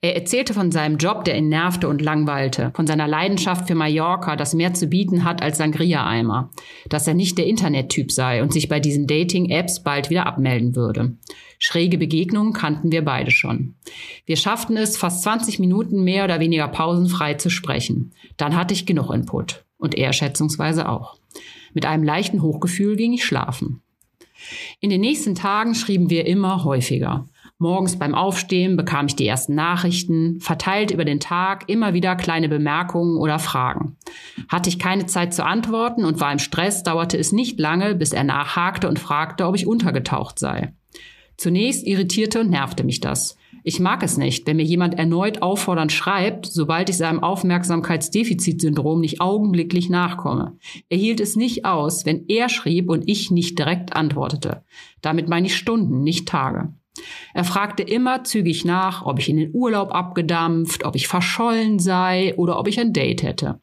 Er erzählte von seinem Job, der ihn nervte und langweilte, von seiner Leidenschaft für Mallorca, das mehr zu bieten hat als Sangria-Eimer, dass er nicht der Internettyp sei und sich bei diesen Dating-Apps bald wieder abmelden würde. Schräge Begegnungen kannten wir beide schon. Wir schafften es, fast 20 Minuten mehr oder weniger pausenfrei zu sprechen. Dann hatte ich genug Input und er schätzungsweise auch. Mit einem leichten Hochgefühl ging ich schlafen. In den nächsten Tagen schrieben wir immer häufiger. Morgens beim Aufstehen bekam ich die ersten Nachrichten, verteilt über den Tag immer wieder kleine Bemerkungen oder Fragen. Hatte ich keine Zeit zu antworten und war im Stress, dauerte es nicht lange, bis er nachhakte und fragte, ob ich untergetaucht sei. Zunächst irritierte und nervte mich das. Ich mag es nicht, wenn mir jemand erneut auffordernd schreibt, sobald ich seinem Aufmerksamkeitsdefizitsyndrom nicht augenblicklich nachkomme. Er hielt es nicht aus, wenn er schrieb und ich nicht direkt antwortete. Damit meine ich Stunden, nicht Tage. Er fragte immer zügig nach, ob ich in den Urlaub abgedampft, ob ich verschollen sei oder ob ich ein Date hätte.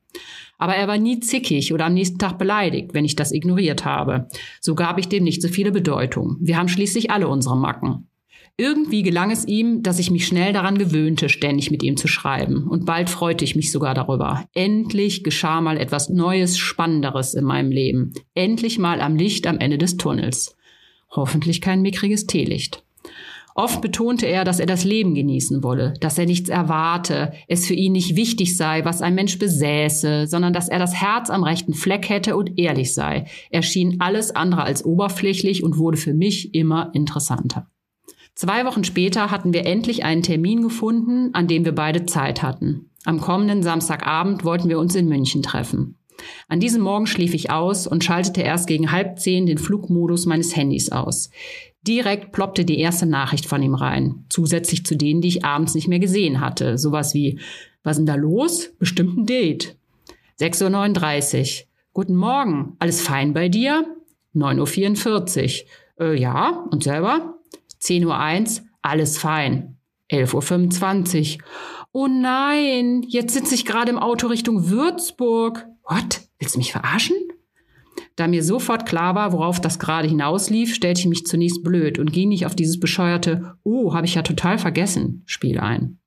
Aber er war nie zickig oder am nächsten Tag beleidigt, wenn ich das ignoriert habe. So gab ich dem nicht so viele Bedeutung. Wir haben schließlich alle unsere Macken. Irgendwie gelang es ihm, dass ich mich schnell daran gewöhnte, ständig mit ihm zu schreiben. Und bald freute ich mich sogar darüber. Endlich geschah mal etwas Neues, Spannenderes in meinem Leben. Endlich mal am Licht am Ende des Tunnels. Hoffentlich kein mickriges Teelicht. Oft betonte er, dass er das Leben genießen wolle, dass er nichts erwarte, es für ihn nicht wichtig sei, was ein Mensch besäße, sondern dass er das Herz am rechten Fleck hätte und ehrlich sei. Er schien alles andere als oberflächlich und wurde für mich immer interessanter. Zwei Wochen später hatten wir endlich einen Termin gefunden, an dem wir beide Zeit hatten. Am kommenden Samstagabend wollten wir uns in München treffen. An diesem Morgen schlief ich aus und schaltete erst gegen halb zehn den Flugmodus meines Handys aus. Direkt ploppte die erste Nachricht von ihm rein, zusätzlich zu denen, die ich abends nicht mehr gesehen hatte. Sowas wie, was denn da los? Bestimmt ein Date. 6.39 Uhr. Guten Morgen, alles fein bei dir? 9.44 Uhr. Äh, ja, und selber? 10.01 Uhr, alles fein. 11.25 Uhr. Oh nein, jetzt sitze ich gerade im Auto Richtung Würzburg. What? Willst du mich verarschen? Da mir sofort klar war, worauf das gerade hinauslief, stellte ich mich zunächst blöd und ging nicht auf dieses bescheuerte Oh, habe ich ja total vergessen Spiel ein.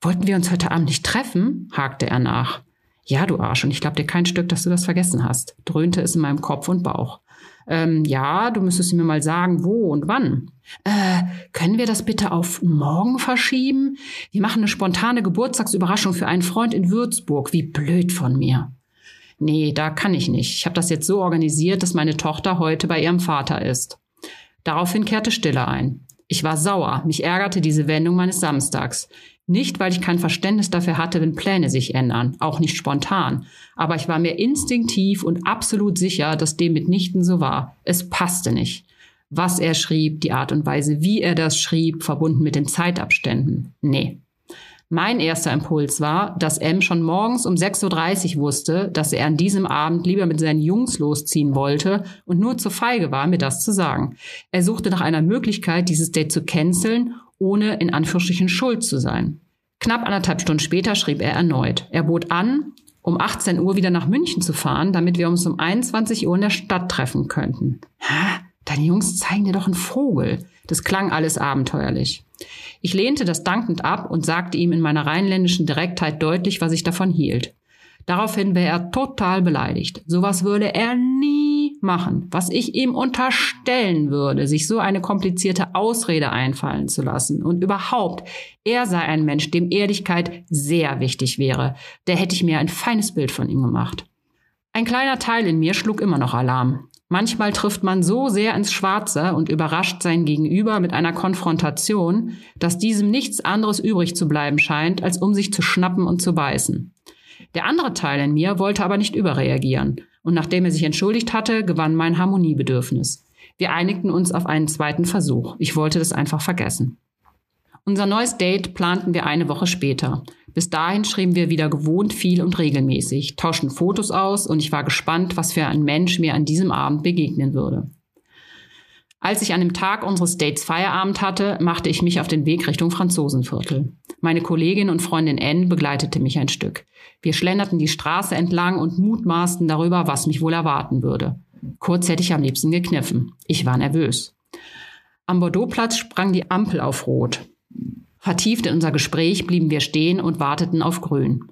Wollten wir uns heute Abend nicht treffen? hakte er nach. Ja, du Arsch, und ich glaube dir kein Stück, dass du das vergessen hast, dröhnte es in meinem Kopf und Bauch. Ähm, ja, du müsstest mir mal sagen, wo und wann. Äh, können wir das bitte auf morgen verschieben? Wir machen eine spontane Geburtstagsüberraschung für einen Freund in Würzburg. Wie blöd von mir. Nee, da kann ich nicht. Ich habe das jetzt so organisiert, dass meine Tochter heute bei ihrem Vater ist. Daraufhin kehrte Stille ein. Ich war sauer, mich ärgerte diese Wendung meines Samstags. Nicht, weil ich kein Verständnis dafür hatte, wenn Pläne sich ändern, auch nicht spontan, aber ich war mir instinktiv und absolut sicher, dass dem mitnichten so war. Es passte nicht. Was er schrieb, die Art und Weise, wie er das schrieb, verbunden mit den Zeitabständen. Nee. Mein erster Impuls war, dass M schon morgens um 6.30 Uhr wusste, dass er an diesem Abend lieber mit seinen Jungs losziehen wollte und nur zu feige war, mir das zu sagen. Er suchte nach einer Möglichkeit, dieses Date zu canceln ohne in Anführungsstrichen schuld zu sein. Knapp anderthalb Stunden später schrieb er erneut. Er bot an, um 18 Uhr wieder nach München zu fahren, damit wir uns um 21 Uhr in der Stadt treffen könnten. Hä? Deine Jungs zeigen dir doch einen Vogel. Das klang alles abenteuerlich. Ich lehnte das dankend ab und sagte ihm in meiner rheinländischen Direktheit deutlich, was ich davon hielt. Daraufhin wäre er total beleidigt. Sowas würde er nie machen. Was ich ihm unterstellen würde, sich so eine komplizierte Ausrede einfallen zu lassen. Und überhaupt, er sei ein Mensch, dem Ehrlichkeit sehr wichtig wäre. Der hätte ich mir ein feines Bild von ihm gemacht. Ein kleiner Teil in mir schlug immer noch Alarm. Manchmal trifft man so sehr ins Schwarze und überrascht sein Gegenüber mit einer Konfrontation, dass diesem nichts anderes übrig zu bleiben scheint, als um sich zu schnappen und zu beißen. Der andere Teil in mir wollte aber nicht überreagieren, und nachdem er sich entschuldigt hatte, gewann mein Harmoniebedürfnis. Wir einigten uns auf einen zweiten Versuch. Ich wollte das einfach vergessen. Unser neues Date planten wir eine Woche später. Bis dahin schrieben wir wieder gewohnt viel und regelmäßig, tauschten Fotos aus und ich war gespannt, was für ein Mensch mir an diesem Abend begegnen würde. Als ich an dem Tag unseres Dates Feierabend hatte, machte ich mich auf den Weg Richtung Franzosenviertel. Meine Kollegin und Freundin Anne begleitete mich ein Stück. Wir schlenderten die Straße entlang und mutmaßten darüber, was mich wohl erwarten würde. Kurz hätte ich am liebsten gekniffen. Ich war nervös. Am Bordeauxplatz sprang die Ampel auf Rot. Vertieft in unser Gespräch blieben wir stehen und warteten auf Grün.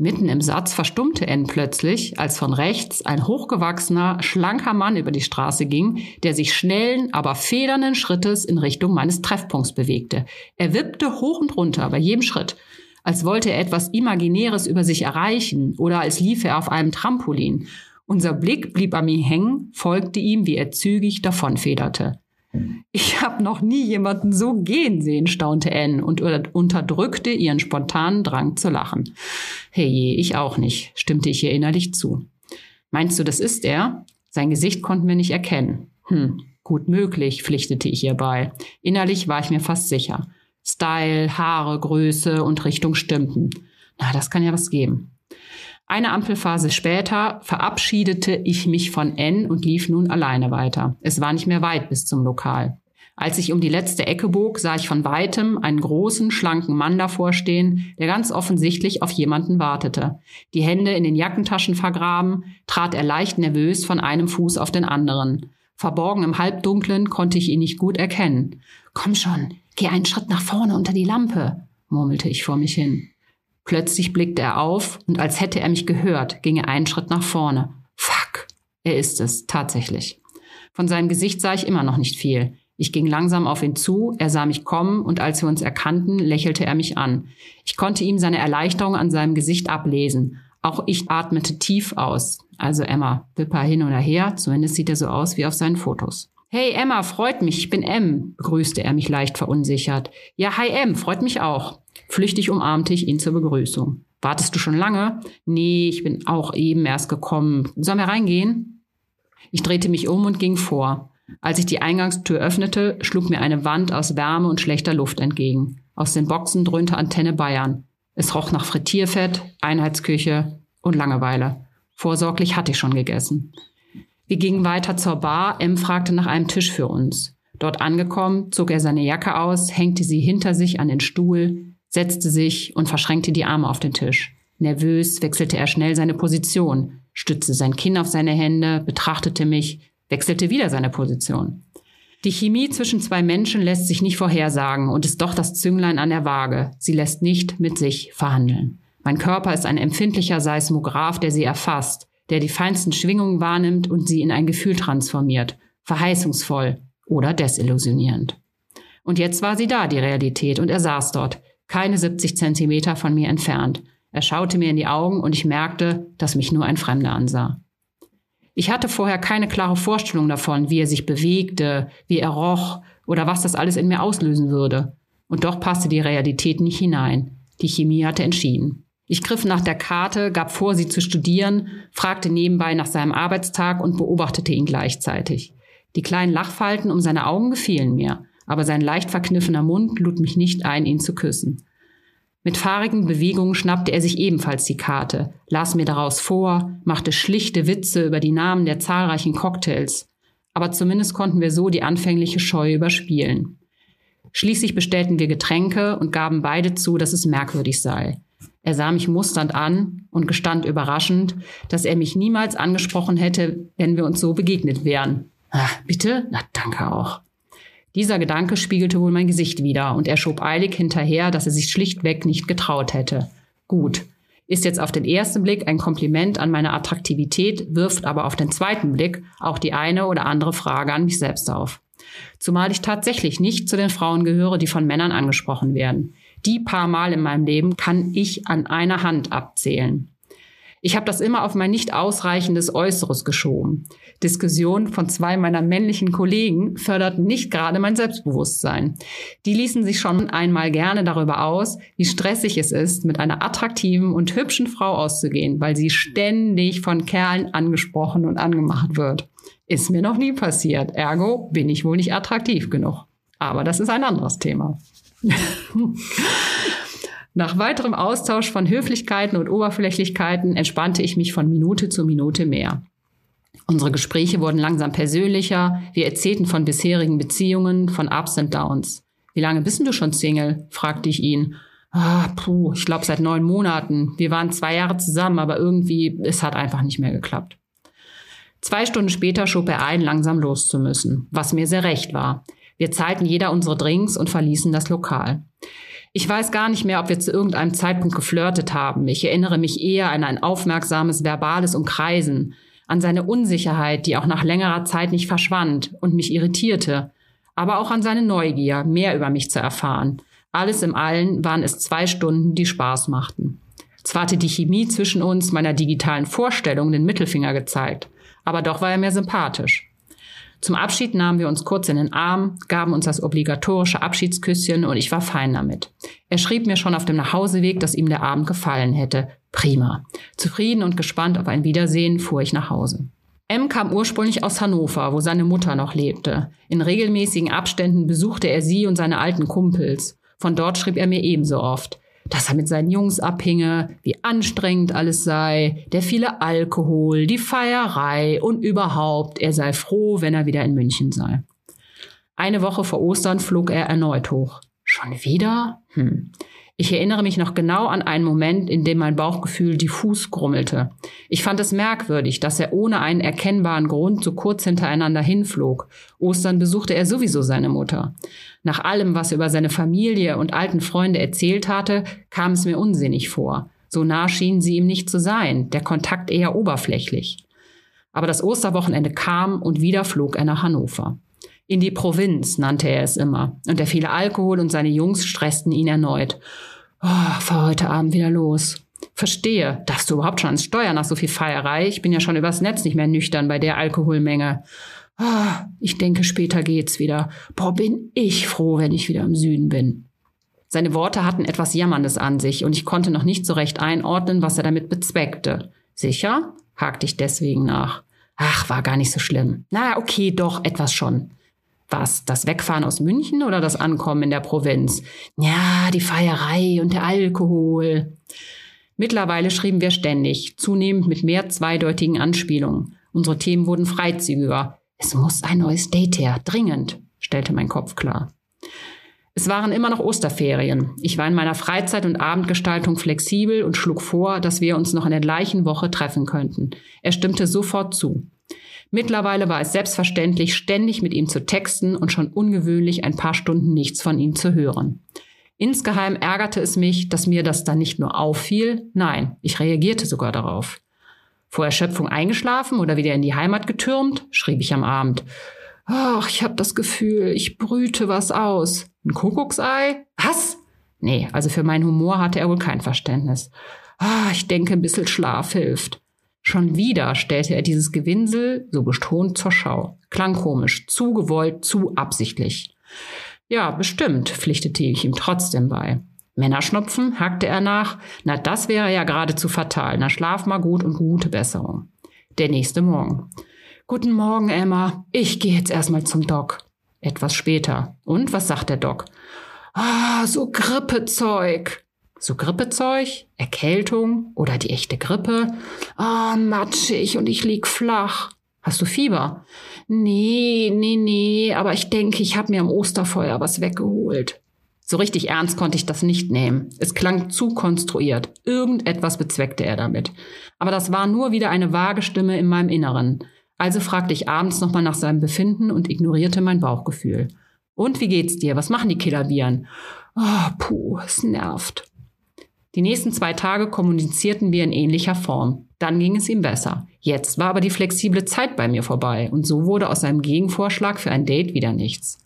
Mitten im Satz verstummte N plötzlich, als von rechts ein hochgewachsener, schlanker Mann über die Straße ging, der sich schnellen, aber federnden Schrittes in Richtung meines Treffpunkts bewegte. Er wippte hoch und runter bei jedem Schritt, als wollte er etwas Imaginäres über sich erreichen oder als liefe er auf einem Trampolin. Unser Blick blieb an ihm hängen, folgte ihm, wie er zügig davonfederte. Ich habe noch nie jemanden so gehen sehen, staunte Anne und unterdrückte ihren spontanen Drang zu lachen. Hey je, ich auch nicht, stimmte ich ihr innerlich zu. Meinst du, das ist er? Sein Gesicht konnten wir nicht erkennen. Hm, gut möglich, pflichtete ich ihr bei. Innerlich war ich mir fast sicher. Style, Haare, Größe und Richtung stimmten. Na, das kann ja was geben. Eine Ampelphase später verabschiedete ich mich von N und lief nun alleine weiter. Es war nicht mehr weit bis zum Lokal. Als ich um die letzte Ecke bog, sah ich von weitem einen großen, schlanken Mann davor stehen, der ganz offensichtlich auf jemanden wartete. Die Hände in den Jackentaschen vergraben, trat er leicht nervös von einem Fuß auf den anderen. Verborgen im Halbdunklen konnte ich ihn nicht gut erkennen. Komm schon, geh einen Schritt nach vorne unter die Lampe, murmelte ich vor mich hin. Plötzlich blickte er auf und als hätte er mich gehört, ging er einen Schritt nach vorne. Fuck, er ist es, tatsächlich. Von seinem Gesicht sah ich immer noch nicht viel. Ich ging langsam auf ihn zu, er sah mich kommen und als wir uns erkannten, lächelte er mich an. Ich konnte ihm seine Erleichterung an seinem Gesicht ablesen. Auch ich atmete tief aus. Also Emma, Wipper hin oder her, zumindest sieht er so aus wie auf seinen Fotos. Hey Emma, freut mich, ich bin M, begrüßte er mich leicht verunsichert. Ja, hi M, freut mich auch. Flüchtig umarmte ich ihn zur Begrüßung. Wartest du schon lange? Nee, ich bin auch eben erst gekommen. Sollen wir reingehen? Ich drehte mich um und ging vor. Als ich die Eingangstür öffnete, schlug mir eine Wand aus Wärme und schlechter Luft entgegen. Aus den Boxen dröhnte Antenne Bayern. Es roch nach Frittierfett, Einheitsküche und Langeweile. Vorsorglich hatte ich schon gegessen. Wir gingen weiter zur Bar. M fragte nach einem Tisch für uns. Dort angekommen, zog er seine Jacke aus, hängte sie hinter sich an den Stuhl, setzte sich und verschränkte die Arme auf den Tisch. Nervös wechselte er schnell seine Position, stützte sein Kinn auf seine Hände, betrachtete mich, wechselte wieder seine Position. Die Chemie zwischen zwei Menschen lässt sich nicht vorhersagen und ist doch das Zünglein an der Waage. Sie lässt nicht mit sich verhandeln. Mein Körper ist ein empfindlicher Seismograph, der sie erfasst, der die feinsten Schwingungen wahrnimmt und sie in ein Gefühl transformiert. Verheißungsvoll oder desillusionierend. Und jetzt war sie da, die Realität, und er saß dort, keine 70 Zentimeter von mir entfernt. Er schaute mir in die Augen und ich merkte, dass mich nur ein Fremder ansah. Ich hatte vorher keine klare Vorstellung davon, wie er sich bewegte, wie er roch oder was das alles in mir auslösen würde. Und doch passte die Realität nicht hinein. Die Chemie hatte entschieden. Ich griff nach der Karte, gab vor, sie zu studieren, fragte nebenbei nach seinem Arbeitstag und beobachtete ihn gleichzeitig. Die kleinen Lachfalten um seine Augen gefielen mir aber sein leicht verkniffener Mund lud mich nicht ein, ihn zu küssen. Mit fahrigen Bewegungen schnappte er sich ebenfalls die Karte, las mir daraus vor, machte schlichte Witze über die Namen der zahlreichen Cocktails. Aber zumindest konnten wir so die anfängliche Scheu überspielen. Schließlich bestellten wir Getränke und gaben beide zu, dass es merkwürdig sei. Er sah mich musternd an und gestand überraschend, dass er mich niemals angesprochen hätte, wenn wir uns so begegnet wären. Ah, bitte? Na, danke auch. Dieser Gedanke spiegelte wohl mein Gesicht wider, und er schob eilig hinterher, dass er sich schlichtweg nicht getraut hätte. Gut. Ist jetzt auf den ersten Blick ein Kompliment an meine Attraktivität, wirft aber auf den zweiten Blick auch die eine oder andere Frage an mich selbst auf. Zumal ich tatsächlich nicht zu den Frauen gehöre, die von Männern angesprochen werden. Die paar Mal in meinem Leben kann ich an einer Hand abzählen. Ich habe das immer auf mein nicht ausreichendes Äußeres geschoben. Diskussionen von zwei meiner männlichen Kollegen förderten nicht gerade mein Selbstbewusstsein. Die ließen sich schon einmal gerne darüber aus, wie stressig es ist, mit einer attraktiven und hübschen Frau auszugehen, weil sie ständig von Kerlen angesprochen und angemacht wird. Ist mir noch nie passiert. Ergo bin ich wohl nicht attraktiv genug. Aber das ist ein anderes Thema. Nach weiterem Austausch von Höflichkeiten und Oberflächlichkeiten entspannte ich mich von Minute zu Minute mehr. Unsere Gespräche wurden langsam persönlicher. Wir erzählten von bisherigen Beziehungen, von Ups und Downs. Wie lange bist du schon Single? fragte ich ihn. Ah, puh, ich glaube seit neun Monaten. Wir waren zwei Jahre zusammen, aber irgendwie, es hat einfach nicht mehr geklappt. Zwei Stunden später schob er ein, langsam loszumüssen, was mir sehr recht war. Wir zahlten jeder unsere Drinks und verließen das Lokal. Ich weiß gar nicht mehr, ob wir zu irgendeinem Zeitpunkt geflirtet haben. Ich erinnere mich eher an ein aufmerksames verbales Umkreisen, an seine Unsicherheit, die auch nach längerer Zeit nicht verschwand und mich irritierte, aber auch an seine Neugier, mehr über mich zu erfahren. Alles im Allen waren es zwei Stunden, die Spaß machten. Zwar hatte die Chemie zwischen uns meiner digitalen Vorstellung den Mittelfinger gezeigt, aber doch war er mir sympathisch. Zum Abschied nahmen wir uns kurz in den Arm, gaben uns das obligatorische Abschiedsküsschen und ich war fein damit. Er schrieb mir schon auf dem Nachhauseweg, dass ihm der Abend gefallen hätte. Prima. Zufrieden und gespannt auf ein Wiedersehen fuhr ich nach Hause. M kam ursprünglich aus Hannover, wo seine Mutter noch lebte. In regelmäßigen Abständen besuchte er sie und seine alten Kumpels. Von dort schrieb er mir ebenso oft dass er mit seinen Jungs abhinge, wie anstrengend alles sei, der viele Alkohol, die Feierei und überhaupt, er sei froh, wenn er wieder in München sei. Eine Woche vor Ostern flog er erneut hoch. Schon wieder? Hm. Ich erinnere mich noch genau an einen Moment, in dem mein Bauchgefühl diffus grummelte. Ich fand es merkwürdig, dass er ohne einen erkennbaren Grund so kurz hintereinander hinflog. Ostern besuchte er sowieso seine Mutter. Nach allem, was er über seine Familie und alten Freunde erzählt hatte, kam es mir unsinnig vor. So nah schienen sie ihm nicht zu sein, der Kontakt eher oberflächlich. Aber das Osterwochenende kam und wieder flog er nach Hannover. In die Provinz nannte er es immer. Und der viele Alkohol und seine Jungs stressten ihn erneut. Oh, fahr heute Abend wieder los. Verstehe. Darfst du überhaupt schon ans Steuer nach so viel Feierei? Ich bin ja schon übers Netz nicht mehr nüchtern bei der Alkoholmenge. Oh, ich denke, später geht's wieder. Boah, bin ich froh, wenn ich wieder im Süden bin. Seine Worte hatten etwas Jammerndes an sich und ich konnte noch nicht so recht einordnen, was er damit bezweckte. Sicher? hakte ich deswegen nach. Ach, war gar nicht so schlimm. Na, okay, doch, etwas schon. Was? Das Wegfahren aus München oder das Ankommen in der Provinz? Ja, die Feierei und der Alkohol. Mittlerweile schrieben wir ständig, zunehmend mit mehr zweideutigen Anspielungen. Unsere Themen wurden freizügiger. Es muss ein neues Date her, dringend, stellte mein Kopf klar. Es waren immer noch Osterferien. Ich war in meiner Freizeit- und Abendgestaltung flexibel und schlug vor, dass wir uns noch in der gleichen Woche treffen könnten. Er stimmte sofort zu. Mittlerweile war es selbstverständlich, ständig mit ihm zu texten und schon ungewöhnlich ein paar Stunden nichts von ihm zu hören. Insgeheim ärgerte es mich, dass mir das dann nicht nur auffiel, nein, ich reagierte sogar darauf. Vor Erschöpfung eingeschlafen oder wieder in die Heimat getürmt, schrieb ich am Abend. Ach, ich hab das Gefühl, ich brüte was aus. Ein Kuckucksei? Was? Nee, also für meinen Humor hatte er wohl kein Verständnis. Ah, ich denke, ein bisschen Schlaf hilft. Schon wieder stellte er dieses Gewinsel so bestont zur Schau. Klang komisch, zu gewollt, zu absichtlich. Ja, bestimmt, pflichtete ich ihm trotzdem bei. Männerschnupfen, hackte er nach. Na, das wäre ja geradezu fatal. Na, schlaf mal gut und gute Besserung. Der nächste Morgen. Guten Morgen, Emma. Ich gehe jetzt erstmal zum Doc. Etwas später. Und was sagt der Doc? Ah, so Grippezeug. So Grippezeug, Erkältung oder die echte Grippe. Ah, matschig und ich lieg flach. Hast du Fieber? Nee, nee, nee, aber ich denke, ich habe mir am Osterfeuer was weggeholt. So richtig ernst konnte ich das nicht nehmen. Es klang zu konstruiert. Irgendetwas bezweckte er damit. Aber das war nur wieder eine vage Stimme in meinem Inneren. Also fragte ich abends nochmal nach seinem Befinden und ignorierte mein Bauchgefühl. Und wie geht's dir? Was machen die Killerviren? Oh, puh, es nervt. Die nächsten zwei Tage kommunizierten wir in ähnlicher Form. Dann ging es ihm besser. Jetzt war aber die flexible Zeit bei mir vorbei und so wurde aus seinem Gegenvorschlag für ein Date wieder nichts.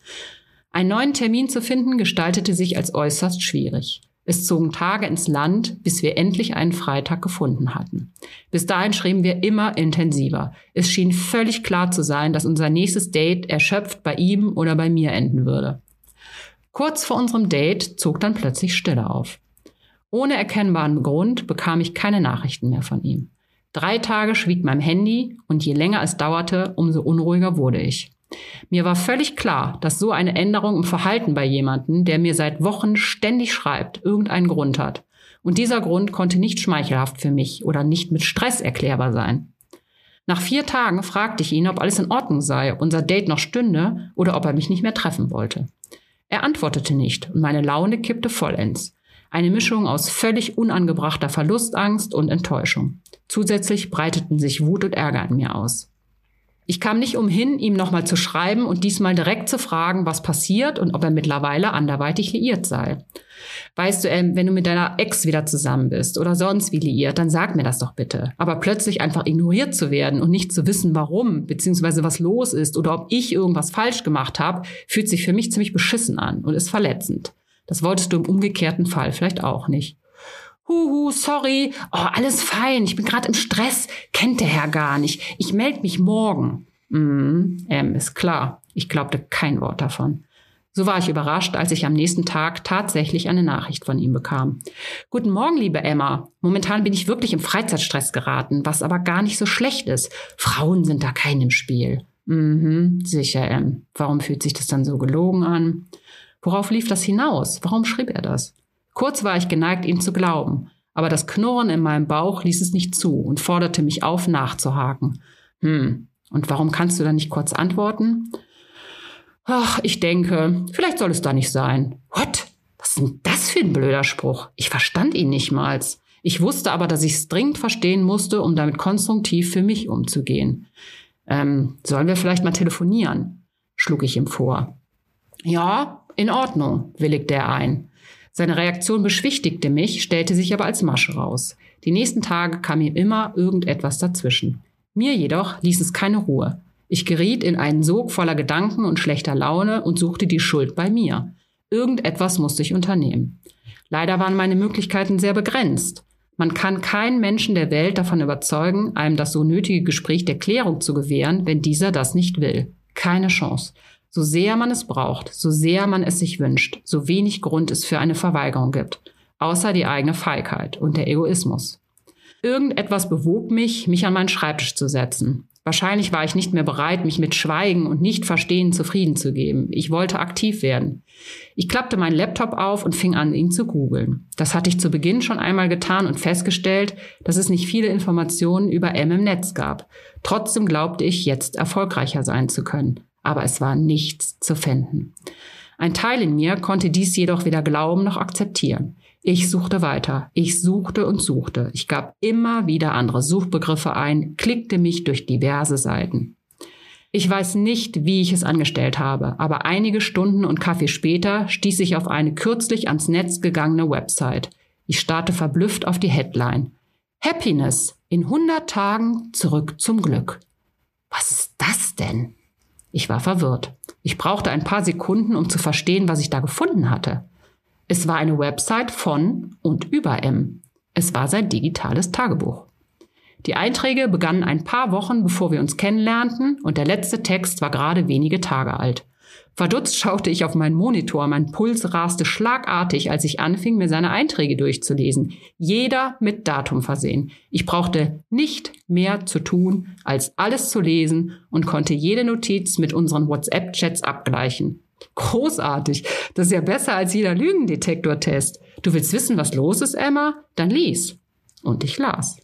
Einen neuen Termin zu finden gestaltete sich als äußerst schwierig. Es zogen Tage ins Land, bis wir endlich einen Freitag gefunden hatten. Bis dahin schrieben wir immer intensiver. Es schien völlig klar zu sein, dass unser nächstes Date erschöpft bei ihm oder bei mir enden würde. Kurz vor unserem Date zog dann plötzlich Stille auf. Ohne erkennbaren Grund bekam ich keine Nachrichten mehr von ihm. Drei Tage schwieg mein Handy und je länger es dauerte, umso unruhiger wurde ich. Mir war völlig klar, dass so eine Änderung im Verhalten bei jemandem, der mir seit Wochen ständig schreibt, irgendeinen Grund hat. Und dieser Grund konnte nicht schmeichelhaft für mich oder nicht mit Stress erklärbar sein. Nach vier Tagen fragte ich ihn, ob alles in Ordnung sei, unser Date noch stünde oder ob er mich nicht mehr treffen wollte. Er antwortete nicht und meine Laune kippte vollends. Eine Mischung aus völlig unangebrachter Verlustangst und Enttäuschung. Zusätzlich breiteten sich Wut und Ärger in mir aus. Ich kam nicht umhin, ihm nochmal zu schreiben und diesmal direkt zu fragen, was passiert und ob er mittlerweile anderweitig liiert sei. Weißt du, ähm, wenn du mit deiner Ex wieder zusammen bist oder sonst wie liiert, dann sag mir das doch bitte. Aber plötzlich einfach ignoriert zu werden und nicht zu wissen, warum, beziehungsweise was los ist oder ob ich irgendwas falsch gemacht habe, fühlt sich für mich ziemlich beschissen an und ist verletzend. Das wolltest du im umgekehrten Fall vielleicht auch nicht. Huhu, sorry. Oh, alles fein. Ich bin gerade im Stress. Kennt der Herr gar nicht. Ich melde mich morgen. Mm, ähm, ist klar. Ich glaubte kein Wort davon. So war ich überrascht, als ich am nächsten Tag tatsächlich eine Nachricht von ihm bekam. Guten Morgen, liebe Emma. Momentan bin ich wirklich im Freizeitstress geraten, was aber gar nicht so schlecht ist. Frauen sind da kein im Spiel. Mhm, sicher, Em. Warum fühlt sich das dann so gelogen an? Worauf lief das hinaus? Warum schrieb er das? Kurz war ich geneigt, ihm zu glauben, aber das Knurren in meinem Bauch ließ es nicht zu und forderte mich auf, nachzuhaken. Hm, und warum kannst du da nicht kurz antworten? Ach, ich denke, vielleicht soll es da nicht sein. What? Was ist denn das für ein blöder Spruch? Ich verstand ihn nicht mal. Ich wusste aber, dass ich es dringend verstehen musste, um damit konstruktiv für mich umzugehen. Ähm, sollen wir vielleicht mal telefonieren? schlug ich ihm vor. Ja, in Ordnung, willigte er ein. Seine Reaktion beschwichtigte mich, stellte sich aber als Masche raus. Die nächsten Tage kam ihm immer irgendetwas dazwischen. Mir jedoch ließ es keine Ruhe. Ich geriet in einen Sog voller Gedanken und schlechter Laune und suchte die Schuld bei mir. Irgendetwas musste ich unternehmen. Leider waren meine Möglichkeiten sehr begrenzt. Man kann keinen Menschen der Welt davon überzeugen, einem das so nötige Gespräch der Klärung zu gewähren, wenn dieser das nicht will. Keine Chance. So sehr man es braucht, so sehr man es sich wünscht, so wenig Grund es für eine Verweigerung gibt, außer die eigene Feigheit und der Egoismus. Irgendetwas bewog mich, mich an meinen Schreibtisch zu setzen. Wahrscheinlich war ich nicht mehr bereit, mich mit Schweigen und Nicht-Verstehen zufrieden zu geben. Ich wollte aktiv werden. Ich klappte meinen Laptop auf und fing an, ihn zu googeln. Das hatte ich zu Beginn schon einmal getan und festgestellt, dass es nicht viele Informationen über M im Netz gab. Trotzdem glaubte ich, jetzt erfolgreicher sein zu können aber es war nichts zu finden. Ein Teil in mir konnte dies jedoch weder glauben noch akzeptieren. Ich suchte weiter, ich suchte und suchte, ich gab immer wieder andere Suchbegriffe ein, klickte mich durch diverse Seiten. Ich weiß nicht, wie ich es angestellt habe, aber einige Stunden und Kaffee später stieß ich auf eine kürzlich ans Netz gegangene Website. Ich starrte verblüfft auf die Headline. Happiness in 100 Tagen zurück zum Glück. Was ist das denn? Ich war verwirrt. Ich brauchte ein paar Sekunden, um zu verstehen, was ich da gefunden hatte. Es war eine Website von und über M. Es war sein digitales Tagebuch. Die Einträge begannen ein paar Wochen, bevor wir uns kennenlernten, und der letzte Text war gerade wenige Tage alt. Verdutzt schaute ich auf meinen Monitor, mein Puls raste schlagartig, als ich anfing, mir seine Einträge durchzulesen. Jeder mit Datum versehen. Ich brauchte nicht mehr zu tun, als alles zu lesen und konnte jede Notiz mit unseren WhatsApp-Chats abgleichen. Großartig. Das ist ja besser als jeder Lügendetektortest. Du willst wissen, was los ist, Emma? Dann lies. Und ich las.